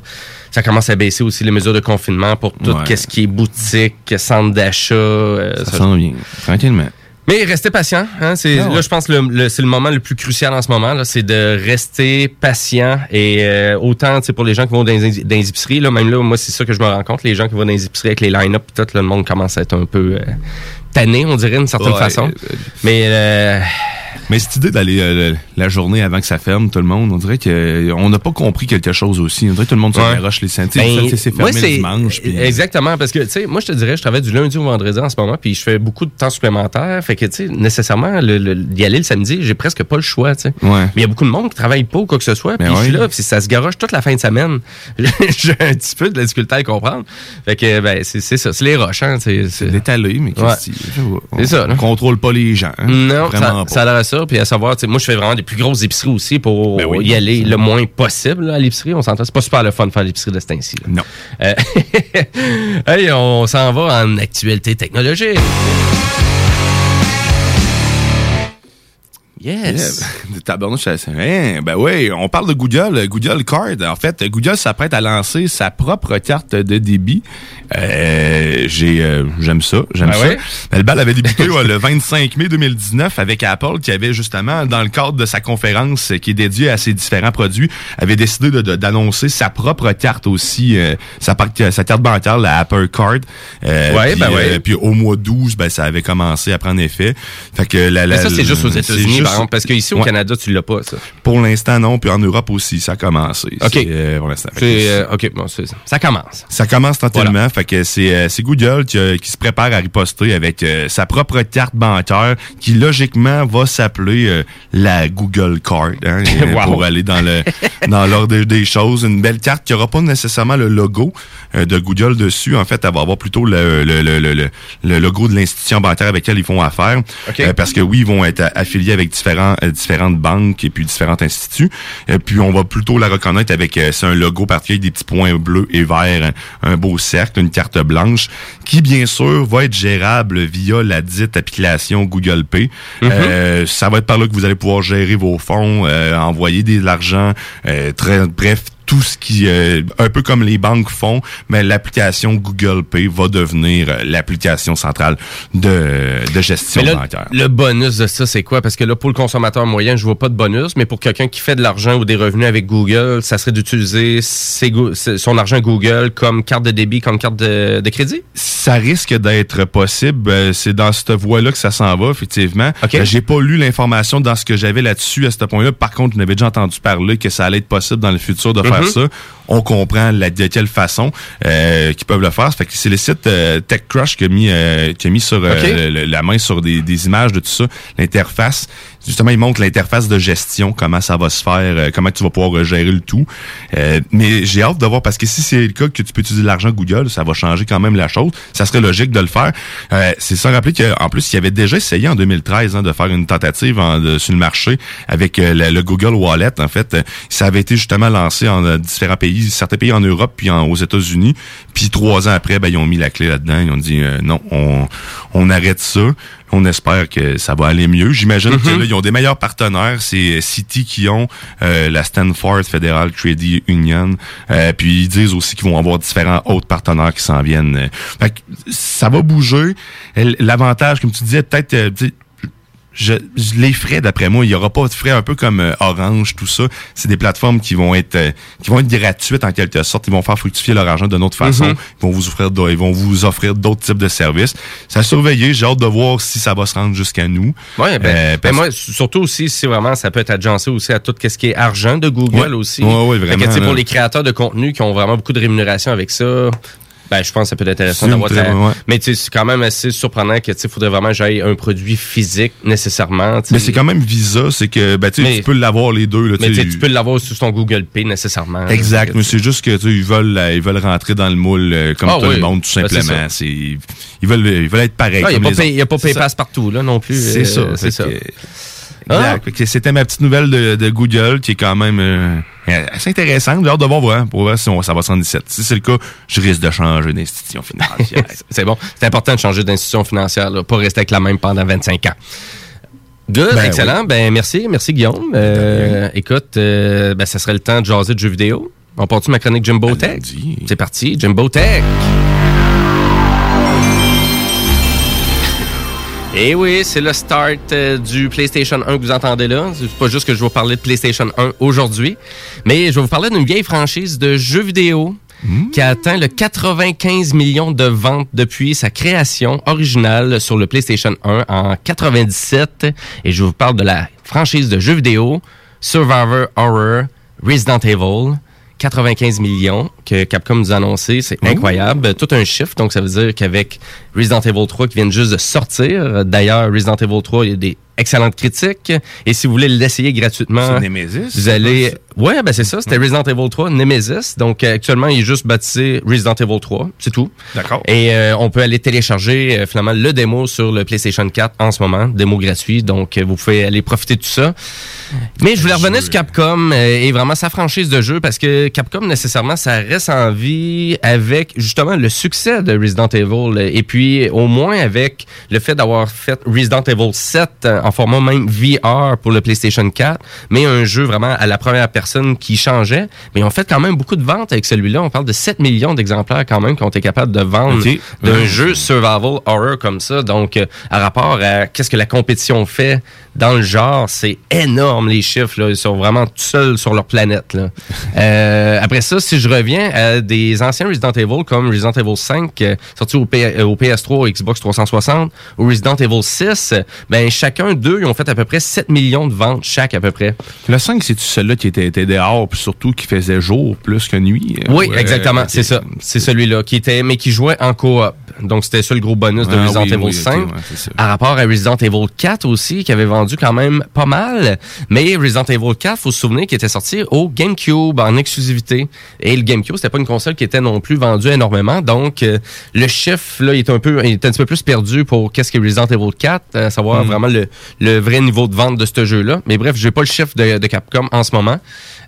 ça commence à baisser aussi les mesures de confinement pour tout Ouais. ce qui est boutique, centre d'achat. euh, Ça s'en vient, tranquillement. mais restez patient. Hein, c'est Ah ouais. là, je pense que le, le- c'est le moment le plus crucial en ce moment. là, C'est de rester patient et euh, autant, c'est pour les gens qui vont dans les, dans les épiceries. Là, même là, moi, c'est ça que je me rends compte. Les gens qui vont dans les épiceries avec les line-up, tout, là, le monde commence à être un peu euh, tanné, on dirait, d'une certaine Ouais, façon. Mais euh, Mais cette idée d'aller euh, la journée avant que ça ferme, tout le monde, on dirait qu'on n'a pas compris quelque chose aussi. On dirait que tout le monde se Ouais. garoche les sentiers. Ben, c'est fermé le dimanche. puis- Exactement, parce que, tu sais, moi, je te dirais, je travaille du lundi au vendredi en ce moment, puis je fais beaucoup de temps supplémentaire. Fait que, tu sais, nécessairement, d'y aller le samedi, j'ai presque pas le choix, tu sais. Ouais. Mais il y a beaucoup de monde qui travaille pas ou quoi que ce soit, puis Ben je suis ouais. là, puis ça se garoche toute la fin de semaine. j'ai un petit peu de la difficulté à le comprendre. Fait que, ben, c'est, ça, c'est les roches, hein, c'est... L'étalé, mais Ouais. qu'est-ce que c'est? On- ça, contrôle pas les gens. hein. Non, Vraiment ça, pas. ça a l'air à ça. Puis à savoir, moi, je fais vraiment des plus grosses épiceries aussi pour Ben oui. y aller le moins possible là, à l'épicerie. On s'entend, c'est pas super le fun de faire l'épicerie de ce temps-ci. Non. Euh, hey, on s'en va en actualité technologique. Yes. Yeah. Tabarnouche, rien. Ben oui, on parle de Google, Google Card. En fait, Google s'apprête à lancer sa propre carte de débit. Euh, j'ai, euh, j'aime ça, j'aime Ben ça. ouais? Le bal avait débuté ouais, le 25 mai 2019 avec Apple qui avait justement, dans le cadre de sa conférence qui est dédiée à ses différents produits, avait décidé de- de- d'annoncer sa propre carte aussi, euh, sa, sa carte bancaire, la Apple Card. Euh, Ouais, puis, ben ouais. puis au mois 12, ben, ça avait commencé à prendre effet. Fait que la, la- Mais ça, c'est juste aux États-Unis, par exemple, parce qu'ici, au Ouais. Canada, tu l'as pas, ça. Pour l'instant, non. Puis en Europe aussi, ça a commencé. OK. Euh, pour l'instant. Euh, OK, bon, c'est- ça commence. ça commence tranquillement. Fait que c'est euh, Google qui, qui se prépare à riposter avec euh, sa propre carte bancaire qui logiquement va s'appeler la Google Card hein, Wow. pour aller dans le dans l'ordre des- choses. Une belle carte qui aura pas nécessairement le logo de Google dessus. En fait, elle va avoir plutôt le, le, le, le, le- logo de l'institution bancaire avec laquelle ils font affaire. OK. Euh, parce que oui, ils vont être affiliés avec différents euh, différentes banques et puis différents instituts. Et puis on va plutôt la reconnaître avec euh, c'est un logo particulier, des petits points bleus et verts, un, un beau cercle, une carte blanche, qui bien sûr va être gérable via la dite application Google Pay. Mhm. Euh, ça va être par là que vous allez pouvoir gérer vos fonds, euh, envoyer de l'argent, euh, très bref tout ce qui, euh, un peu comme les banques font, mais l'application Google Pay va devenir euh, l'application centrale de, de gestion là, bancaire. le bonus de ça, c'est quoi? Parce que là, pour le consommateur moyen, je vois pas de bonus, mais pour quelqu'un qui fait de l'argent ou des revenus avec Google, ça serait d'utiliser son argent Google comme carte de débit, comme carte de, de crédit? Ça risque d'être possible. Euh, C'est dans cette voie-là que ça s'en va, effectivement. OK. Euh, J'ai pas lu l'information dans ce que j'avais là-dessus à ce point-là. Par contre, je n'avais déjà entendu parler que ça allait être possible dans le futur de faire Mhm. ça. on comprend la, de quelle façon euh, qu'ils peuvent le faire. Fait que c'est le site euh, TechCrush qui a mis euh, qui a mis sur euh, le- la main sur des, des images de tout ça, l'interface. Justement, il montre l'interface de gestion, comment ça va se faire, euh, comment tu vas pouvoir gérer le tout. Euh, mais j'ai hâte de voir parce que si c'est le cas que tu peux utiliser l'argent Google, ça va changer quand même la chose. Ça serait logique de le faire. Euh, c'est sans rappeler qu'en plus, il avait déjà essayé en 2013 hein, de faire une tentative en- de- sur le marché avec euh, le, le Google Wallet. En fait, ça avait été justement lancé en euh, différents pays, certains pays en Europe puis en- aux États-Unis. Puis trois ans après, ben, ils ont mis la clé là-dedans. Ils ont dit non, on, on arrête ça. On espère que ça va aller mieux. J'imagine que là, ils ont des meilleurs partenaires. C'est Citi qui ont euh, la Stanford Federal Credit Union. Euh, puis ils disent aussi qu'ils vont avoir différents autres partenaires qui s'en viennent. Euh, Fait que ça va bouger. L'avantage, comme tu disais, peut-être euh, je, je- les frais, d'après moi, il y aura pas de frais un peu comme euh, Orange, tout ça. C'est des plateformes qui vont être euh, qui vont être gratuites en quelque sorte. Ils vont faire fructifier leur argent d'une autre façon. Mhm. Ils vont vous offrir ils vont vous offrir d'autres types de services. Ça à surveiller. J'ai hâte de voir si ça va se rendre jusqu'à nous. Ouais, ben, Euh, ben moi, surtout aussi, si vraiment, ça peut être agencé aussi à tout ce qui est argent de Google Ouais. aussi. Ouais, ouais, Fait que, vraiment, là. pour les créateurs de contenu qui ont vraiment beaucoup de rémunération avec ça, ben, je pense que ça peut être intéressant d'avoir la- ouais. Mais tu sais, c'est quand même assez surprenant que, tu faudrait vraiment que j'aille un produit physique nécessairement. mais c'est quand même Visa, c'est que ben, tu sais, Mais- tu peux l'avoir les deux. Là, Mais tu peux l'avoir sur ton Google Pay nécessairement. Exact, mais c'est juste que ils veulent ils veulent rentrer dans le moule euh, comme Ah tout oui. le monde tout Ben, simplement. c'est ils veulent ils veulent être pareils. Il n'y a, pas. PayPass partout, là, non plus. C'est Euh, ça. C'est ça. que- Que C'était ma petite nouvelle de, de Google qui est quand même euh, assez intéressante. J'ai hâte de voir, voir, pour voir si on- ça va se rendre 17. Si c'est le cas, je risque de changer d'institution financière. c'est bon. C'est important de changer d'institution financière, là, pas rester avec la même pendant 25 ans. Good, Ben excellent. Ben merci, merci Guillaume. Euh, écoute, euh, ben, ça serait le temps de jaser de jeux vidéo. On part-tu ma chronique Jimbo Tech? C'est parti, Jimbo Tech. Et oui, c'est le start euh, du PlayStation 1 que vous entendez là. C'est pas juste que je vais vous parler de PlayStation 1 aujourd'hui, mais je vais vous parler d'une vieille franchise de jeux vidéo qui a atteint le 95 millions de ventes depuis sa création originale sur le PlayStation 1 en 97. Et je vous parle de la franchise de jeux vidéo Survivor Horror Resident Evil. 95 millions que Capcom nous a annoncé, c'est incroyable. Tout un chiffre, donc ça veut dire qu'avec Resident Evil 3 qui vient juste de sortir, d'ailleurs Resident Evil 3, il y a des excellentes critiques. Et si vous voulez l'essayer gratuitement, Nemesis, vous allez... Ouais, ben c'est ça, c'était Resident Evil 3 Nemesis. Donc euh, actuellement, il est juste baptisé Resident Evil 3, c'est tout. D'accord. Et euh, on peut aller télécharger euh, finalement le démo sur le PlayStation 4 en ce moment, démo gratuit. Donc vous pouvez aller profiter de tout ça. Mais je voulais revenir sur Capcom et vraiment sa franchise de jeu parce que Capcom nécessairement ça reste en vie avec justement le succès de Resident Evil et puis au moins avec le fait d'avoir fait Resident Evil 7 euh, en format même VR pour le PlayStation 4, mais un jeu vraiment à la première personne qui changeait. Mais ils ont fait quand même beaucoup de ventes avec celui-là. On parle de 7 millions d'exemplaires quand même qui ont été capables de vendre d'un jeu survival horror comme ça. Donc, euh, à rapport à qu'est-ce que la compétition fait dans le genre, c'est énorme les chiffres. Là. Ils sont vraiment tout seuls sur leur planète. Là. Euh, après ça, si je reviens à des anciens Resident Evil comme Resident Evil 5, euh, sorti au, P- euh, au PS3, au Xbox 360, ou Resident Evil 6, euh, ben chacun d'eux, ils ont fait à peu près 7 millions de ventes chaque à peu près. Le 5, c'est-tu celui-là qui était, était dehors, puis surtout qui faisait jour plus que nuit? Oui, exactement, c'est ça. C'est celui-là qui était, mais qui jouait en coop. Donc c'était ça le gros bonus de Ah Resident oui, Evil oui, ok, 5. ouais, c'est ça. à rapport à Resident Evil 4 aussi, qui avait vendu quand même pas mal. Mais Resident Evil 4, faut se souvenir qu'il était sorti au GameCube en exclusivité. Et le GameCube, c'était pas une console qui était non plus vendue énormément. Donc, euh, le chiffre, là, il est un peu, il est un petit peu plus perdu pour qu'est-ce que Resident Evil 4, à savoir Mm. vraiment le, le vrai niveau de vente de ce jeu-là. Mais bref, j'ai pas le chiffre de, de Capcom en ce moment.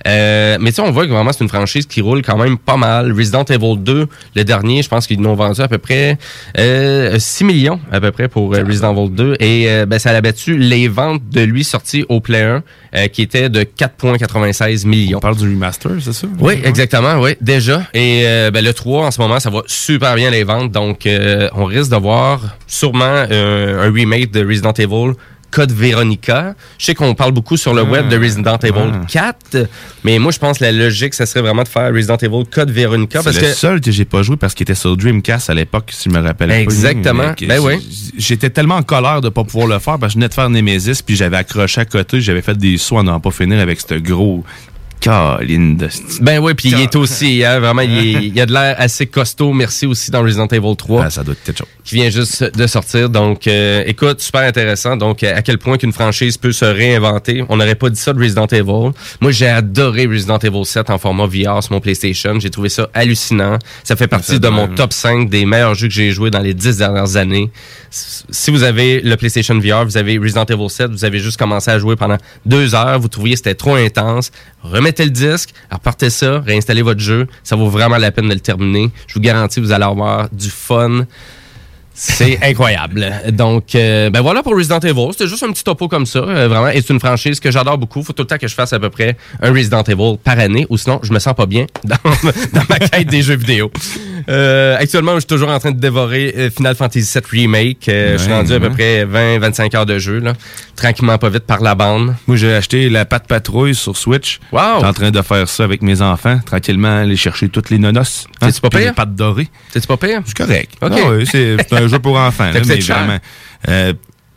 Euh, mais tu sais, on voit que vraiment c'est une franchise qui roule quand même pas mal. Resident Evil 2, le dernier, je pense qu'ils l'ont vendu à peu près euh, 6 millions à peu près pour euh, Resident Evil 2. Et euh, ben, ça a battu les ventes de lui sorti au Play 1 euh, qui était de 4,96 millions. On parle du remaster, c'est ça? Oui, exactement, oui, déjà. Et euh, ben, le 3, en ce moment, ça va super bien les ventes. Donc, euh, on risque de voir sûrement un remake de Resident Evil Code Veronica. Je sais qu'on parle beaucoup sur le web de Resident Evil 4, mais moi, je pense que la logique, ça serait vraiment de faire Resident Evil Code Veronica. C'est le que seul que j'ai pas joué parce qu'il était sur Dreamcast à l'époque, si je me rappelle pas. Exactement. Que Ben oui. J'étais tellement en colère de pas pouvoir le faire parce que je venais de faire Nemesis puis j'avais accroché à côté, j'avais fait des sauts à n'en pas finir avec ce gros Caroline de Ben oui, puis il est aussi, hein, vraiment, il, il a de l'air assez costaud. Merci aussi dans Resident Evil 3. Ah, ça doit être chose. Qui vient juste de sortir. Donc, euh, écoute, super intéressant. Donc, à quel point qu'une franchise peut se réinventer. On n'aurait pas dit ça de Resident Evil. Moi, j'ai adoré Resident Evil 7 en format VR sur mon PlayStation. J'ai trouvé ça hallucinant. Ça fait partie de mon top 5 des meilleurs jeux que j'ai joué dans les 10 dernières années. Si vous avez le PlayStation VR, vous avez Resident Evil 7, vous avez juste commencé à jouer pendant deux heures, vous trouviez que c'était trop intense, remettez le disque, repartez ça, réinstallez votre jeu. Ça vaut vraiment la peine de le terminer. Je vous garantis, vous allez avoir du fun. C'est incroyable. Donc, euh, ben voilà pour Resident Evil. C'était juste un petit topo comme ça, euh, vraiment. Et c'est une franchise que j'adore beaucoup. Faut tout le temps que je fasse à peu près un Resident Evil par année, ou sinon je me sens pas bien dans, dans ma quête des jeux vidéo. Euh, actuellement, je suis toujours en train de dévorer Final Fantasy VII Remake. Je suis Ouais, rendu à peu près 20-25 heures de jeu, là. Tranquillement, pas vite par la bande. Moi, j'ai acheté la patte patrouille sur Switch. Wow! J'étais en train de faire ça avec mes enfants, tranquillement, aller chercher toutes les nonos. hein, C'est-tu pas pire? Les pattes dorées. C'est-tu pas pire? C'est correct. OK. Ah ouais, c'est c'est un jeu pour enfants. Là, mais vraiment.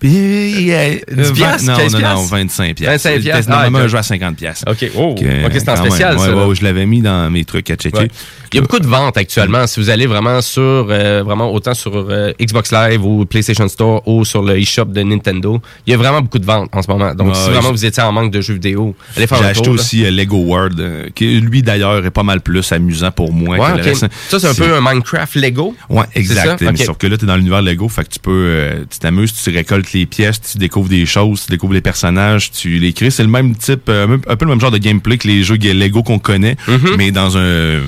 Euh, puis, euh, 10 vingt- piastres, Non, 15 non, non, piastres? 25 piastres. 25 piastres. C'était Normalement, Ah, un jeu à 50 piastres. OK. Oh, OK, c'est en spécial, Ouais, ça. là. ouais, je l'avais mis dans mes trucs à checker. Ouais. Il y a beaucoup de ventes actuellement. Si vous allez vraiment sur, euh, vraiment autant sur euh, Xbox Live ou PlayStation Store ou sur le eShop de Nintendo, il y a vraiment beaucoup de ventes en ce moment. Donc, Ouais, si vraiment j'ai- vous étiez en manque de jeux vidéo, allez faire J'ai un acheté tour. là. aussi euh, Lego World, euh, qui lui d'ailleurs est pas mal plus amusant pour moi Ouais, que le reste. Ça, c'est un peu un Minecraft Lego. Ouais, exact. Mais. Sauf que là, t'es dans l'univers Lego, fait que tu peux, euh, tu t'amuses, tu récoltes les pièces, tu découvres des choses, tu découvres les personnages, tu les crées. C'est le même type, euh, un peu le même genre de gameplay que les jeux Lego qu'on connaît, Mm-hmm. mais dans un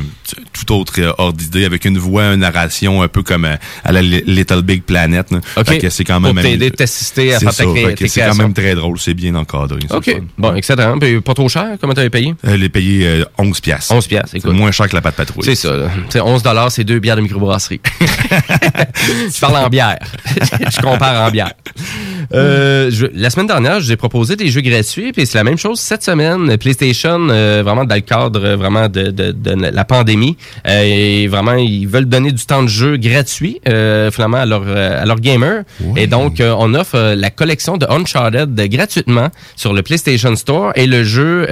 tout autre euh, ordre d'idée, avec une voix, une narration un peu comme euh, à la Li- Little Big Planet. là. OK. Fait que c'est quand même Pour t'aider, t'assister à faire ta C'est quand même très drôle, c'est bien encadré. OK. Bon, excellent. Puis pas trop cher. Comment t'avais payé? Euh, les payer euh, 11 piastres. 11 piastres, C'est écoute. moins cher que la pâte patrouille. C'est ça. C'est 11 c'est deux bières de microbrasserie. je parle en bière. je compare en bière. Euh, je- la semaine dernière, je vous ai proposé des jeux gratuits, puis c'est la même chose cette semaine. PlayStation, euh, vraiment dans le cadre euh, vraiment de, de- de la pandémie, euh, et vraiment ils veulent donner du temps de jeu gratuit, euh, finalement à leurs euh, à leurs gamers. Et donc euh, on offre euh, la collection de Uncharted gratuitement sur le PlayStation Store et le jeu.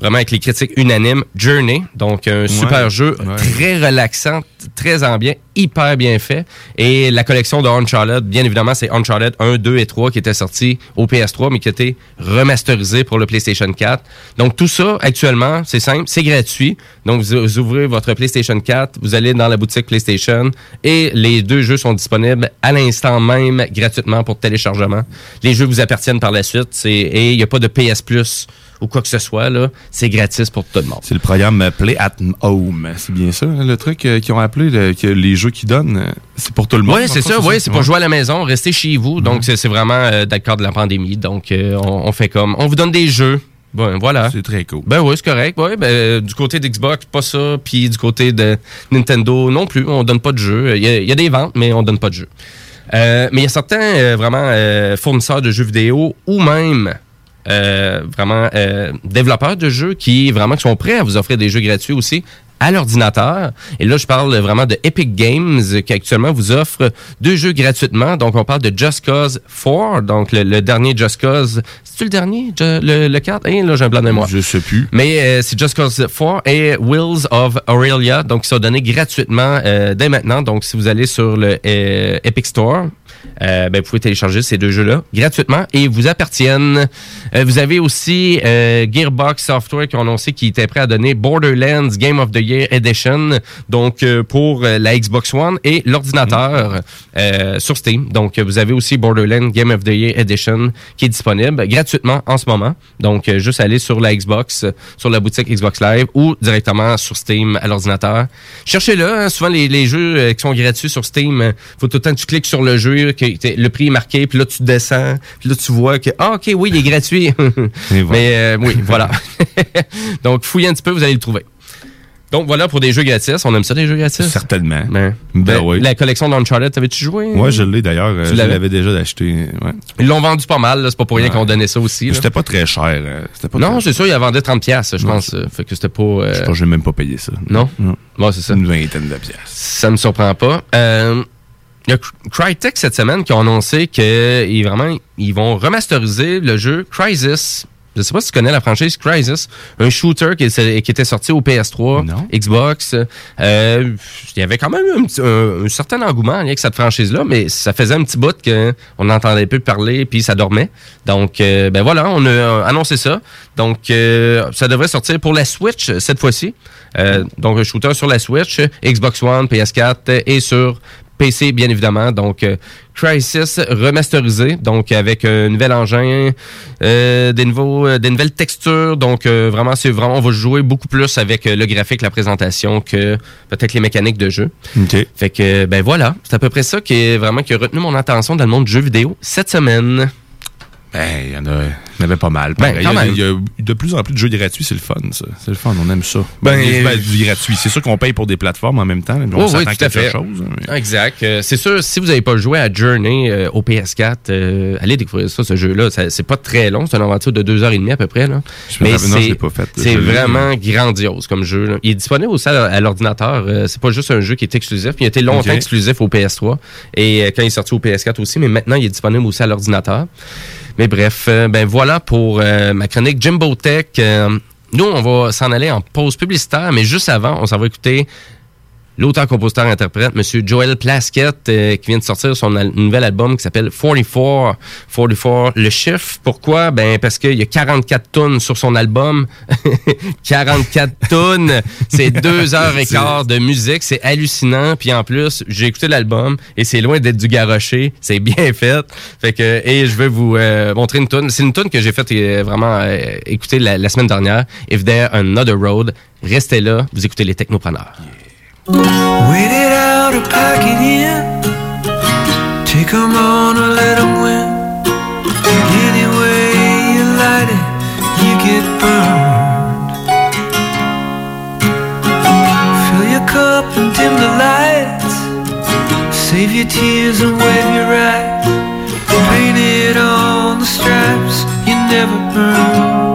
Vraiment avec les critiques unanimes, Journey, donc un super jeu très relaxant, très ambiant, hyper bien fait. Et la collection de Uncharted, bien évidemment, c'est Uncharted 1, 2 et 3 qui était sorti au PS3, mais qui était remasterisé pour le PlayStation 4. Donc tout ça, actuellement, c'est simple, c'est gratuit. Donc vous, ouvrez votre PlayStation 4, vous allez dans la boutique PlayStation et les deux jeux sont disponibles à l'instant même gratuitement pour téléchargement. Les jeux vous appartiennent par la suite et il n'y a pas de PS Plus ou quoi que ce soit, là, c'est gratis pour tout le monde. C'est le programme Play at Home. C'est bien ça, le truc euh, qu'ils ont appelé, le- que les jeux qu'ils donnent, euh, c'est pour tout le monde. Oui, c'est ça. Oui, c'est pour jouer à la maison, rester chez vous. Donc, c'est vraiment euh, d'accord de la pandémie. Donc, euh, on, on fait comme, on vous donne des jeux. Bon, voilà. C'est très cool. Ben oui, c'est correct. Ouais, ben, du côté d'Xbox, pas ça. Puis du côté de Nintendo, non plus. On donne pas de jeux. Il y a, il y a des ventes, mais on donne pas de jeux. Euh, mais il y a certains euh, vraiment euh, fournisseurs de jeux vidéo ou même euh, vraiment euh, développeurs de jeux qui vraiment qui sont prêts à vous offrir des jeux gratuits aussi à l'ordinateur. Et là, je parle vraiment de Epic Games qui actuellement vous offre deux jeux gratuitement. Donc, on parle de Just Cause 4, donc le, le dernier Just Cause. C'est-tu le dernier? Le, le 4? Hein, là, j'ai un blanc de mémoire. Je sais plus. Mais euh, c'est Just Cause 4 et Wheels of Aurelia, donc qui sont donnés gratuitement euh, dès maintenant. Donc, si vous allez sur le euh, Epic Store, euh, ben, vous pouvez télécharger ces deux jeux-là gratuitement et ils vous appartiennent. Euh, vous avez aussi euh, Gearbox Software qui ont annoncé qu'ils étaient prêts à donner Borderlands Game of the Year Edition, donc euh, pour euh, la Xbox One et l'ordinateur euh, sur Steam. Donc, vous avez aussi Borderlands Game of the Year Edition qui est disponible gratuitement en ce moment. Donc, euh, juste aller sur la Xbox, sur la boutique Xbox Live ou directement sur Steam à l'ordinateur. Cherchez-le. hein. souvent, les, les jeux qui sont gratuits sur Steam, faut tout le temps que tu cliques sur le jeu, que le prix est marqué, puis là, tu descends, puis là, tu vois que, ah, OK, oui, il est gratuit. Mais euh, oui, voilà. Donc, fouillez un petit peu, vous allez le trouver. Donc, voilà pour des jeux gratis. On aime ça, des jeux gratis? Certainement. Ben, Ben ben, oui. La collection d'Uncharted, t'avais-tu joué? Ouais, je l'ai d'ailleurs. euh, Tu Je l'avais? déjà acheté. Ouais. Ils l'ont vendu pas mal, c'est pas pour rien Ouais. qu'on donnait ça aussi. C'était pas très cher. euh, pas Non, c'est sûr, il a vendu 30 pièces, je Non, pense. Fait que c'était pas... euh, Je pense que j'ai même pas payé ça. Non? Ouais, c'est ça. Une vingtaine de pièces. Ça me surprend pas. Euh, il y a Cry- Crytek cette semaine qui ont annoncé qu'ils vraiment ils vont remasteriser le jeu Crysis Je sais pas si tu connais la franchise Crysis, un shooter qui, était sorti au PS3, Xbox. Euh, il y avait quand même un, petit- un- un certain engouement avec cette franchise-là, mais ça faisait un petit bout qu'on n'entendait plus parler, puis ça dormait. Donc, euh, ben voilà, on a annoncé ça. Donc, euh, ça devrait sortir pour la Switch cette fois-ci. Donc, un shooter sur la Switch, Xbox One, PS4 et sur PC, bien évidemment. Donc, euh, Crisis remasterisé, donc avec un nouvel engin, euh, des, nouveaux, euh, des nouvelles textures. Donc, euh, vraiment, c'est vraiment, on va jouer beaucoup plus avec le graphique, la présentation que peut-être les mécaniques de jeu. Fait que, ben voilà, c'est à peu près ça qui est vraiment qui a retenu mon attention dans le monde du jeu vidéo cette semaine. Ben, il y en a, il y avait pas mal. Ben, quand il, y a, y de plus en plus de jeux gratuits, c'est le fun, ça. C'est le fun, on aime ça. Ben, Ben, ben, du gratuit. C'est sûr qu'on paye pour des plateformes en même temps. mais on Oh, oui, s'attend tout à quelque fait. chose. hein, Exact. Euh, c'est sûr, si vous n'avez pas joué à Journey euh, au PS4, euh, allez découvrir ça, ce jeu-là. C'est pas très long, c'est une aventure de deux heures et demie à peu près. Là. Je je c'est vraiment grandiose comme jeu. là. Il est disponible aussi à, à l'ordinateur. C'est pas juste un jeu qui est exclusif. Il a été longtemps exclusif au PS3 et quand il est sorti au PS4 aussi, mais maintenant il est disponible aussi à l'ordinateur. Mais bref, euh, ben voilà pour euh, ma chronique Jimbo Tech. Euh, nous, on va s'en aller en pause publicitaire, mais juste avant, on s'en va écouter l'auteur, compositeur, interprète, Monsieur Joel Plaskett, euh, qui vient de sortir son al- nouvel album qui s'appelle 44. 44. Le chiffre, pourquoi? Ben, parce qu'il y a 44 tonnes sur son album. 44 tonnes. C'est deux heures et quart de musique. C'est hallucinant. Puis en plus, j'ai écouté l'album et c'est loin d'être du garoché. C'est bien fait. Fait que, et je vais vous euh, montrer une tonne. C'est une tonne que j'ai faite euh, vraiment euh, écouter la, la semaine dernière. If There Another Road. Restez là. Vous écoutez les technopreneurs. Waited out or pack it in. Take 'em on or let 'em win. Any way you light it, you get burned. Fill your cup and dim the lights. Save your tears and wave your right. Painted on the stripes you never burned.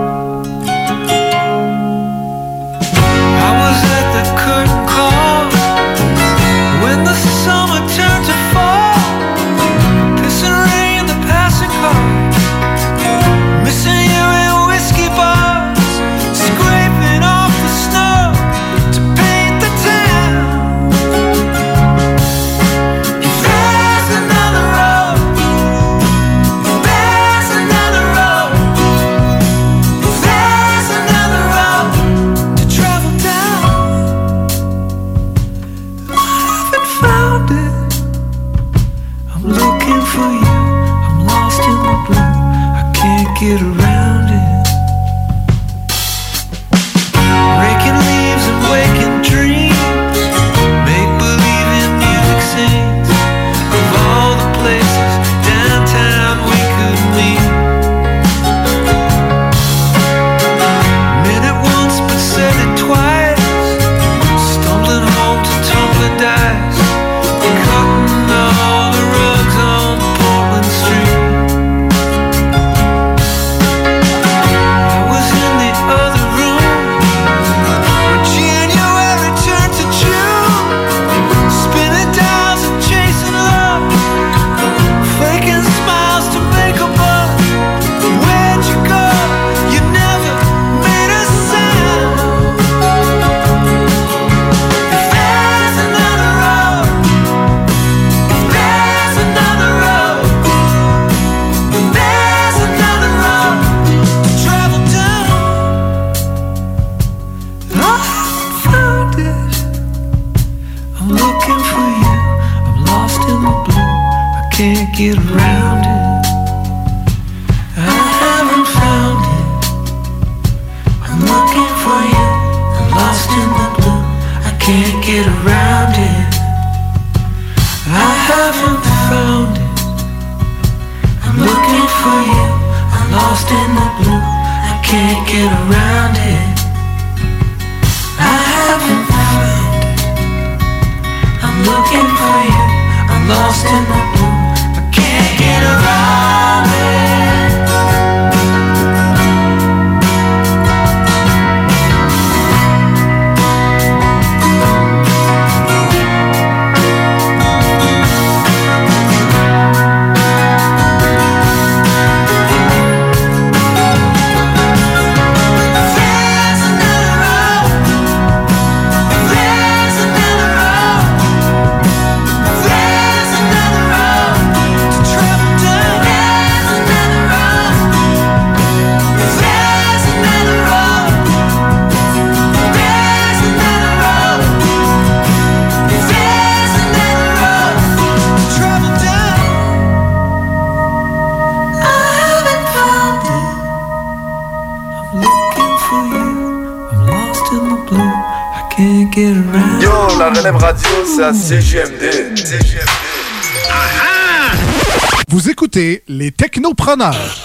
Vous écoutez les technopreneurs.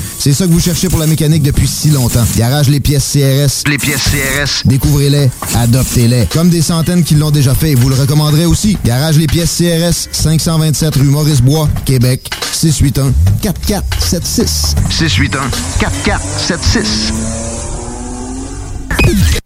C'est ça que vous cherchez pour la mécanique depuis si longtemps. Garage Les Pièces CRS. Les pièces CRS. Découvrez-les, adoptez-les. Comme des centaines qui l'ont déjà fait, vous le recommanderez aussi. Garage Les Pièces CRS, 527 rue Maurice-Bois, Québec, 681 4476. 681 4476.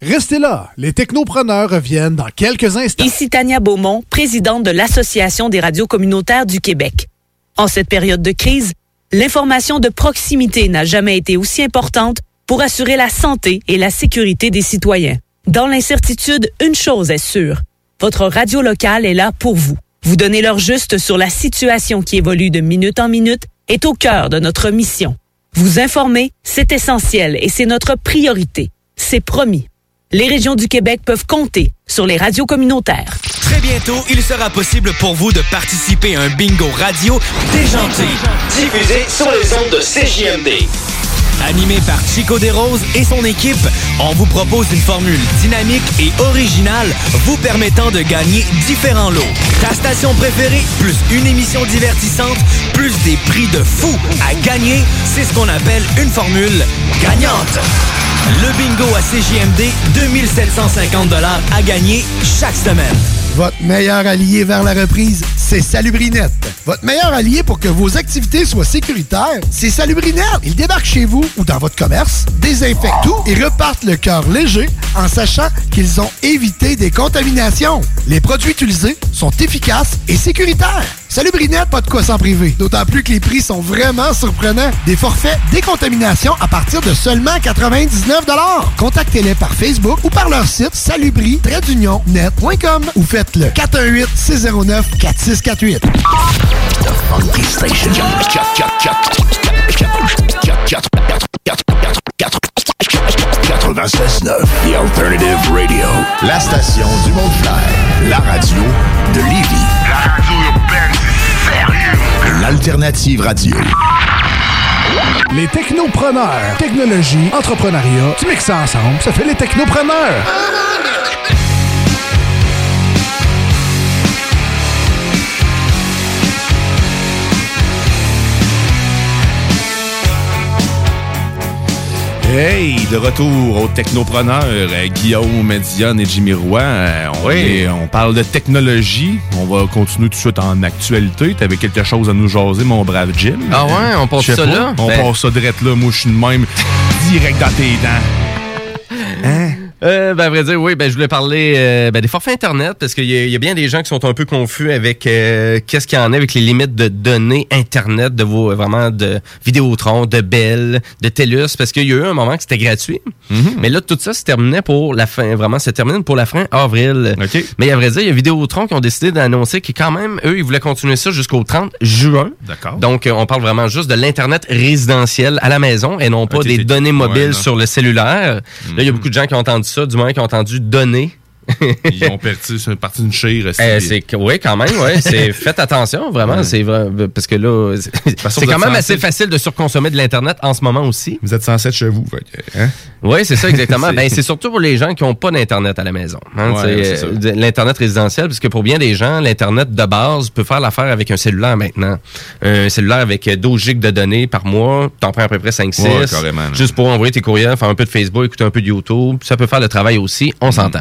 Restez là, les technopreneurs reviennent dans quelques instants. Ici Tania Beaumont, présidente de l'Association des radios communautaires du Québec. En cette période de crise, l'information de proximité n'a jamais été aussi importante pour assurer la santé et la sécurité des citoyens. Dans l'incertitude, une chose est sûre. Votre radio locale est là pour vous. Vous donner l'heure juste sur la situation qui évolue de minute en minute est au cœur de notre mission. Vous informer, c'est essentiel et c'est notre priorité. C'est promis. Les régions du Québec peuvent compter sur les radios communautaires. Très bientôt, il sera possible pour vous de participer à un bingo radio déjanté. Diffusé sur les ondes de CJMD. Animé par Chico Desroses et son équipe, on vous propose une formule dynamique et originale vous permettant de gagner différents lots. Ta station préférée, plus une émission divertissante, plus des prix de fou à gagner, c'est ce qu'on appelle une formule gagnante. Le bingo à CJMD, 2750 à gagner chaque semaine. Votre meilleur allié vers la reprise, c'est Salubrinette. Votre meilleur allié pour que vos activités soient sécuritaires, c'est Salubrinette. Ils débarquent chez vous ou dans votre commerce, désinfectent tout et repartent le cœur léger en sachant qu'ils ont évité des contaminations. Les produits utilisés sont efficaces et sécuritaires. Salubrinette, pas de quoi s'en priver. D'autant plus que les prix sont vraiment surprenants. Des forfaits décontamination à partir de seulement 99 Contactez-les par Facebook ou par leur site salubri-net.com ou faites-le 418-609-4648. Funky Station. 96.9 The Alternative Radio. La station du monde clair. La radio de Lévis. La radio. L'Alternative Radio. Les technopreneurs. Technologie, entrepreneuriat, tu mixes ça ensemble, ça fait les technopreneurs. Hey, de retour aux technopreneurs, euh, Guillaume, Diane et Jimmy Roy. Euh, on, Oui. est- on parle de technologie. On va continuer tout de suite en actualité. T'avais quelque chose à nous jaser, mon brave Jim? Ah ouais, on passe ça pas. là? On Ben- passe ça direct là. Moi, je suis de même, direct dans tes dents. Hein? Euh, ben, à vrai dire, oui, ben, je voulais parler euh, ben, des forfaits Internet parce qu'il y, y a bien des gens qui sont un peu confus avec euh, qu'est-ce qu'il y en a avec les limites de données Internet de vos vraiment de Vidéotron, de Bell, de TELUS parce qu'il y a eu un moment que c'était gratuit. Mais là, tout ça se terminait pour la fin, vraiment, se termine pour la fin avril. Mais à vrai dire, il y a Vidéotron qui ont décidé d'annoncer qu'ils quand même, eux, ils voulaient continuer ça jusqu'au 30 juin. D'accord. Donc, euh, on parle vraiment juste de l'Internet résidentiel à la maison et non pas des données mobiles sur le cellulaire. Là, il y a beaucoup de gens qui ont entendu ça, du moins qui ont entendu données. Ils ont parti, c'est parti d'une chire. Euh, oui, quand même, ouais. C'est faites attention, vraiment. Ouais. C'est vrai, parce que là, c'est quand même assez facile de surconsommer de l'internet en ce moment aussi. Vous êtes censé être chez vous. hein? Oui, c'est ça, exactement. ben, c'est surtout pour les gens qui n'ont pas d'Internet à la maison. hein. Ouais, euh, L'Internet résidentiel, parce que pour bien des gens, l'Internet de base peut faire l'affaire avec un cellulaire maintenant. Un cellulaire avec euh, 12 gigs de données par mois, t'en prends à peu près 5-6. Ouais, carrément, là. juste pour envoyer tes courriels, faire un peu de Facebook, écouter un peu de YouTube. Ça peut faire le travail aussi, on s'entend.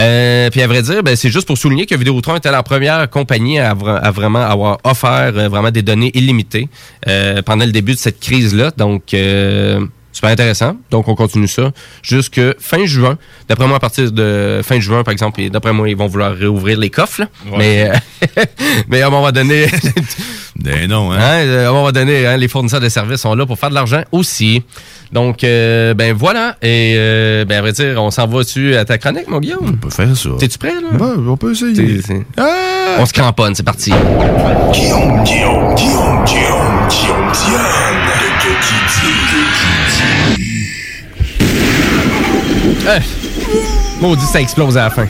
Euh, puis à vrai dire, ben, c'est juste pour souligner que Vidéotron était la première compagnie à, vra- à vraiment avoir offert euh, vraiment des données illimitées euh, pendant le début de cette crise-là. Donc, euh, super intéressant. Donc, on continue ça jusque fin juin. D'après moi, à partir de fin juin, par exemple, et d'après moi, ils vont vouloir réouvrir les coffres. là. Ouais. Mais, euh, mais à un moment donné... Ben non, hein? Hein, euh, à un moment donné, hein, les fournisseurs de services sont là pour faire de l'argent aussi. Donc, euh, ben voilà. Et euh, ben, à vrai dire, on s'en va dessus à ta chronique, mon Guillaume? On peut faire ça. T'es-tu prêt, là? Ouais, on peut essayer. Ah! On se cramponne, c'est parti. Guillaume, Guillaume, Guillaume, Guillaume, Guillaume, Euh, maudit, ça explose à la fin.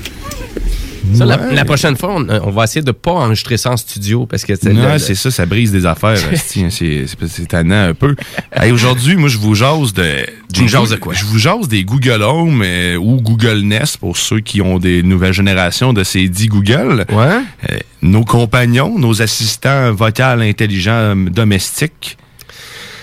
Ça, la, Ouais. la prochaine fois, on, on va essayer de pas enregistrer ça en studio parce que c'est Non, c'est ça, ça brise des affaires. hein, c'est tannant un peu. Hey, Aujourd'hui, moi, je vous jase de. Tu me jases de quoi? Je vous jase des Google Home euh, ou Google Nest pour ceux qui ont des nouvelles générations de ces dits Google. Ouais. Euh, nos compagnons, nos assistants vocaux intelligents domestiques.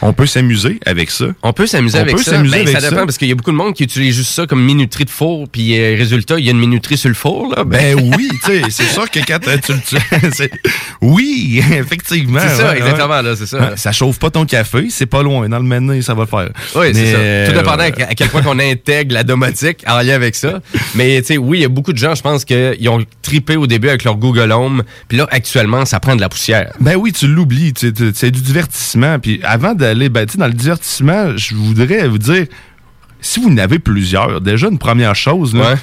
On peut s'amuser avec ça. On peut s'amuser On avec peut ça. s'amuser Ben, avec ça dépend parce qu'il y a beaucoup de monde qui utilise juste ça comme minuterie de four, puis euh, résultat, il y a une minuterie sur le four. Là. Ben oui, tu sais, c'est sûr que quand euh, tu le tu- Oui, effectivement. C'est ça, ouais, exactement, ouais. là, c'est ça. Ouais, Ça chauffe pas ton café, c'est pas loin. Dans le maintenant, ça va le faire. Oui, c'est ça. euh, Tout dépendant à à quel point qu'on intègre la domotique en lien avec ça. Mais tu sais, oui, il y a beaucoup de gens, je pense, qu'ils ont tripé au début avec leur Google Home. Puis là, actuellement, ça prend de la poussière. Ben oui, tu l'oublies. C'est du divertissement. Puis avant d'aller ben, tu sais, dans le divertissement, je voudrais vous dire, si vous en avez plusieurs, déjà une première chose, là,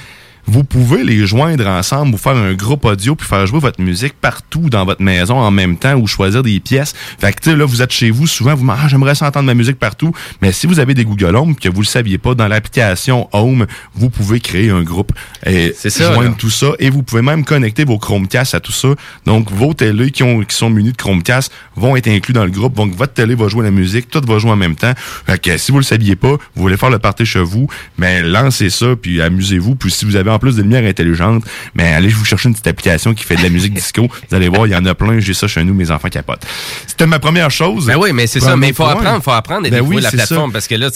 vous pouvez les joindre ensemble ou faire un groupe audio puis faire jouer votre musique partout dans votre maison en même temps ou choisir des pièces. Fait que tu sais, là, vous êtes chez vous, souvent, vous me ah, j'aimerais ça entendre ma musique partout. Mais si vous avez des Google Home que vous le saviez pas, dans l'application Home, vous pouvez créer un groupe et ça, joindre là. tout ça et vous pouvez même connecter vos Chromecast à tout ça. Donc, vos télés qui, ont, qui sont munis de Chromecast vont être inclus dans le groupe. Donc, votre télé va jouer la musique, tout va jouer en même temps. Fait que si vous le saviez pas, vous voulez faire le party chez vous, mais lancez ça, puis amusez-vous. Puis si vous avez en plus des lumières intelligentes, mais allez vous chercher une petite application qui fait de la musique disco. Vous allez voir, il y en a plein. J'ai ça chez nous, mes enfants capotent. C'était ma première chose. Ben oui, mais c'est ça. Mais il faut Ouais. apprendre, faut apprendre à Ben oui, la ça. plateforme parce que là,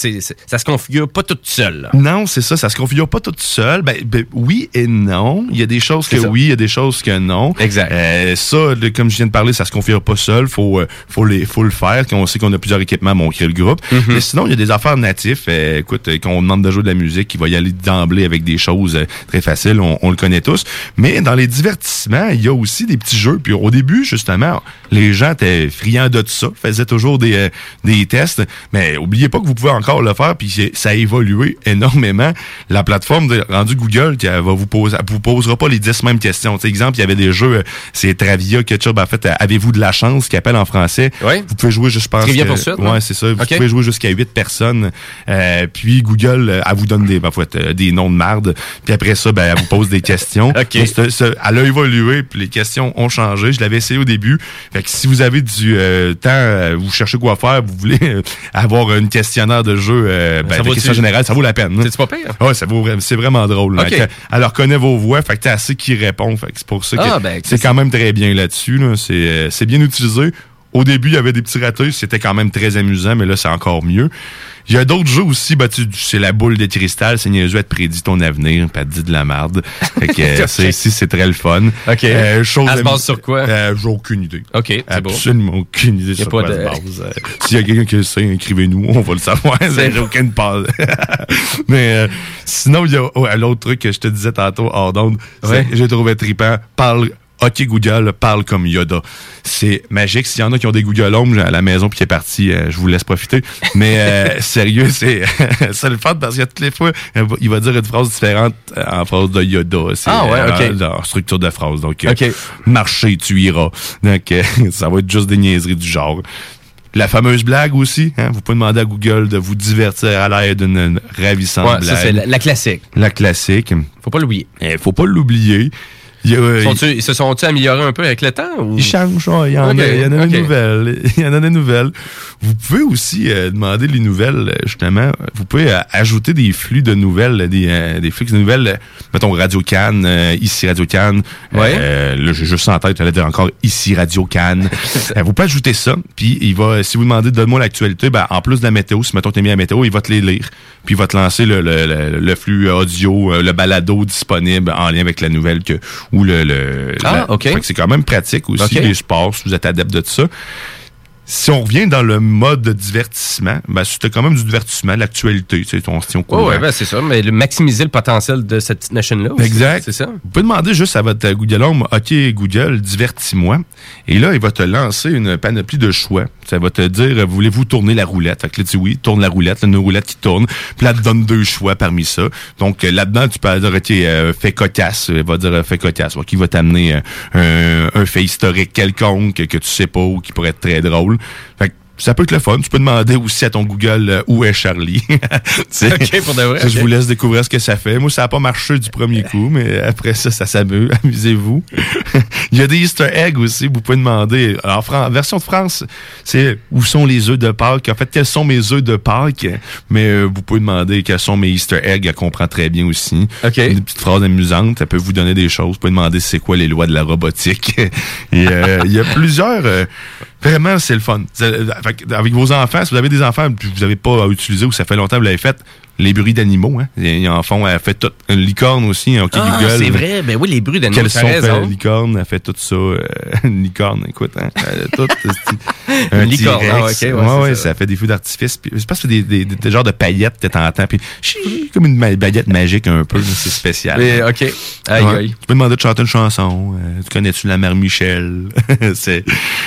ça se configure pas tout seul. là. Non, c'est ça, ça se configure pas tout seul. Ben, ben, oui et non. Il y a des choses que ça. oui, il y a des choses que non. Exact. Euh, ça, le- comme je viens de parler, ça se configure pas seul. Faut, euh, faut les, faut le faire. Quand on sait qu'on a plusieurs équipements, bon, on crée le groupe. Mhm. Mais sinon, il y a des affaires natifs. Euh, écoute, euh, quand on demande de jouer de la musique, il va y aller d'emblée avec des choses très faciles. On, on le connaît tous. Mais dans les divertissements, il y a aussi des petits jeux. Puis au début, justement, les gens étaient friands de tout ça, faisaient toujours des, euh, des tests. Mais oubliez pas que vous pouvez encore le faire. Puis ça a évolué énormément. La plateforme de, rendue Google, qui va vous poser, vous posera pas les 10 mêmes questions. Tu sais, exemple, il y avait des jeux, euh, c'est Travia, Ketchup, en fait, euh, avez-vous de la chance, qui appelle en français. Vous pouvez jouer, je pense. Trivia que- poursuite? Ouais, c'est ça. Vous pouvez jouer jusqu'à 8 personnes. Euh, puis Google, euh, elle vous donne des, faut être, euh, des noms de marde. Puis après ça, ben, elle vous pose des questions. Mais c'est- c'est- elle a évolué, puis les questions ont changé. Je l'avais essayé au début. Fait que si vous avez du euh, temps, euh, vous cherchez quoi faire, vous voulez euh, avoir une questionnaire de jeu, euh, ben, de questions générales, ça vaut la peine. C'est pas pire? Ouais, ça vaut, c'est vraiment drôle. Ok. Fait que Elle reconnaît vos voix, fait que t'as assez qui répond. Fait que c'est pour ça que Ah, ben, c'est quand même très bien là-dessus. Là. C'est, c'est bien utilisé. Au début, il y avait des petits ratés, c'était quand même très amusant, mais là, c'est encore mieux. Il y a d'autres jeux aussi, bah, tu, c'est la boule de cristal, c'est niaiseux, elle te prédit ton avenir, puis elle te dit de la merde. Fait que, euh, c'est, si, c'est très le fun. OK. Euh, chose Elle se base sur quoi? Euh, j'ai aucune idée. OK, c'est beau. Absolument aucune idée sur pas quoi de- base. Euh, S'il y a quelqu'un qui le sait, écrivez-nous, on va le savoir. J'ai aucune part. Mais sinon, il y a oh, l'autre truc que je te disais tantôt hors d'onde. Ouais. J'ai trouvé trippant. Parle. OK Google, parle comme Yoda. C'est magique. S'il y en a qui ont des Google Home à la maison puis qui est parti, euh, je vous laisse profiter. Mais euh, sérieux, c'est c'est le fun parce que toutes les fois, il va- dire une phrase différente euh, en phrase de Yoda. Ah ouais, ok. euh, leur structure de phrase. Donc, euh, Ok. marcher, tu iras. Donc, euh, ça va être juste des niaiseries du genre. La fameuse blague aussi, hein, vous pouvez demander à Google de vous divertir à l'aide d'une ravissante Ouais, blague. ça, c'est la, la classique. La classique. Faut pas l'oublier. Il faut pas l'oublier. Euh, Ils se sont-ils améliorés un peu avec le temps? Ou... Ils changent, il y en a, il y en a des nouvelles. Il y en a des nouvelles. Vous pouvez aussi euh, demander les nouvelles, euh, justement. Vous pouvez euh, ajouter des flux de nouvelles, des, des flux de nouvelles, mettons Radio Cannes, ici Radio Cannes. Ouais. Là, j'ai juste en tête, j'allais dire encore ici Radio Cannes. Vous pouvez ajouter ça, puis il va, si vous demandez donne-moi l'actualité, ben, en plus de la météo, si mettons t'es mis à la météo, il va te les lire. Puis il va te lancer le, le, le, le flux audio, le balado disponible en lien avec la nouvelle que ou le, le Ah, ok. c'est quand même pratique aussi, les sports, si vous êtes adepte de ça. Si on revient dans le mode de divertissement, ben, c'était quand même du divertissement, l'actualité, tu sais, on se tient au Ouais, ben, c'est ça. Mais le- maximiser le potentiel de cette petite aussi. Exact. C'est ça. Vous pouvez demander juste à votre Google Home, OK, Google, divertis-moi. Et là, il va te lancer une panoplie de choix. Ça va te dire, voulez-vous tourner la roulette? Fait que là, tu dis oui, tourne la roulette, là, une roulette qui tourne. Puis là, te donne deux choix parmi ça. Donc, euh, là-dedans, tu peux dire, OK, euh, fait cocasse. Il va dire, fait cocasse. Il va t'amener euh, un, un fait historique quelconque que tu sais pas ou qui pourrait être très drôle. Fait que ça peut être le fun. Tu peux demander aussi à ton Google euh, où est Charlie? Tu sais, OK, pour de vrai, Je vous laisse découvrir ce que ça fait. Moi, ça n'a pas marché du premier coup, mais après ça, ça s'amuse. Amusez-vous. Il y a des Easter eggs aussi. Vous pouvez demander. Alors, Fran- version de France, c'est où sont les œufs de Pâques? En fait, quels sont mes œufs de Pâques? Mais euh, vous pouvez demander quels sont mes Easter eggs. Elle comprend très bien aussi. Des petites phrases amusantes. Elle peut vous donner des choses. Vous pouvez demander c'est quoi les lois de la robotique? Euh, il y a plusieurs. Vraiment, c'est le fun. Avec vos enfants, si vous avez des enfants que vous n'avez pas à utiliser ou ça fait longtemps que vous l'avez fait, les bruits d'animaux, hein. Ils en font, elle fait tout. Une licorne aussi, hein, OK, Ah, Google. c'est vrai. Ben oui, les bruits d'animaux, Quels sont la licorne, elle fait tout ça. euh, une licorne, écoute, hein. Tout. c'est- Une licorne, ah, ok, ouais, ouais, ouais, ça. ça fait des feux d'artifice. Puis, Je pense que c'est des, des, des, des genres de paillettes que t'entends. Puis, chi- comme une baguette magique un peu. C'est spécial. Mais, OK. Aïe, Ouais. aïe. Tu peux demander de chanter une chanson. Euh, tu connais-tu la mère Michel? c'est,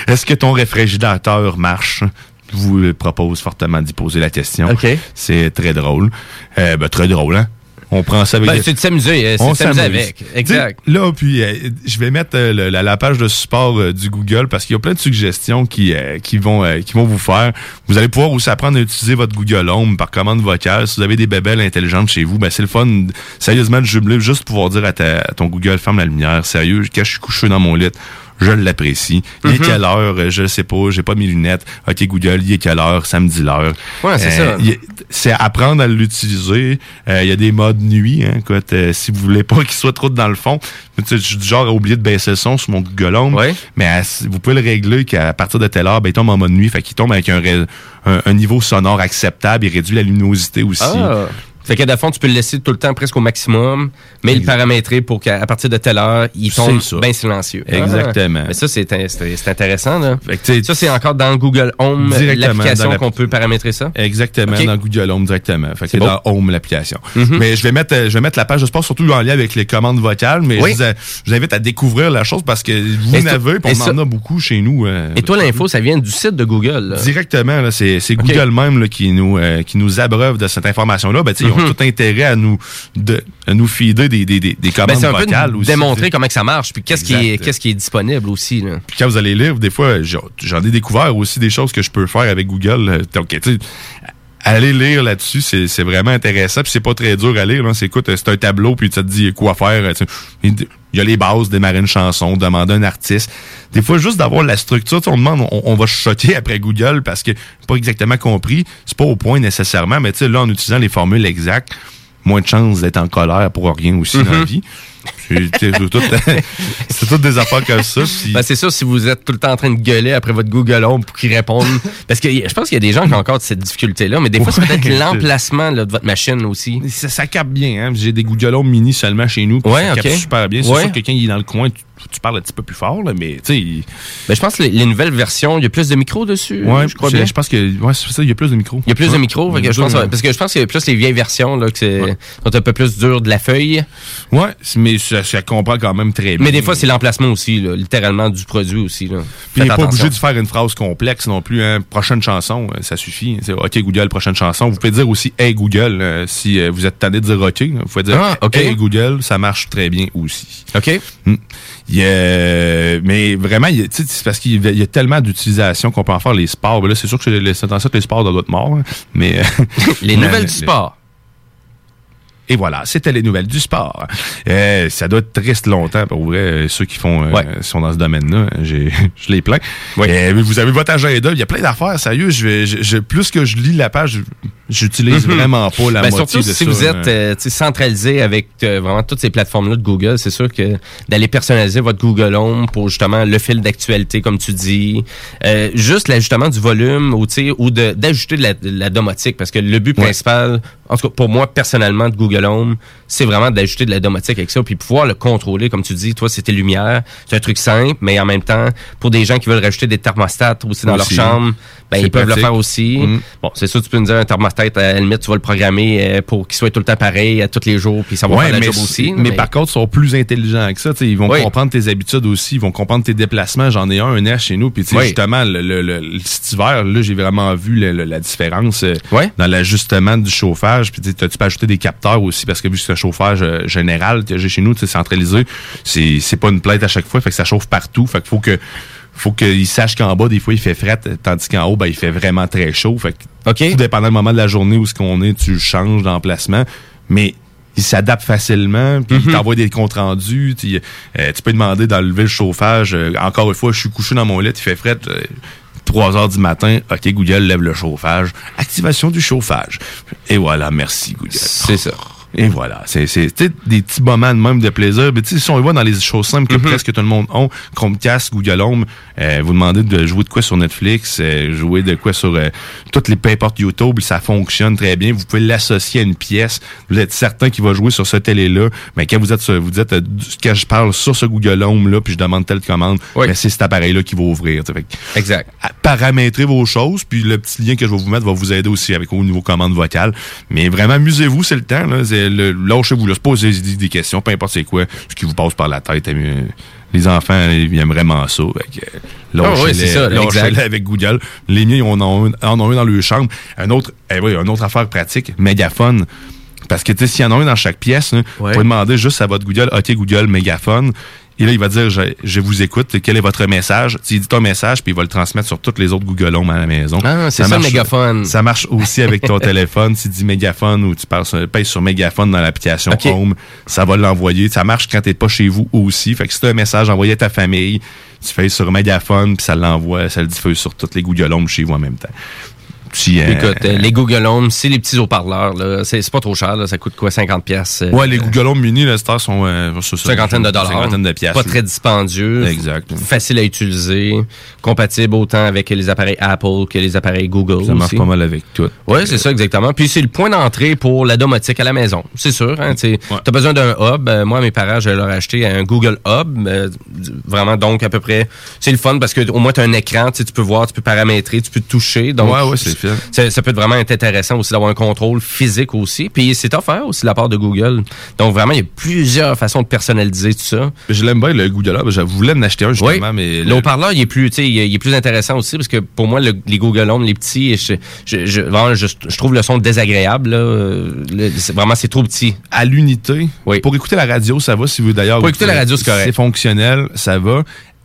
est-ce que ton réfrigérateur marche? Je vous euh, propose fortement d'y poser la question. OK. C'est très drôle. Euh, ben, très drôle, hein? On prend ça avec... Ben, c'est de s'amuser, euh, On s'amuse. avec. Exact. Là, puis euh, je vais mettre euh, le- la, la page de support euh, du Google parce qu'il y a plein de suggestions qui, qui, vont, qui vont vous faire. Vous allez pouvoir aussi apprendre à utiliser votre Google Home par commande vocale. Si vous avez des bébelles intelligentes chez vous, ben c'est le fun, sérieusement, de jumeler, juste pouvoir dire à, ta- à ton Google, ferme la lumière. Sérieux, quand je suis couché dans mon lit, je l'apprécie. Il est Mhm. quelle heure? Euh, Je sais pas, j'ai pas mes lunettes. OK, Google, il est quelle heure? Ça me dit l'heure. Ouais, c'est ça. est- C'est apprendre à l'utiliser. Euh, Il y a des modes nuit. Hein, écoute, euh, si vous voulez pas qu'il soit trop dans le fond, je suis du genre à oublier de baisser le son sur mon Google Home. Mais à- vous pouvez le régler qu'à partir de telle heure, ben, il tombe en mode nuit. Fait qu'il tombe avec un, un niveau sonore acceptable. Il réduit la luminosité aussi. Ah. Fait que, fond, tu peux le laisser tout le temps presque au maximum, mais le paramétrer pour qu'à partir de telle heure, il tombe bien silencieux. Exactement. Ah. Mais ça, c'est in- c'est c'est intéressant. Là. ça, c'est encore dans Google Home, Directement l'application qu'on peut paramétrer ça? Exactement, dans Google Home directement. Fait que C'est dans. Home, l'application. Mhm. Mais je vais mettre je vais mettre la page de sport surtout en lien avec les commandes vocales, mais Oui. je, vous, a- je vous invite à découvrir la chose parce que vous Et en ça- avez, puis et on ça- en a beaucoup chez nous. euh, Et toi, l'info, ça vient du site de Google. là. Directement, là, c'est c'est Google même là, qui nous euh, qui nous abreuve de cette information-là. Ben, Ils ont Mhm. tout intérêt à nous de, à nous feeder des, des, des, des Ben, commandes c'est un peu vocales aussi. démontrer comment que ça marche, puis qu'est-ce qui, est, qu'est-ce qui est disponible aussi. Là. Puis quand vous allez lire, des fois, j'en j'en ai découvert aussi des choses que je peux faire avec Google. Euh, Donc, aller lire là-dessus, c'est c'est vraiment intéressant. Puis c'est pas très dur à lire. là. C'est écoute, c'est un tableau, puis ça te dit quoi faire. tu sais. Il y a les bases, démarrer une chanson, demander un artiste. Des fois, juste d'avoir la structure, tu sais, on demande, on, on va choquer après Google parce que pas exactement compris. C'est pas au point nécessairement, mais tu sais, là, en utilisant les formules exactes, moins de chances d'être en colère pour rien aussi dans la Mhm. vie. C'est c'est tout, c'est toutes des affaires comme ça. puis- Ben, c'est sûr, si vous êtes tout le temps en train de gueuler après votre Google Home pour qu'il réponde. parce que je pense qu'il y a des gens qui ont encore cette difficulté-là, mais des fois, c'est peut-être l'emplacement de votre machine aussi. Ça, ça capte bien, hein. J'ai des Google Home mini seulement chez nous. Ouais, ça ok. capte super bien. C'est Ouais. sûr que quelqu'un qui est dans le coin, tu, tu parles un petit peu plus fort, là, mais tu sais. il- Ben, je pense que les, les nouvelles versions, il y a plus de micros dessus. Ouais, je crois bien. Je pense que ouais, c'est ça, il y a plus de micros. Il y a plus de Ouais. micros, fait que je pense, parce que je pense qu'il y a plus les vieilles versions là, que c'est sont un peu plus dur de la feuille. Ouais, mais ça, ça comprend quand même très bien. Mais des fois, c'est l'emplacement aussi, là, littéralement du produit aussi. Là. Puis il n'est pas obligé de faire une phrase complexe non plus. Hein. Prochaine chanson, euh, ça suffit. C'est OK Google, prochaine chanson. Vous pouvez dire aussi Hey Google euh, si euh, vous êtes tanné de dire OK. Vous pouvez dire Ah, OK. Hey Google, ça marche très bien aussi. OK. Hmm. Il a- mais vraiment, il c'est parce qu'il y a- tellement d'utilisations qu'on peut en faire les sports. Ben là, c'est sûr que c'est ça que les sports doivent être morts. hein. Mais Les mais- nouvelles du sport. Et voilà, c'était les nouvelles du sport. Euh, ça doit être triste longtemps, pour vrai, euh, ceux qui font euh, sont dans ce domaine-là. J'ai, je les plains. Euh, vous avez votre agenda, il y a plein d'affaires, sérieux. Je vais, je- je- plus que je lis la page, j'utilise Mhm. vraiment pas la Ben, moitié surtout de si ça. vous êtes sais, centralisé avec vraiment toutes ces plateformes-là de Google, c'est sûr que d'aller personnaliser votre Google Home pour justement le fil d'actualité, comme tu dis, juste l'ajustement du volume ou, d'ajouter de la, de la domotique, parce que le but principal, en tout cas pour moi personnellement de Google Home, c'est vraiment d'ajouter de la domotique avec ça, puis pouvoir le contrôler, comme tu dis, toi c'est tes lumières, c'est un truc simple, mais en même temps, pour des gens qui veulent rajouter des thermostats aussi dans Aussi. leur chambre, ben, ils peuvent le faire aussi. Mm. Bon, c'est sûr, tu peux me dire un thermostat, à la limite, tu vas le programmer euh, pour qu'il soit tout le temps pareil à tous les jours, puis ça va Ouais, faire la mais, job aussi. mais, par contre, ils sont plus intelligents que ça. Ils vont Oui. comprendre tes habitudes aussi. Ils vont comprendre tes déplacements. J'en ai un, un air chez nous. Puis, Oui. justement, le, le, le- cet hiver, là, j'ai vraiment vu la différence euh, dans l'ajustement du chauffage. Puis, tu peux ajouter des capteurs aussi parce que vu que c'est un chauffage euh, général que j'ai chez nous, sais, centralisé, c'est c'est pas une plainte à chaque fois. Fait que ça chauffe partout. Fait qu'il faut que faut qu'ils sachent qu'en bas, des fois, il fait fret, tandis qu'en haut, ben, il fait vraiment très chaud. Fait que, tout dépendant du moment de la journée où ce qu'on est, tu changes d'emplacement. Mais il s'adapte facilement, puis il t'envoie des comptes rendus. Tu, euh, tu peux demander d'enlever le chauffage. Euh, encore une fois, je suis couché dans mon lit, il fait fret. euh, 3 heures du matin, OK, Google lève le chauffage. Activation du chauffage. Et voilà, merci Google. C'est ça. Et voilà, c'est des petits moments de même de plaisir. Mais si on y va dans les choses simples que presque tout le monde a, Chromecast, Google Home, euh, vous demandez de jouer de quoi sur Netflix, euh, jouer de quoi sur euh, toutes les peu importe YouTube, ça fonctionne très bien. Vous pouvez l'associer à une pièce. Vous êtes certain qu'il va jouer sur ce télé-là. Mais quand vous êtes sur- vous dites euh, quand je parle sur ce Google Home là, puis je demande telle commande, ben, c'est cet appareil-là qui va ouvrir. Fait Exact. paramétrer vos choses, puis le petit lien que je vais vous mettre va vous aider aussi avec au niveau commande vocale. Mais vraiment, amusez-vous, c'est le temps. Là. C'est le- Lâchez-vous, là. Se posez des, des questions, peu importe c'est quoi, ce qui vous passe par la tête. euh, Les enfants, ils aiment vraiment ça. Fait que, euh, Ah oui, c'est ça, lâchez-les lâchez-les avec Google. Les miens, ils en ont un, en ont dans leur chambre. Un autre, eh oui, une autre affaire pratique, mégaphone. Parce que, tu sais, s'il y en a un dans chaque pièce, là, vous pouvez demander juste à votre Google, OK, Google, mégaphone. Et là, il va dire, je, je vous écoute, quel est votre message? Tu dis ton message, puis il va le transmettre sur toutes les autres Google Home à la maison. Ah, c'est ça, mégaphone. Ça marche aussi avec ton téléphone. Si tu dis mégaphone ou tu sur, pèses sur mégaphone dans l'application OK. Home, ça va l'envoyer. Ça marche quand t'es pas chez vous aussi. Fait que si tu as un message envoyé à ta famille, tu fais sur mégaphone, puis ça l'envoie, ça le diffuse sur toutes les Google Home chez vous en même temps. Euh, Écoute, euh, les Google Home, c'est les petits haut-parleurs, là. C'est pas trop cher, là. Ça coûte quoi, 50 pièces? Ouais, les Google Home Mini, là, stars sont euh, cinquantaine de dollars. Cinquantaine de. Pas très dispendieux. Exact. Facile à utiliser. Compatible autant avec les appareils Apple que les appareils Google. Ça marche aussi. pas mal avec tout. Ouais, c'est ça, exactement. Puis c'est le point d'entrée pour la domotique à la maison. C'est sûr, hein. Tu as besoin d'un hub. Euh, moi, mes parents, je leur ai acheté un Google Hub. Euh, vraiment, donc, à peu près, c'est le fun parce que au moins, tu as un écran, tu peux voir, tu peux paramétrer, tu peux toucher. Donc, Ouais, ouais, ça, ça peut vraiment être intéressant aussi d'avoir un contrôle physique aussi. Puis c'est offert aussi de la part de Google. Donc vraiment, il y a plusieurs façons de personnaliser tout ça. Je l'aime bien, le Google Hub. Je voulais en acheter un, justement, mais... Le haut-parleur, il est plus, tu sais, il est il est plus intéressant aussi parce que pour moi, le- les Google Home, les petits, je, je, je, vraiment, je, je trouve le son désagréable. Là. Le- vraiment, c'est trop petit. À l'unité, pour écouter la radio, ça va. Si vous d'ailleurs... Pour écouter la radio, c'est correct. C'est fonctionnel, ça va.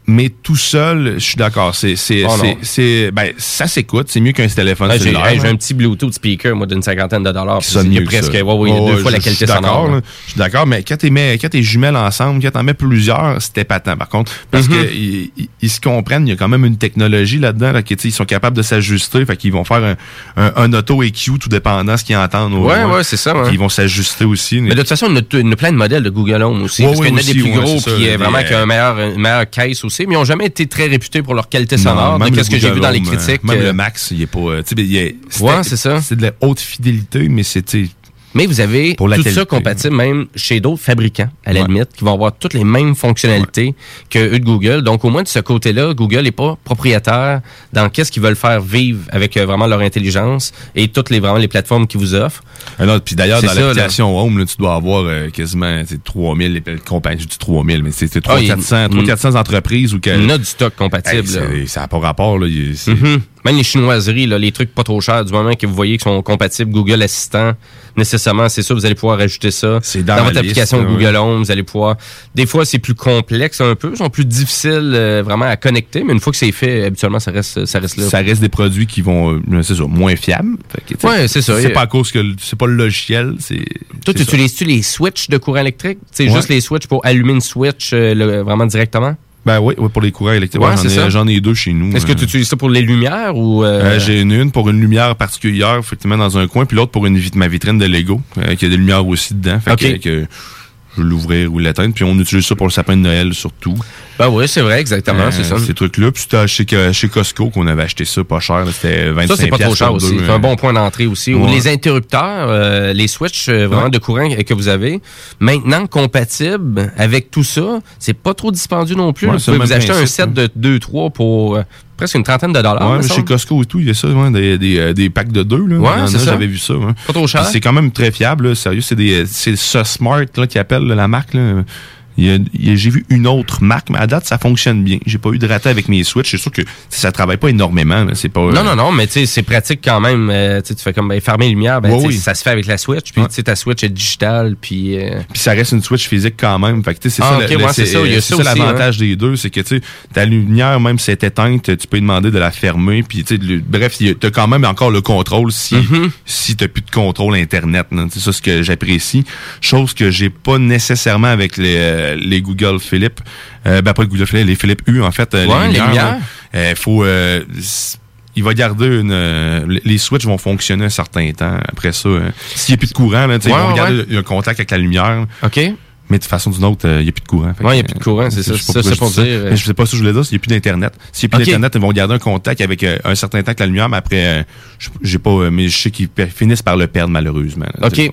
Mais tout seul, je suis d'accord. C'est, c'est, Oh, c'est, ben, ça s'écoute. C'est mieux qu'un téléphone j'ai cellulaire. j'ai hein. un petit Bluetooth speaker, moi, d'une cinquantaine de dollars. qui sonne a mieux que presque, ouais, ouais, a Ouais, deux fois la qualité suis d'accord, sonore. Je suis d'accord, mais quand t'es mets- quand t'es jumelles ensemble, quand t'en mets plusieurs, c'était patent. Par contre, parce Mhm. que ils, ils- ils se comprennent, il y a quand même une technologie là-dedans, là, ils sont capables de s'ajuster, fait qu'ils vont faire un, un, un auto EQ tout dépendant ce qu'ils entendent. Ouais, ouais, c'est ça. Puis Ils vont s'ajuster aussi. Mais de toute façon, en a a plein de modèles de Google Home aussi. Ouais, parce qu'il y en a des plus gros, puis vraiment qui ont euh, une meilleure caisse aussi. Mais ils n'ont jamais été très réputés pour leur qualité Non, sonore. même de Qu'est-ce que j'ai vu dans les critiques. Même euh, le Max, il est pas. euh, tu sais, il est- c'était- Ouais, c'est ça. C'est de la haute fidélité, mais c'était. Mais vous avez Pour la tout qualité. ça compatible même chez d'autres fabricants, à la Ouais. limite, qui vont avoir toutes les mêmes fonctionnalités que eux de Google. Donc, au moins, de ce côté-là, Google n'est pas propriétaire dans qu'est-ce qu'ils veulent faire vivre avec euh, vraiment leur intelligence et toutes les, vraiment les plateformes qu'ils vous offrent. Puis d'ailleurs, dans l'application Home, là, tu dois avoir euh, quasiment tu sais, 3000 les compagnies. Je dis 3000, mais c'est c'est Ah, il y a 3400 une- 400 entreprises ou que. Il y en a du stock compatible. Hey, ça n'a pas rapport. Là. Même les chinoiseries, là, les trucs pas trop chers, du moment que vous voyez qu'ils sont compatibles Google Assistant, nécessairement, c'est ça, vous allez pouvoir ajouter ça dans dans, votre application Google Home. Vous allez pouvoir. Des fois, c'est plus complexe un peu, sont plus difficiles euh, vraiment à connecter, mais une fois que c'est fait, habituellement, ça reste, ça reste là. Ça reste des produits qui vont, euh, c'est ça, moins fiables. Ouais, c'est ça. C'est pas à cause que c'est pas le logiciel, c'est. Toi, tu utilises-tu les switches de courant électrique? C'est Ouais. juste les switches pour allumer une switch euh, le- vraiment directement? Ben oui, oui, pour les courants électriques. Ouais, Ouais, j'en c'est ai- ça. J'en ai deux chez nous. Est-ce que euh. tu utilises ça pour les lumières ou... euh, Euh, J'ai une, une pour une lumière particulière, effectivement, dans un coin, puis l'autre pour une vit- ma vitrine de Lego, euh, qui a des lumières aussi dedans. Fait Ok. que, que je vais l'ouvrir ou l'éteindre. Puis on utilise ça pour le sapin de Noël surtout. Ben oui, c'est vrai, exactement, Euh, c'est ça. Ces trucs-là. Puis c'était chez, que- chez Costco qu'on avait acheté ça pas cher. C'était 25 Ça, c'est pas trop cher aussi. C'est euh. un bon point d'entrée aussi. Ou les interrupteurs, euh, les switches euh, vraiment Ouais. de courant que vous avez, maintenant compatibles avec tout ça, c'est pas trop dispendieux non plus. Ouais, vous vous même acheter un set de 2-3 pour euh, presque une trentaine de dollars. Ouais, mais chez. Costco et tout, il y a ça, ouais, des, des, euh, des packs de deux. Là. Ouais, c'est ça. J'avais vu ça. ouais. Pas trop cher. C'est quand même très fiable. là, Sérieux, c'est des, c'est ça Smart là, qui appelle là, la marque. Là. J'ai vu une autre marque, mais à date, ça fonctionne bien. J'ai pas eu de raté avec mes Switch. C'est sûr que ça travaille pas énormément. C'est pas. euh, Non, non, non, mais tu sais, c'est pratique quand même. Euh, tu fais comme ben, fermer les lumières, ben, Ouais, oui. ça se fait avec la Switch, puis tu sais, ta Switch est digitale, puis... euh, Puis ça reste une Switch physique quand même. Fait que, tu sais, c'est Ah, ça, ok, le- le- ouais, c'est ça, il y a c'est ça hein. l'avantage des deux, c'est que tu ta lumière, même si elle est éteinte, tu peux demander de la fermer. Puis tu sais, le- bref, tu as quand même encore le contrôle si Mm-hmm. si t'as plus de contrôle internet. C'est ça ce que j'apprécie. Chose que j'ai pas nécessairement avec les, euh, les Google Philips. Euh, ben pas les Google Philips, les Philips U en fait. euh, Ouais, les lumières. là. Faut il va garder une. les- switches vont fonctionner un certain temps. Après ça, euh, s'il n'y a plus de courant, là, Ouais, ils vont ouais, garder un contact avec la lumière. OK. Mais de façon d'une autre, euh, il n'y a plus de courant. Que, il y a plus de courant, c'est ça, ça, c'est je pour dis ça. dire. Mais je sais pas que je voulais dire, s'il n'y a plus d'Internet. S'il n'y a plus d'Internet, ils vont garder un contact avec euh, un certain temps avec la lumière, mais après, euh, j'ai pas, mais je sais qu'ils finissent par le perdre, malheureusement. là. OK.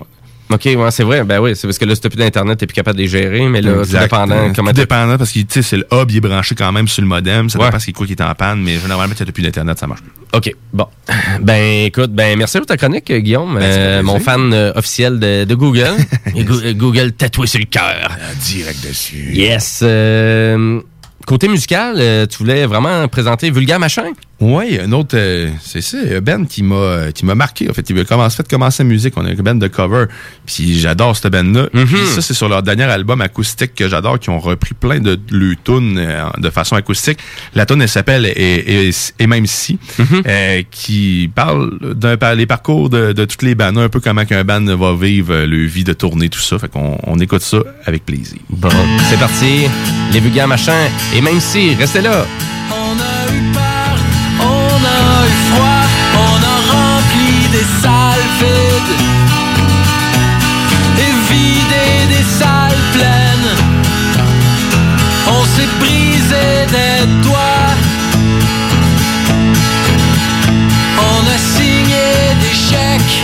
OK, ouais, c'est vrai. Ben oui, c'est parce que là, si t'as plus d'Internet, t'es plus capable de les gérer, mais là, Exact. dépendant comment tout dépendant parce que tu sais c'est le hub il est branché quand même sur le modem ça Ouais. dépend c'est quoi qui est en panne mais généralement si t'as plus d'internet ça marche plus OK, bon. Ben, écoute, ben, merci pour ta chronique, Guillaume. Ben, Euh, mon fan euh, officiel de, de Google. Euh, Google tatoué sur le cœur. direct dessus Yes. euh, côté musical, tu voulais vraiment présenter Vulgaire Machin? Oui, un autre, euh, c'est ça, un Ben qui m'a euh, qui m'a marqué. En fait, il a commencé, fait commencer la musique. On a une band de cover. Puis j'adore cette band-là. Puis ça, c'est sur leur dernier album acoustique que j'adore, qui ont repris plein de le tunes euh, de façon acoustique. La tune elle s'appelle et, et, et même si, Mhm. euh, qui parle d'un par les parcours de, de toutes les bandes, un peu comment qu'un band va vivre le vie de tournée, tout ça. Fait qu'on on écoute ça avec plaisir. Bon, c'est parti. Les Vulgaires Machins. Et même si, restez là. Des salles vides et vidé des salles pleines. On s'est brisé des doigts, on a signé des chèques,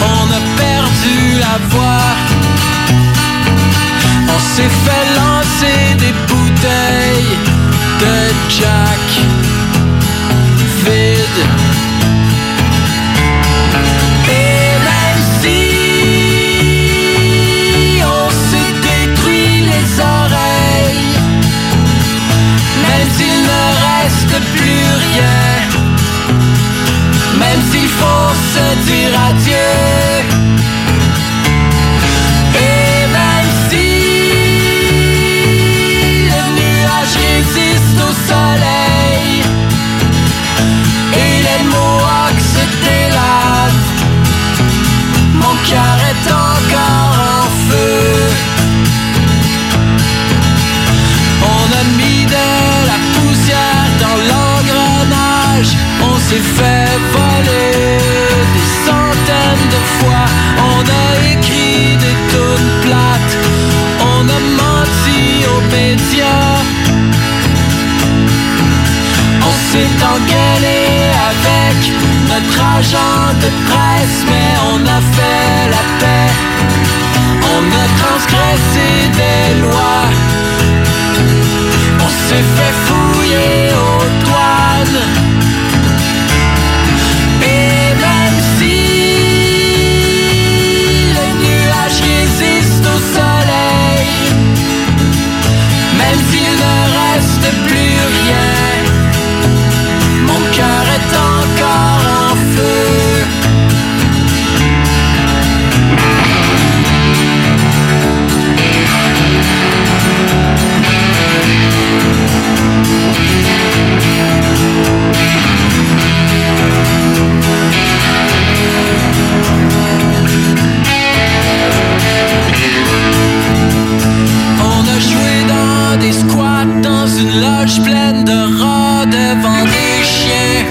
on a perdu la voix. On s'est fait lancer des bouteilles de Jack vide. Plus rien, même s'il faut se dire adieu. Et même si le nuage résiste au soleil et les mohawks se délavent, mon cœur est encore s'est fait voler des centaines de fois, on a écrit des tonnes plates, on a menti aux médias. On s'est engueulé avec notre agent de presse, mais on a fait la paix. On a transgressé des lois. On s'est fait fouiller poches pleines de rats devant des chiens.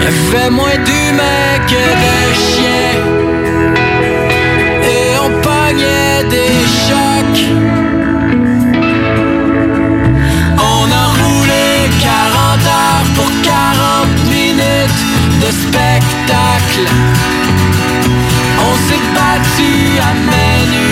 Il fait moins d'humains que de chiens. Et on pognait des chocs. On a roulé 40 heures pour 40 minutes de spectacle. On s'est battu à menu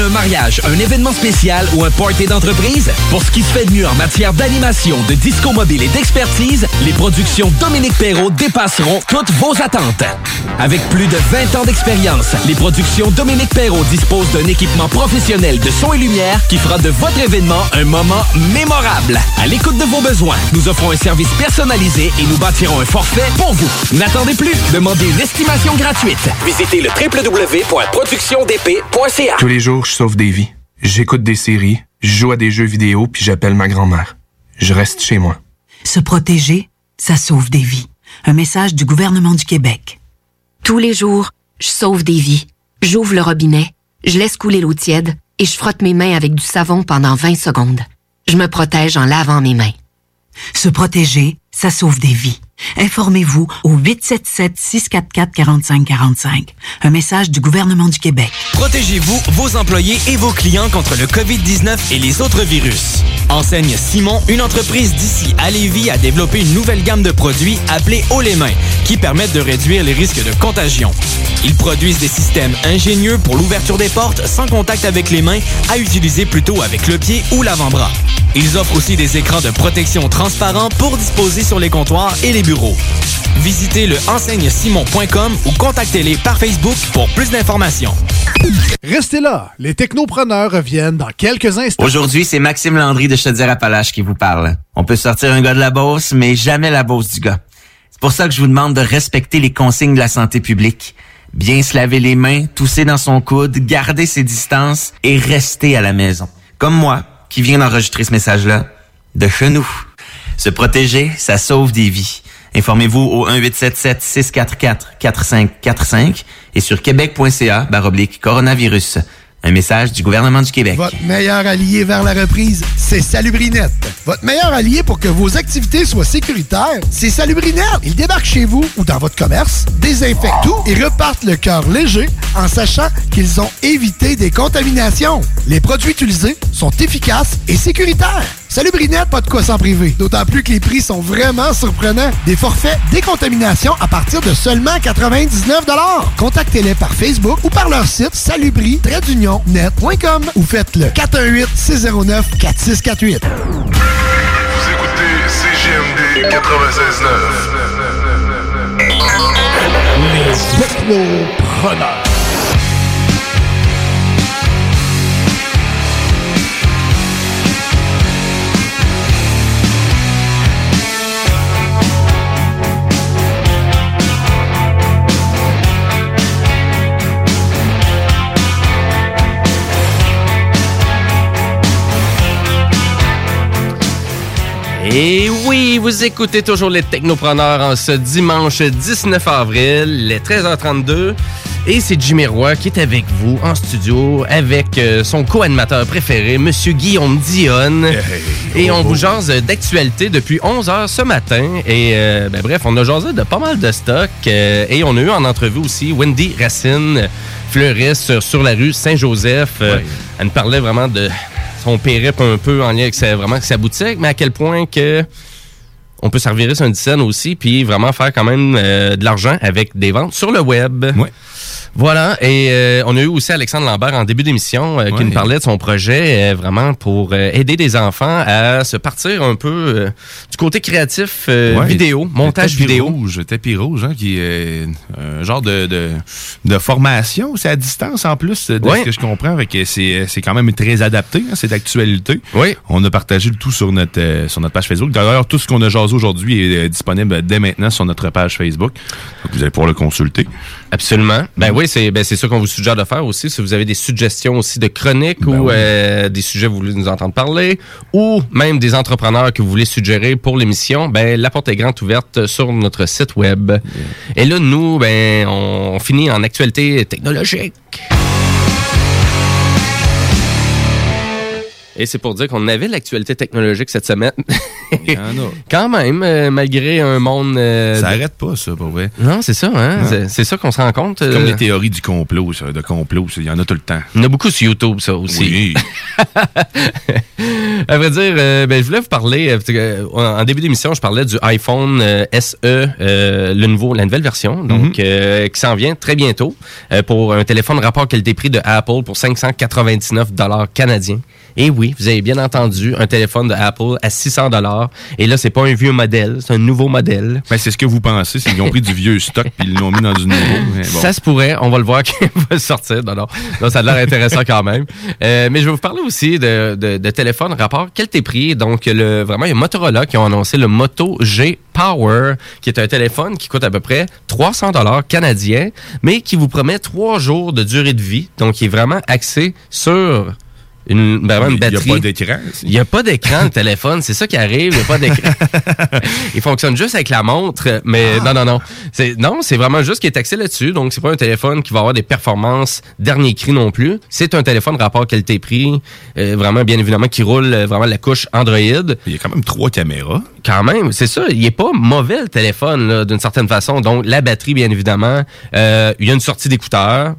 Un mariage, un événement spécial ou un party d'entreprise? Pour ce qui se fait de mieux en matière d'animation, de disco mobile et d'expertise, les productions Dominique Perrault dépasseront toutes vos attentes. Avec plus de 20 ans d'expérience, les productions Dominique Perrault disposent d'un équipement professionnel de son et lumière qui fera de votre événement un moment mémorable. À l'écoute de vos besoins, nous offrons un service personnalisé et nous bâtirons un forfait pour vous. N'attendez plus, demandez une estimation gratuite. Visitez le www.productiondp.ca. Tous les jours, je sauve des vies. J'écoute des séries, je joue à des jeux vidéo, puis j'appelle ma grand-mère. Je reste chez moi. Se protéger, ça sauve des vies. Un message du gouvernement du Québec. Tous les jours, je sauve des vies. J'ouvre le robinet, je laisse couler l'eau tiède et je frotte mes mains avec du savon pendant 20 secondes. Je me protège en lavant mes mains. Se protéger, ça sauve des vies. Informez-vous au 877-644-4545. Un message du gouvernement du Québec. Protégez-vous, vos employés et vos clients contre le COVID-19 et les autres virus. Enseigne Simon, une entreprise d'ici à Lévis, a développé une nouvelle gamme de produits appelés Haut les mains, qui permettent de réduire les risques de contagion. Ils produisent des systèmes ingénieux pour l'ouverture des portes sans contact avec les mains, à utiliser plutôt avec le pied ou l'avant-bras. Ils offrent aussi des écrans de protection transparents pour disposer sur les comptoirs et les bureaux. Visitez le enseignesimon.com ou contactez-les par Facebook pour plus d'informations. Restez là, les technopreneurs reviennent dans quelques instants. Aujourd'hui, c'est Maxime Landry de Chaudière-Appalaches qui vous parle. On peut sortir un gars de la Beauce, mais jamais la Beauce du gars. C'est pour ça que je vous demande de respecter les consignes de la santé publique. Bien se laver les mains, tousser dans son coude, garder ses distances et rester à la maison. Comme moi, qui viens d'enregistrer ce message-là, de chez nous. Se protéger, ça sauve des vies. Informez-vous au 1877-644-4545 et sur québec.ca baroblique coronavirus. Un message du gouvernement du Québec. Votre meilleur allié vers la reprise, c'est Salubrinette. Votre meilleur allié pour que vos activités soient sécuritaires, c'est Salubrinette. Ils débarquent chez vous ou dans votre commerce, désinfectent tout et repartent le cœur léger en sachant qu'ils ont évité des contaminations. Les produits utilisés sont efficaces et sécuritaires. Salubrinette, pas de quoi s'en priver. D'autant plus que les prix sont vraiment surprenants. Des forfaits décontamination à partir de seulement 99 Contactez-les par Facebook ou par leur site salubri-net.com ou faites-le 418-609-4648. Vous écoutez CGMD 96.9. Les technopreneurs. Et oui, vous écoutez toujours les Technopreneurs en ce dimanche 19 avril, les 13h32. Et c'est Jimmy Roy qui est avec vous en studio avec euh, son co-animateur préféré, Monsieur Guillaume Dionne. Et on vous jase d'actualité depuis 11h ce matin. Et euh, ben, bref, on a jasé de pas mal de stock. euh, et on a eu en entrevue aussi Wendy Racine, fleuriste sur, la rue Saint-Joseph. Elle nous parlait vraiment de son périple un peu en lien avec sa, vraiment sa boutique, mais à quel point que on peut servir sur une scène aussi, puis vraiment faire quand même euh, de l'argent avec des ventes sur le web. Voilà, et euh, on a eu aussi Alexandre Lambert en début d'émission euh, qui nous parlait de son projet euh, vraiment pour euh, aider des enfants à se partir un peu euh, du côté créatif euh, Ouais, vidéo, montage tapis vidéo. Rouge, tapis rouge, hein, qui est un genre de, de, de formation. C'est à distance en plus, de Ouais. ce que je comprends. Que c'est, c'est quand même très adapté, hein, c'est d'actualité. Oui. On a partagé le tout sur notre, euh, sur notre page Facebook. D'ailleurs, tout ce qu'on a jasé aujourd'hui est disponible dès maintenant sur notre page Facebook. Donc, vous allez pouvoir le consulter. Absolument. Ben oui, c'est ben c'est ça qu'on vous suggère de faire aussi. Si vous avez des suggestions aussi de chroniques Ben ou euh, des sujets que vous voulez nous entendre parler, ou même des entrepreneurs que vous voulez suggérer pour l'émission, ben la porte est grande ouverte sur notre site web. Et là, nous, ben on finit en actualité technologique. Et c'est pour dire qu'on avait l'actualité technologique cette semaine. Quand même, euh, malgré un monde... euh, Ça de- arrête pas, ça, pour vrai. Non, c'est ça, hein? C'est- ça qu'on se rend compte. Comme euh, les théories du complot, ça, de complot, il y en a tout le temps. Il y en a beaucoup sur YouTube, ça aussi. Oui. À vrai dire, ben, je voulais vous parler, en en début d'émission, je parlais du iPhone SE, le nouveau, la nouvelle version, donc euh, qui s'en vient très bientôt pour un téléphone rapport qualité-prix de Apple pour 599 dollars canadiens. Et oui, vous avez bien entendu, un téléphone de Apple à 600 dollars. Et là, c'est pas un vieux modèle, c'est un nouveau modèle. Ben, c'est ce que vous pensez, c'est qu'ils ont pris du vieux stock puis ils l'ont mis dans du nouveau. bon. Ça se pourrait, on va le voir qu'il va sortir. Non, non, Non, ça a l'air intéressant quand même. Euh, mais je vais vous parler aussi de, de, de téléphone rapport qualité-prix. Donc, le, vraiment, il y a Motorola qui ont annoncé le Moto G Power, qui est un téléphone qui coûte à peu près 300 dollars canadiens, mais qui vous promet trois jours de durée de vie. Donc, qui est vraiment axé sur une, une Il y a pas d'écran, Il n'y a pas d'écran, le téléphone. C'est ça qui arrive. Il n'y a pas d'écran. il fonctionne juste avec la montre, mais non, non, non. C'est, non, c'est vraiment juste qu'il est axé là-dessus. Donc, c'est pas un téléphone qui va avoir des performances dernier cri non plus. C'est un téléphone rapport qualité-prix, euh, vraiment, bien évidemment, qui roule euh, vraiment la couche Android. Il y a quand même trois caméras. Quand même, c'est ça. Il est pas mauvais, le téléphone, d'une certaine façon. Donc, la batterie, bien évidemment. Euh, il y a une sortie d'écouteurs.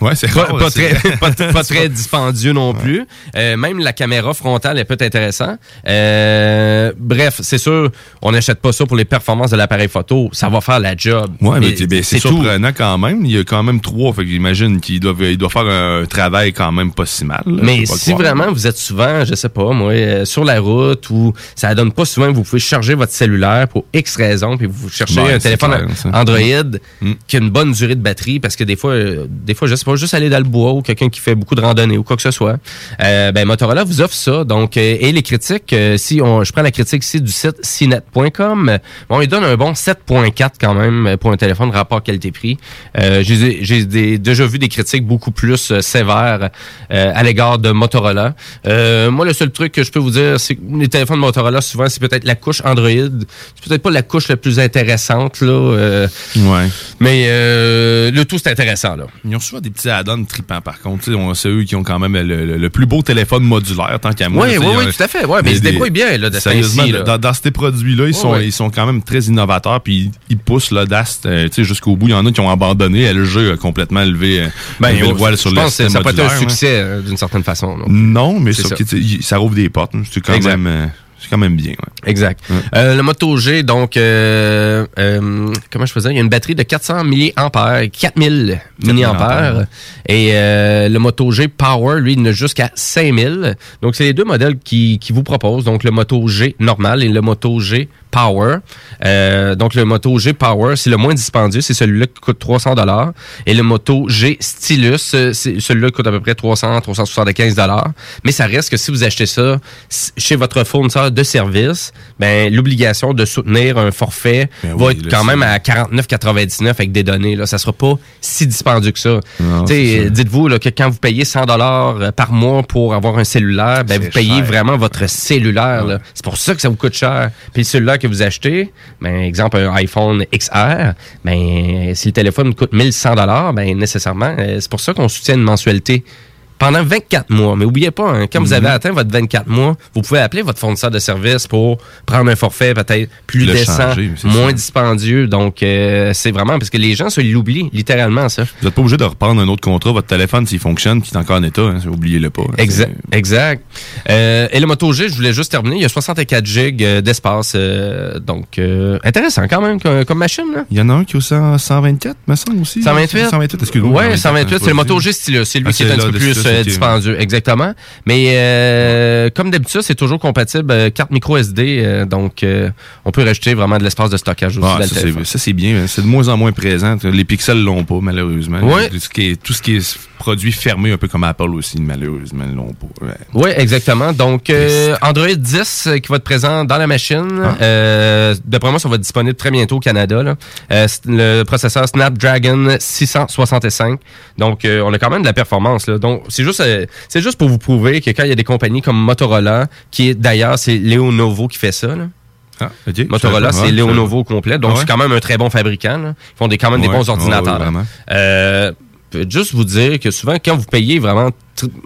Ouais, c'est pas, rare, pas c'est- très, pas, pas très dispendieux non plus. Euh, même la caméra frontale est peut être intéressant. Euh, bref, c'est sûr, on n'achète pas ça pour les performances de l'appareil photo. Ça va faire la job. Ouais, mais c'est ben, c'est tout. surprenant quand même. Il y a quand même trois. Fait que j'imagine qu'il doit, il doit faire un travail quand même pas si mal. là, Mais si croire. vraiment vous êtes souvent, je sais pas, moi, euh, sur la route ou ça donne pas souvent, vous pouvez charger votre cellulaire pour X raisons, puis vous cherchez un téléphone clair. Android Mm. qui a une bonne durée de batterie, parce que des fois, des fois, pas, juste aller dans le bois ou quelqu'un qui fait beaucoup de randonnée ou quoi que ce soit. Euh, ben Motorola vous offre ça. Donc, euh, et les critiques, euh, si on, je prends la critique ici du site cnet.com, euh, bon, il donne un bon 7.4 quand même euh, pour un téléphone rapport qualité-prix. Euh, j'ai j'ai des- déjà vu des critiques beaucoup plus sévères euh, à l'égard de Motorola. Euh, moi, le seul truc que je peux vous dire, c'est que les téléphones Motorola, souvent, c'est peut-être la couche Android. C'est peut-être pas la couche la plus intéressante, là. euh, Ouais. mais euh, le tout, c'est intéressant, là. Ils ont souvent des petits add-ons tripants, par contre. C'est eux qui ont quand même le, le- le plus beau téléphone modulaire, tant qu'à moi. Oui, oui, oui, tout à fait. Ouais, mais ils se débrouillent bien, là, de Sérieusement, là. dans, dans ces produits-là, ils, sont, ouais. ils sont quand même très innovateurs, puis ils, poussent l'audace euh, jusqu'au bout. Il y en a qui ont abandonné. LG a complètement levé, euh, Ben, levé le voile sur je le pense que ça peut être un modulaire, hein. succès, euh, d'une certaine façon. donc. Non, mais ça. ça rouvre des portes. hein. C'est quand Exact. même, euh, c'est quand même bien. ouais. Exact. Euh, le Moto G, donc, euh, euh, comment je faisais? Il y a une batterie de 400 mAh, 4000 mAh. Et le Moto G Power, lui, il n'a jusqu'à 5000. Donc, c'est les deux modèles qui, qui vous proposent. Donc, le Moto G normal et le Moto G Power. Euh, donc, le Moto G Power, c'est le moins dispendieux. C'est celui-là qui coûte 300 dollars. Et le Moto G Stylus, c'est celui-là qui coûte à peu près 300, 375 dollars. Mais ça reste que si vous achetez ça chez votre fournisseur de service, ben, l'obligation de soutenir un forfait Ben va oui, être quand même à 49,99 avec des données. Là. Ça sera pas si dispendieux que ça. Dites-vous que quand vous payez 100 dollars par mois pour avoir un cellulaire, ben, vous payez cher. vraiment votre cellulaire. C'est pour ça que ça vous coûte cher. Puis le cellulaire que vous achetez, ben, exemple un iPhone XR, ben, si le téléphone coûte 1100 dollars, ben, nécessairement, euh, c'est pour ça qu'on soutient une mensualité pendant 24 mois. Mais oubliez pas, hein, quand vous Mhm. avez atteint votre 24 mois, vous pouvez appeler votre fournisseur de service pour prendre un forfait peut-être plus Le décent, changer, moins ça. dispendieux. Donc, euh, c'est vraiment parce que les gens se l'oublient littéralement, ça. Vous n'êtes pas obligé de reprendre un autre contrat. Votre téléphone, s'il fonctionne, qui est encore en état, hein, oubliez-le pas. hein. Exact. exact. Euh, et le Moto G, je voulais juste terminer. Il y a 64 gigs euh, d'espace. euh, donc, euh, intéressant quand même comme, comme machine. Là. Il y en a un qui est au 100 124, me semble aussi. 128? 128, excuse-moi. Ouais, 128, c'est le Moto G Stylus. C'est lui Ah, qui est un petit peu plus euh, dispendieux. Exactement. Mais euh, comme d'habitude, c'est toujours compatible euh, carte micro SD. euh, donc, euh, on peut rajouter vraiment de l'espace de stockage aussi Ah, dans ça, c'est, bien. hein. C'est de moins en moins présent. Les pixels l'ont pas, malheureusement. Ouais. Tout ce qui est, tout ce qui est produit fermé, un peu comme Apple aussi, malheureusement, l'ont pas. Ouais. Oui, exactement. Donc, euh, Android 10 euh, qui va être présent dans la machine. Ah. Euh, D'après moi, ça va être disponible très bientôt au Canada. là. Euh, le processeur Snapdragon 665. Donc, euh, on a quand même de la performance. Là. Donc, c'est juste, euh, c'est juste pour vous prouver que quand il y a des compagnies comme Motorola, qui est d'ailleurs, c'est Leonovo qui fait ça. là. Ah. Motorola, c'est Leonovo au complet. Donc, Ah ouais? c'est quand même un très bon fabricant. là. Ils font des, quand même des bons ouais, ordinateurs. ouais, euh, juste vous dire que souvent, quand vous payez vraiment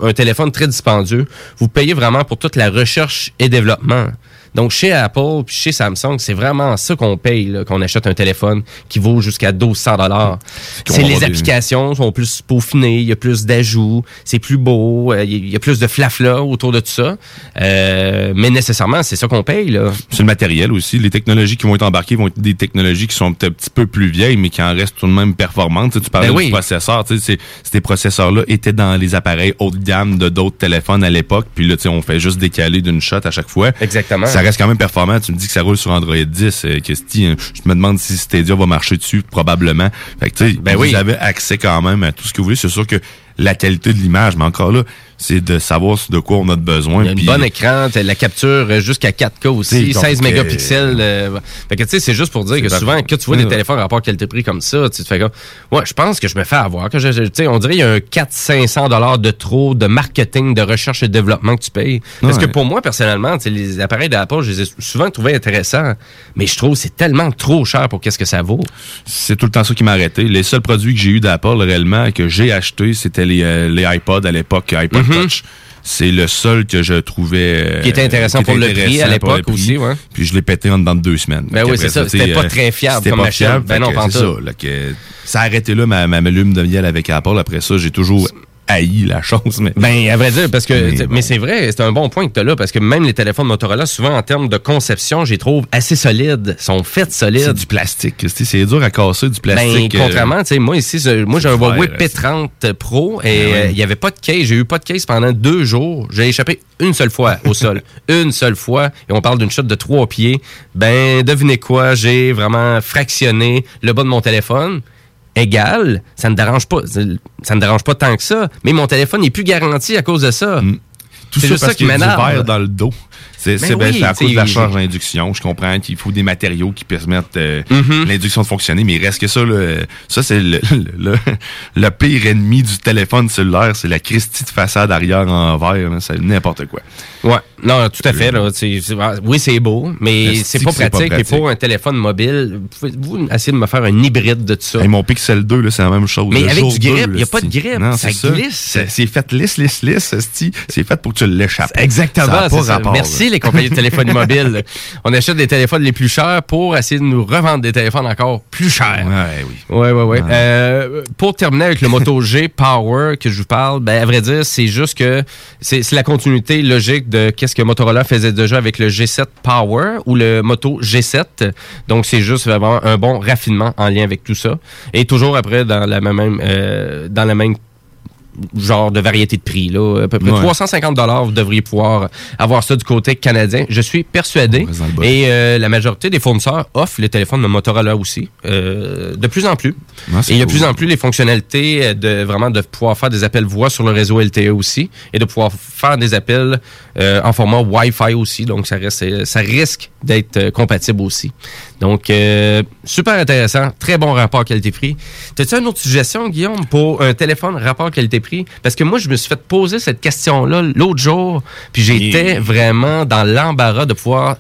un téléphone très dispendieux, vous payez vraiment pour toute la recherche et développement. Donc, chez Apple puis chez Samsung, c'est vraiment ça qu'on paye, qu'on achète un téléphone qui vaut jusqu'à 1200 dollars. C'est les applications sont plus peaufinées, il y a plus d'ajouts, c'est plus beau, euh, il y a plus de flafla autour de tout ça. Euh, mais nécessairement, c'est ça qu'on paye, là. C'est le matériel aussi. Les technologies qui vont être embarquées vont être des technologies qui sont peut-être un petit peu plus vieilles, mais qui en restent tout de même performantes. Tu, sais, tu parlais Ben du oui. processeur. Tu sais, ces processeurs-là étaient dans les appareils haut de gamme de d'autres téléphones à l'époque. Puis là, tu sais, on fait juste décaler d'une shot à chaque fois. Exactement. Ça reste quand même performant. Tu me dis que ça roule sur Android 10. Euh, Christy, hein, je me demande si Stadia va marcher dessus, probablement. Fait que, tu sais, Ben vous oui. avez accès quand même à tout ce que vous voulez. C'est sûr que la qualité de l'image, mais encore là, c'est de savoir de quoi on a besoin. Il y a écran, la capture euh, jusqu'à 4K aussi, T'sais, donc, 16 euh, mégapixels. euh, fait que tu sais, c'est juste pour dire que souvent, quand tu vois des téléphones rapport qualité-prix comme ça, tu te fais comme, ouais, je pense que je me fais avoir. Que je, on dirait qu'il y a un 400-500 dollars de trop de marketing, de recherche et de développement que tu payes. Parce Ouais. que pour moi, personnellement, les appareils d'Apple, je les ai souvent trouvés intéressants, mais je trouve que c'est tellement trop cher pour qu'est-ce que ça vaut. C'est tout le temps ça qui m'a arrêté. Les seuls produits que j'ai eu d'Apple réellement que j'ai acheté, c'était les, euh, les iPods à l'époque, iPod Mhm. Touch. C'est le seul que je trouvais euh, Qui était intéressant qui pour le prix à intéressant l'époque aussi, ouais. Puis je l'ai pété en dedans de deux semaines. Ben oui, c'est ça. C'était pas euh, très fiable c'était comme pas machine. fiable. Ben non, c'est ça. là, que ça a arrêté là ma, ma de miel avec Apple. Après ça, j'ai toujours haï la chose. Mais... Ben, à vrai dire, parce que, Mais c'est vrai, c'est un bon point que tu as là, parce que même les téléphones Motorola, souvent en termes de conception, j'y trouve assez solides, sont faits C'est solides. du plastique. C'est dur à casser du Ben, plastique. euh, contrairement, tu sais, moi ici, moi j'ai un c'est Huawei faire, P30 Pro et Ben euh, il y avait pas de case. J'ai eu pas de case pendant deux jours. J'ai échappé une seule fois au sol. une seule fois. Et on parle d'une chute de trois pieds. Ben, devinez quoi? J'ai vraiment fractionné le bas de mon téléphone. Égal, ça ne dérange pas. Ça ne dérange pas tant que ça. Mais mon téléphone n'est plus garanti à cause de ça. Mm. Tout C'est ça juste parce ça qui m'énerve. dans le dos. C'est Ben ben, oui, c'est à cause de la charge d'induction. Je comprends qu'il faut des matériaux qui permettent euh, Mhm. l'induction de fonctionner, mais il reste que ça. Là, ça, c'est le, le, le pire ennemi du téléphone cellulaire. C'est la Christie de façade arrière en verre. C'est n'importe quoi. Ouais, non, tout à fait. Là, c'est- oui, c'est beau, mais c'est pas c'est pas pratique. Et pratique? pour un téléphone mobile, pouvez-vous essayer de me faire un hybride de tout ça? Et mon Pixel 2, là, c'est la même chose. Mais avec du grip, 2, il y a pas de grip, Non, ça c'est glisse. C'est fait lisse, lisse, lisse. C'est fait pour que tu l'échappes. Exactement. Ça pas rapport, Merci là. les compagnies de téléphonie mobile. On achète des téléphones les plus chers pour essayer de nous revendre des téléphones encore plus chers. Ouais, oui. Ouais, ouais, ouais. Euh, pour terminer avec le Moto G Power que je vous parle, ben, à vrai dire, c'est juste que c'est c'est la continuité logique de qu'est-ce que Motorola faisait déjà avec le G7 Power ou le Moto G7. Donc, c'est juste vraiment un bon raffinement en lien avec tout ça. Et toujours après, dans la même, euh, dans la même genre de variété de prix. Là. À peu près Ouais. 350 dollars, vous devriez pouvoir avoir ça du côté canadien. Je suis persuadé. le. Et euh, la majorité des fournisseurs offrent les téléphones de Motorola aussi, euh, de plus en plus. Ah, et il y a de plus en plus les fonctionnalités euh, de vraiment de pouvoir faire des appels voix sur le réseau LTE aussi et de pouvoir faire des appels euh, en format Wi-Fi aussi. Donc ça reste, ça risque d'être euh, compatible aussi. Donc euh, super intéressant, très bon rapport qualité-prix. T'as-tu une autre suggestion, Guillaume, pour un téléphone rapport qualité-prix? Parce que moi je me suis fait poser cette question-là l'autre jour, puis j'étais vraiment dans l'embarras de pouvoir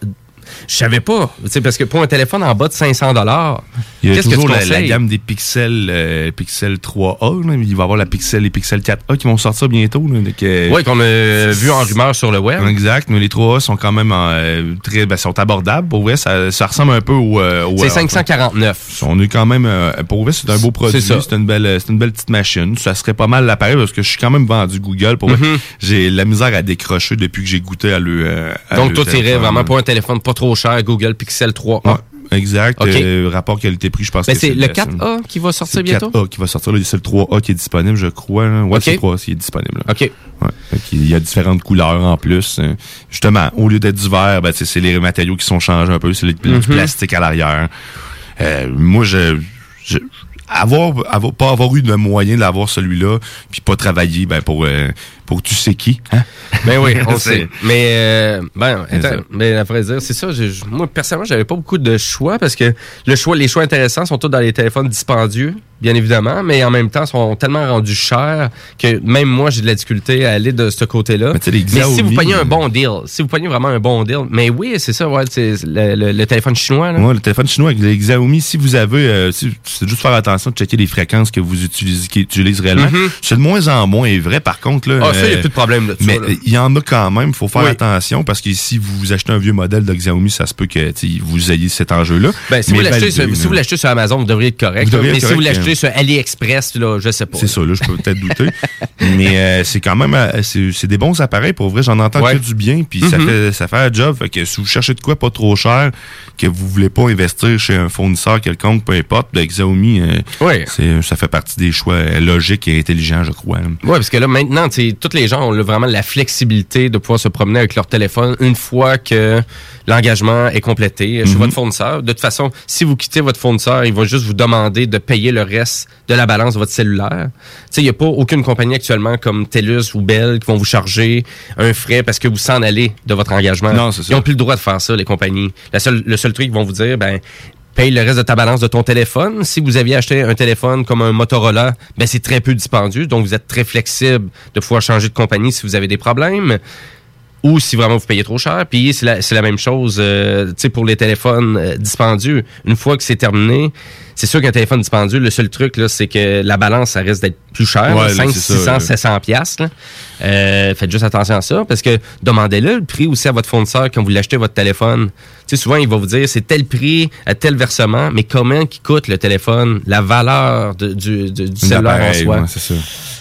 je savais pas, parce que pour un téléphone en bas de 500 dollars, Il y a qu'est-ce que tu toujours la, la gamme des pixels, euh, Pixel 3A. là. Il va y avoir la Pixel et Pixel 4A qui vont sortir bientôt. Euh, Oui, qu'on a vu en rumeur sur le web. Exact, mais les 3A sont quand même euh, très, ben, sont abordables. Pour vrai, ça, ça ressemble un peu au. euh, au- C'est euh, 549. On est quand même. euh, pour vrai, c'est un beau produit. C'est une belle, c'est une belle petite machine. Ça serait pas mal l'appareil parce que je suis quand même vendu Google. Pour vrai, Mhm. j'ai la misère à décrocher depuis que j'ai goûté à le. euh, à Donc, le toi, t'irais vraiment pour un téléphone pas trop cher, Google Pixel 3A. Ouais, exact. OK. Euh, rapport qualité-prix, je pense Ben, que c'est le best. 4A qui va sortir le bientôt? 4A qui va sortir. C'est le 3A qui est disponible, je crois. là. Ouais, OK. c'est le 3A qui est disponible. là. OK. Ouais. Qu'il y a différentes couleurs en plus. Euh, Justement, au lieu d'être du verre, ben, c'est les matériaux qui sont changés un peu. C'est le- du plastique à l'arrière. Euh, moi, je, je avoir, avoir- pas avoir eu de moyen de l'avoir celui-là, puis pas travailler ben, pour, euh, pour tu sais qui. Hein? Ben oui, on sait. Mais, euh, ben, attends, mais à vrai dire, c'est ça. moi, personnellement, j'avais pas beaucoup de choix parce que le choix, les choix intéressants sont tous dans les téléphones dispendieux, bien évidemment, mais en même temps, sont tellement rendus chers que même moi, j'ai de la difficulté à aller de ce côté-là. les Mais si vous prenez un euh, bon deal, si vous prenez vraiment un bon deal, mais oui, c'est ça, ouais, c'est le, le- le téléphone chinois, là. Ouais, le téléphone chinois avec les Xiaomi, si vous avez, euh, si- c'est juste faire attention de checker les fréquences que vous utilisez, qui utilisent réellement. Mhm. C'est de moins en moins vrai, par contre. Là, Ah, ça, y a euh, plus de problème là-dessus, Mais euh, il y en a quand même. faut faire Oui. attention parce que si vous achetez un vieux modèle de Xiaomi, ça se peut que vous ayez cet enjeu-là. Ben, si Mais vous l'achetez validez, sur, si là. vous l'achetez sur Amazon, vous devriez être correct. Vous mais si vous l'achetez hein. sur AliExpress, là, je sais pas. C'est ça, là, je peux peut-être douter. Mais euh, c'est quand même, euh, c'est des bons appareils, pour vrai. J'en entends Ouais. que du bien, puis ça Mhm. fait ça fait un job. Fait que si vous cherchez de quoi pas trop cher, que vous voulez pas investir chez un fournisseur quelconque, peu importe, ben, Xiaomi, euh, ça fait partie des choix euh, logiques et intelligents, je crois. Oui, parce que là, maintenant, sais, tous les gens ont vraiment la flexibilité de pouvoir se promener avec leur téléphone une fois que l'engagement est complété chez Mhm. votre fournisseur. De toute façon, si vous quittez votre fournisseur, il va juste vous demander de payer le reste de la balance de votre cellulaire. Tu sais, il n'y a pas aucune compagnie actuellement comme TELUS ou Bell qui vont vous charger un frais parce que vous s'en allez de votre engagement. Non, c'est ça. Ils n'ont plus le droit de faire ça, les compagnies. La seule, le seul truc qu'ils vont vous dire, ben, paye le reste de ta balance de ton téléphone. Si vous aviez acheté un téléphone comme un Motorola, ben c'est très peu dispendieux, donc vous êtes très flexible de pouvoir changer de compagnie si vous avez des problèmes ou si vraiment vous payez trop cher. Puis c'est la, même chose euh, pour les téléphones euh, dispendieux. Une fois que c'est terminé, c'est sûr qu'un téléphone dispendieux, le seul truc, là, c'est que la balance, ça risque d'être plus cher. Ouais, là, là, 5, c'est ça, 600, là. 700 piastres. Euh, faites juste attention à ça parce que demandez-le le prix aussi à votre fournisseur quand vous l'achetez votre téléphone. Tu sais, souvent, il va vous dire c'est tel prix à tel versement, mais comment qui coûte le téléphone, la valeur de- du, du, du cellulaire en soi. ouais, c'est ça.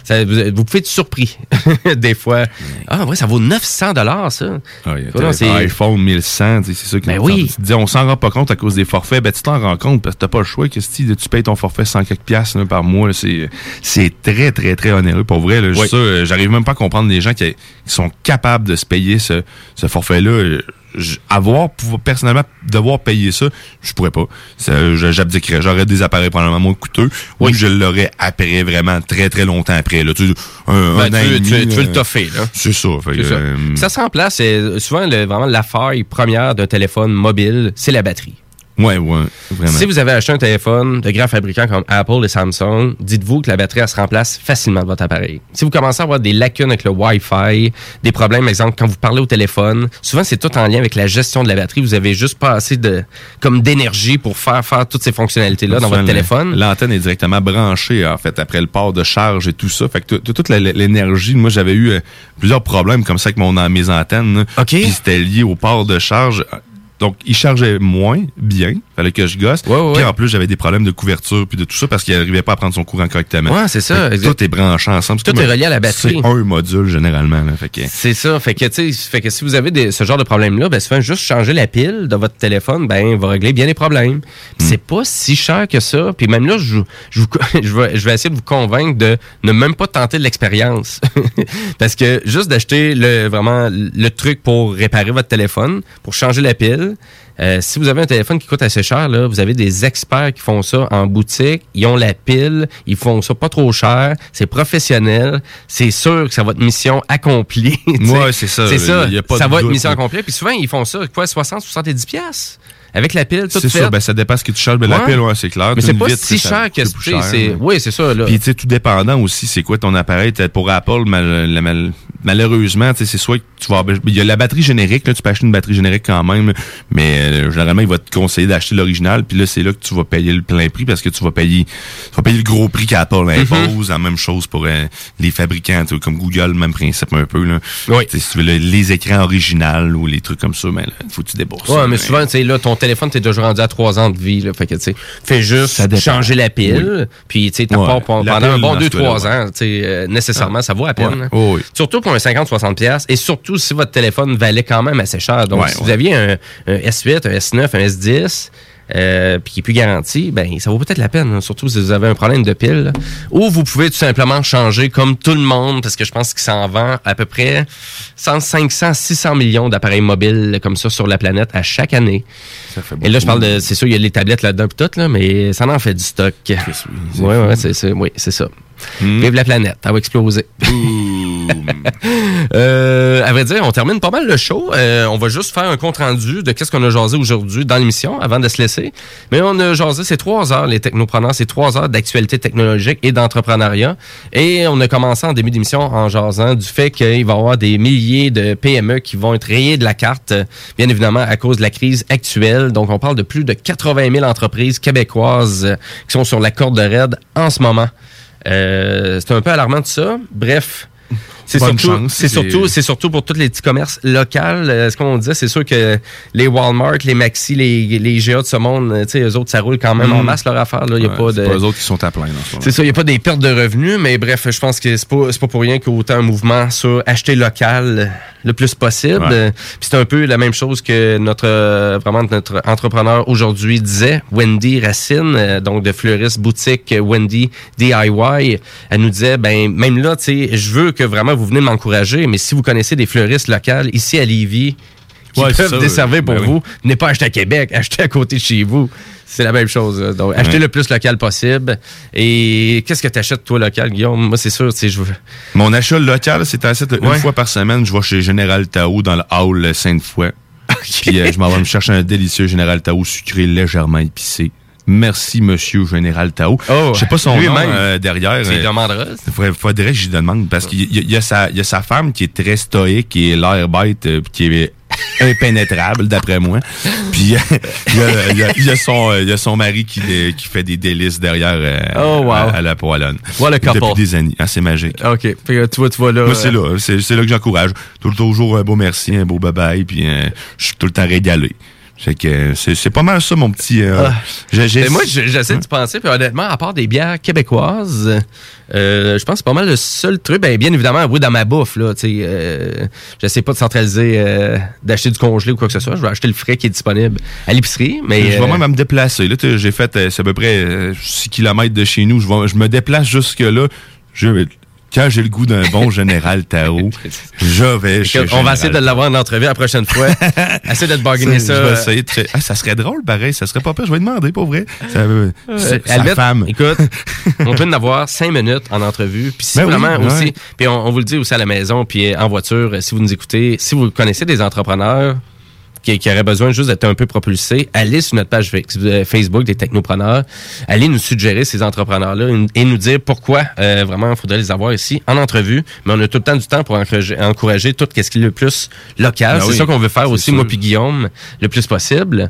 Ça, vous, vous pouvez être surpris des fois. Ah ouais, ça vaut 900 dollars ça. Ah, Voilà, iPhone 1100, tu sais, c'est ça qui Ben oui. Tu dis, on s'en rend pas compte à cause des forfaits. Ben, tu t'en rends compte parce que t'as pas le choix. Que si tu payes ton forfait 100 quelques piastres là, par mois, là, c'est, c'est très, très, très onéreux. Pour vrai, là, Oui. euh, j'arrive même pas à comprendre les gens qui, qui sont capables de se payer ce. Euh, j- Avoir, pouvoir- personnellement, devoir payer ça, je pourrais pas. J'abdiquerais. J'aurais des appareils probablement moins coûteux. Oui. je l'aurais après, vraiment, très, très longtemps après. Là. Tu un, Ben, un an tu, et tu- demi, tu veux le toffer, là. C'est ça. Fait que, C'est ça. euh, Ça se remplace. c'est Souvent, le- vraiment, l'affaire première d'un téléphone mobile, c'est la batterie. Ouais, ouais, vraiment. Si vous avez acheté un téléphone de grands fabricants comme Apple et Samsung, dites-vous que la batterie elle se remplace facilement de votre appareil. Si vous commencez à avoir des lacunes avec le Wi-Fi, des problèmes, par exemple, quand vous parlez au téléphone, souvent c'est tout en lien avec la gestion de la batterie. Vous avez juste pas assez de comme d'énergie pour faire faire toutes ces fonctionnalités-là dans votre téléphone. L'antenne est directement branchée, en fait, après le port de charge et tout ça. Fait que tout- toute l'énergie, moi, j'avais eu euh, plusieurs problèmes comme ça avec mon, mes antennes. là. Puis c'était lié au port de charge. Donc, il chargeait moins bien. Fallait que je gosse. puis ouais. en plus, j'avais des problèmes de couverture puis de tout ça parce qu'il n'arrivait pas à prendre son courant correctement. Ouais, c'est ça, exact. Tout est branché ensemble. Tout est relié à la batterie. C'est un module, généralement. Là. Fait que, C'est ça. Fait que, tu sais, fait que si vous avez des- ce genre de problème-là, ben, souvent, juste changer la pile de votre téléphone, ben, va régler bien les problèmes. Puis c'est pas si cher que ça. Puis même là, je, je, vous- je, vais, je vais essayer de vous convaincre de ne même pas tenter de l'expérience. Parce que juste d'acheter le, vraiment le truc pour réparer votre téléphone, pour changer la pile, euh, si vous avez un téléphone qui coûte assez cher, là, vous avez des experts qui font ça en boutique. Ils ont la pile, ils font ça pas trop cher, c'est professionnel. C'est sûr que ça va être mission accomplie. Ouais, c'est ça. C'est ça. Il y a pas ça de va être mission accomplie. Puis souvent, ils font ça, quoi, 60, 70 pièces avec la pile toute C'est ça, ben ça dépend ce que tu charges. Ben, La pile, ouais, c'est clair. Mais c'est pas vitre, si cher que c'est-. Oui, c'est ça. Là. Puis, tu sais, tout dépendant aussi, c'est quoi ton appareil. Pour Apple, mal- la- mal- malheureusement, tu sais, c'est soit que tu vas... Il y a la batterie générique, là, tu peux acheter une batterie générique quand même, mais euh, généralement, il va te conseiller d'acheter l'original, puis là, c'est là que tu vas payer le plein prix parce que tu vas payer tu vas payer le gros prix qu'Apple Mhm. impose. La même chose pour euh, les fabricants, comme Google, même principe un peu. Là. Sais, Si tu veux le- les écrans originaux ou les trucs comme ça, ben, là, faut que tu débourses. Ouais, mais souvent, tu sais, là, ton téléphone, t'es déjà rendu à 3 ans de vie, là. Fait que, tu sais, fais juste changer la pile, puis, tu sais, t'as Ouais. pas pendant un bon dans 2-3 ce cas-là, ans, tu sais, euh, nécessairement, ça vaut la peine. Ouais. hein. Oh, oui. Surtout pour un 50-60$, piastres, et surtout si votre téléphone valait quand même assez cher. Donc, Ouais, si vous aviez un, un S8, un S9, un S10, euh, puis qui est plus garanti, ben ça vaut peut-être la peine, hein, surtout si vous avez un problème de pile. là. Ou vous pouvez tout simplement changer comme tout le monde, parce que je pense qu'il s'en vend à peu près 100, 500, 600 millions d'appareils mobiles comme ça sur la planète à chaque année. Et là, je parle de, c'est sûr, il y a les tablettes là-dedans tout, là, mais ça en fait du stock. Oui, ouais, c'est, c'est, ça. Vive la planète, elle va exploser. Euh, à vrai dire, on termine pas mal le show. Euh, on va juste faire un compte rendu de qu'est-ce qu'on a jasé aujourd'hui dans l'émission avant de se laisser. Mais on a jasé, c'est trois heures, les technopreneurs, c'est trois heures d'actualité technologique et d'entrepreneuriat. Et on a commencé en début d'émission en jasant du fait qu'il va y avoir des milliers de PME qui vont être rayés de la carte, bien évidemment, à cause de la crise actuelle. Donc, on parle de plus de 80 000 entreprises québécoises qui sont sur la corde de raid en ce moment. Euh, c'est un peu alarmant tout ça. Bref. C'est surtout, c'est surtout, c'est surtout pour tous les petits commerces locaux. Euh, ce qu'on disait, c'est sûr que les Walmart, les Maxi, les, les GA de ce monde, euh, tu sais, eux autres, ça roule quand même en Mm. masse leur affaire. Là. Il y a Ouais, pas de. pas eux autres qui sont à plein. C'est ça, il n'y a pas des pertes de revenus, mais bref, je pense que c'est pas, c'est pas pour rien qu'il y a autant un mouvement sur acheter local le plus possible. Ouais. Euh, Puis c'est un peu la même chose que notre euh, vraiment notre entrepreneur aujourd'hui disait, Wendy Racine, euh, donc de fleuriste boutique euh, Wendy DIY. Elle nous disait, ben même là, tu sais, je veux que vraiment vous venez m'encourager, mais si vous connaissez des fleuristes locales ici à Lévis, qui Ouais, peuvent ça, desservir pour ben oui. vous, venez pas acheter à Québec, achetez à côté de chez vous. C'est la même chose. Donc, achetez Ouais. le plus local possible. Et qu'est-ce que tu achètes, toi, local, Guillaume? Moi, c'est sûr, je. Mon achat local, c'est assez une Ouais. fois par semaine. Je vais chez Général Tao dans le hall Sainte-Foy. Puis euh, je m'en vais me chercher un délicieux Général Tao sucré légèrement épicé. Merci, monsieur Général Tao. Oh, je sais pas son nom euh, derrière. Euh, demanderas. Faudrait, faudrait que j'y demande parce qu'il y, a- il y a sa, il y a sa femme qui est très stoïque et l'air bête euh, puis qui est impénétrable d'après moi. Puis il y, a, il il son euh, il y a son mari qui, qui fait des délices derrière euh, Oh, wow. à, à la poêlonne. What a couple. Depuis des années. Ah, c'est magique. OK. Fait que tu vois, tu vois là. Moi, c'est euh, là. C'est c'est là que j'encourage. Tout, toujours un beau merci, un beau bye-bye, puis euh, je suis tout le temps régalé. Fait que c'est c'est pas mal ça, mon petit... euh, Ah. Mais moi, je- j'essaie de penser, puis honnêtement, à part des bières québécoises, euh, je pense que c'est pas mal le seul truc. Ben, bien évidemment, oui, dans ma bouffe, là, tu sais, euh, j'essaie pas de centraliser, euh, d'acheter du congelé ou quoi que ce soit. Je vais acheter le frais qui est disponible à l'épicerie, mais... je vais euh, même à me déplacer. Là, j'ai fait, euh, c'est à peu près euh, 6 km de chez nous. Je, vais- je me déplace jusque-là. Je, quand j'ai le goût d'un bon général Tao, je vais chez on va essayer de l'avoir en entrevue la prochaine fois. Essayer de te bargainer ça. Je vais essayer de- Ah, ça serait drôle, pareil. Ça serait pas pire. Je vais demander, pour vrai. Ça, euh, Euh, sa femme. Écoute, on peut en avoir cinq minutes en entrevue. Puis si Ben vraiment ouais. aussi, puis on, on vous le dit aussi à la maison, puis en voiture, si vous nous écoutez, si vous connaissez des entrepreneurs qui, qui auraient besoin juste d'être un peu propulsés, allez sur notre page euh, Facebook des technopreneurs, allez nous suggérer ces entrepreneurs-là et nous dire pourquoi euh, vraiment il faudrait les avoir ici en entrevue. Mais on a tout le temps du temps pour encourager, encourager tout ce qui est le plus local. Ben c'est oui, ça qu'on veut faire aussi, sûr. moi puis Guillaume, le plus possible.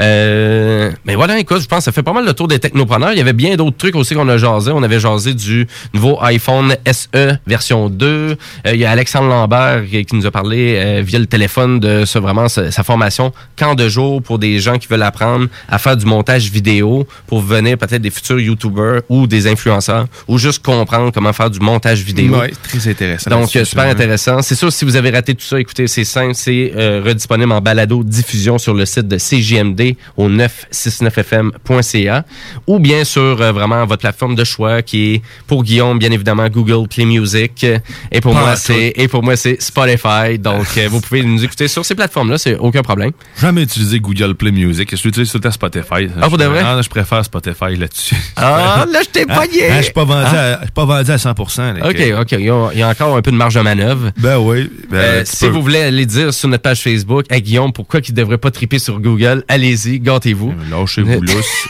Euh, mais voilà, écoute, je pense que ça fait pas mal le tour des technopreneurs. Il y avait bien d'autres trucs aussi qu'on a jasé. On avait jasé du nouveau iPhone SE version 2. Euh, il y a Alexandre Lambert qui, nous a parlé euh, via le téléphone de ça, vraiment sa, sa formation camp de jour pour des gens qui veulent apprendre à faire du montage vidéo pour venir peut-être des futurs YouTubers ou des influenceurs ou juste comprendre comment faire du montage vidéo. Ouais, très intéressant. Donc, euh, super intéressant. C'est sûr, si vous avez raté tout ça, écoutez, c'est simple, c'est euh, redisponible en balado diffusion sur le site de CJMD au 969fm.ca ou bien sur euh, vraiment votre plateforme de choix qui est pour Guillaume, bien évidemment, Google Play Music. Et pour Pas moi, c'est et pour moi, c'est Spotify. Donc, euh, vous pouvez nous écouter sur ces plateformes-là, c'est aucun problème. Jamais utilisé Google Play Music. Je l'utilise tout le temps Spotify. Ah, pour de vrai? Ah, je préfère Spotify là-dessus. Ah, là, je t'ai Ah, pogné! ah, Je suis pas vendu Ah. à- je suis pas vendu à 100%. là, OK, que- OK. Il y, a, il y a encore un peu de marge de manœuvre. Ben oui. Ben, Euh, si peux. vous voulez aller dire sur notre page Facebook à Guillaume pourquoi il ne devrait pas triper sur Google, allez-y, gâtez-vous. Lâchez-vous lousse.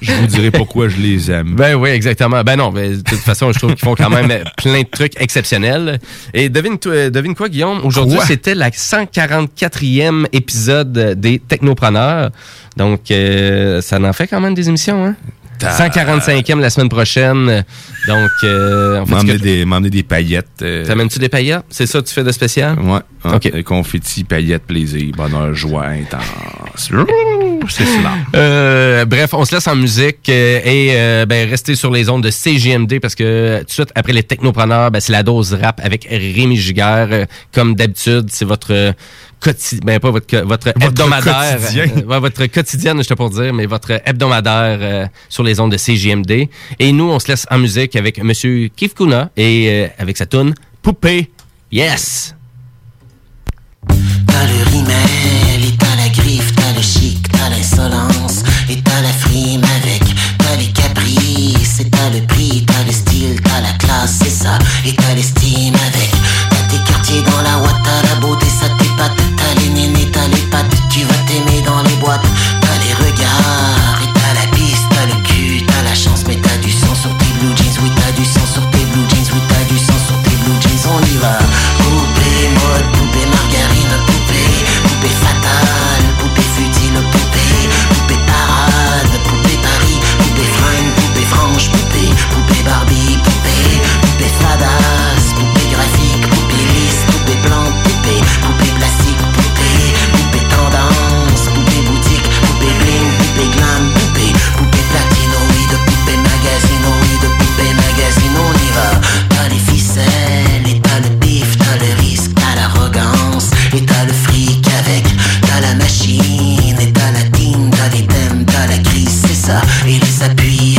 je vous dirai pourquoi je les aime. Ben oui, exactement. Ben non, de toute façon, je trouve qu'ils font quand même plein de trucs exceptionnels. Et devine, devine quoi, Guillaume? Aujourd'hui, c'était la 144e épisode des Technopreneurs. Donc, euh, ça en fait quand même des émissions, hein? 145e la semaine prochaine. Donc, euh, on fait M'emmener des, m'emmener des paillettes. euh, T'amènes-tu des paillettes? C'est ça que tu fais de spécial? Ouais. OK. Euh, Confetti, paillettes, plaisir, bonheur, joie intense. C'est cela. Euh, bref, on se laisse en musique euh, et euh, ben, restez sur les ondes de CGMD parce que tout de suite après les technopreneurs, ben, c'est la dose rap avec Rémi Giguère. Comme d'habitude, c'est votre euh, quotidien, ben pas votre, co- votre, hebdomadaire, quotidien. euh, votre quotidienne, je te pour dire, mais votre hebdomadaire euh, sur les ondes de CGMD. Et nous, on se laisse en musique avec Monsieur Kif Kuna et euh, avec sa tune Poupée. Yes. T'as le rimel, et t'as la griffe, t'as le chic, t'as l'insolence, et t'as la frime avec, t'as les caprices, et t'as le prix, t'as le style, t'as la ça. a dream.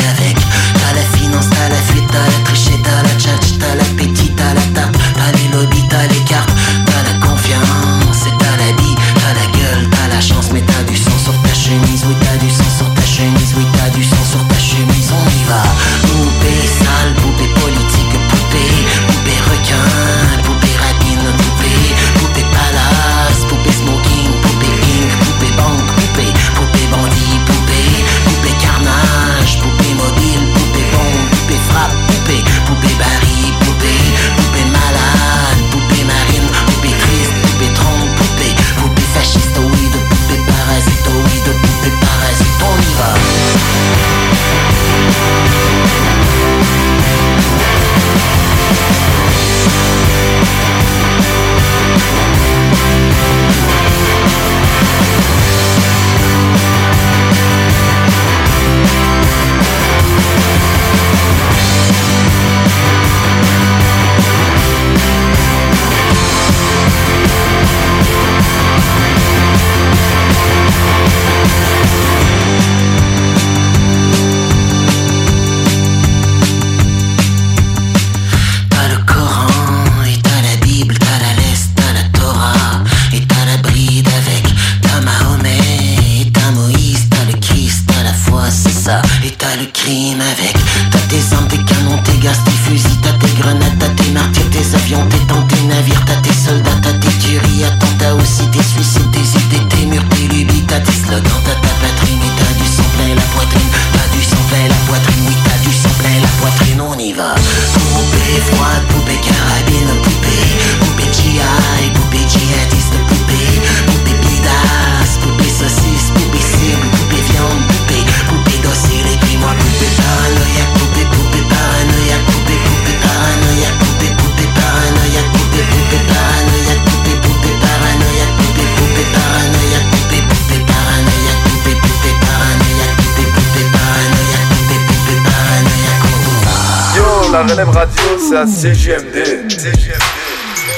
À CGMD.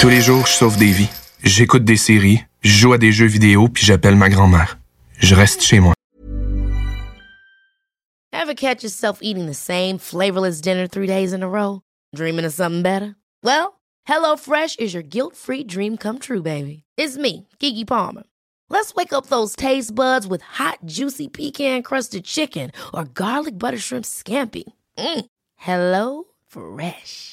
Tous les jours, je sauve des vies. J'écoute des séries, je joue à des jeux vidéo, puis j'appelle ma grand-mère. Je reste chez moi. Ever catch yourself eating the same flavorless dinner three days in a row? Dreaming of something better? Well, HelloFresh is your guilt-free dream come true, baby. It's me, Kiki Palmer. Let's wake up those taste buds with hot, juicy pecan-crusted chicken or garlic butter shrimp scampi. Mm. Hello Fresh.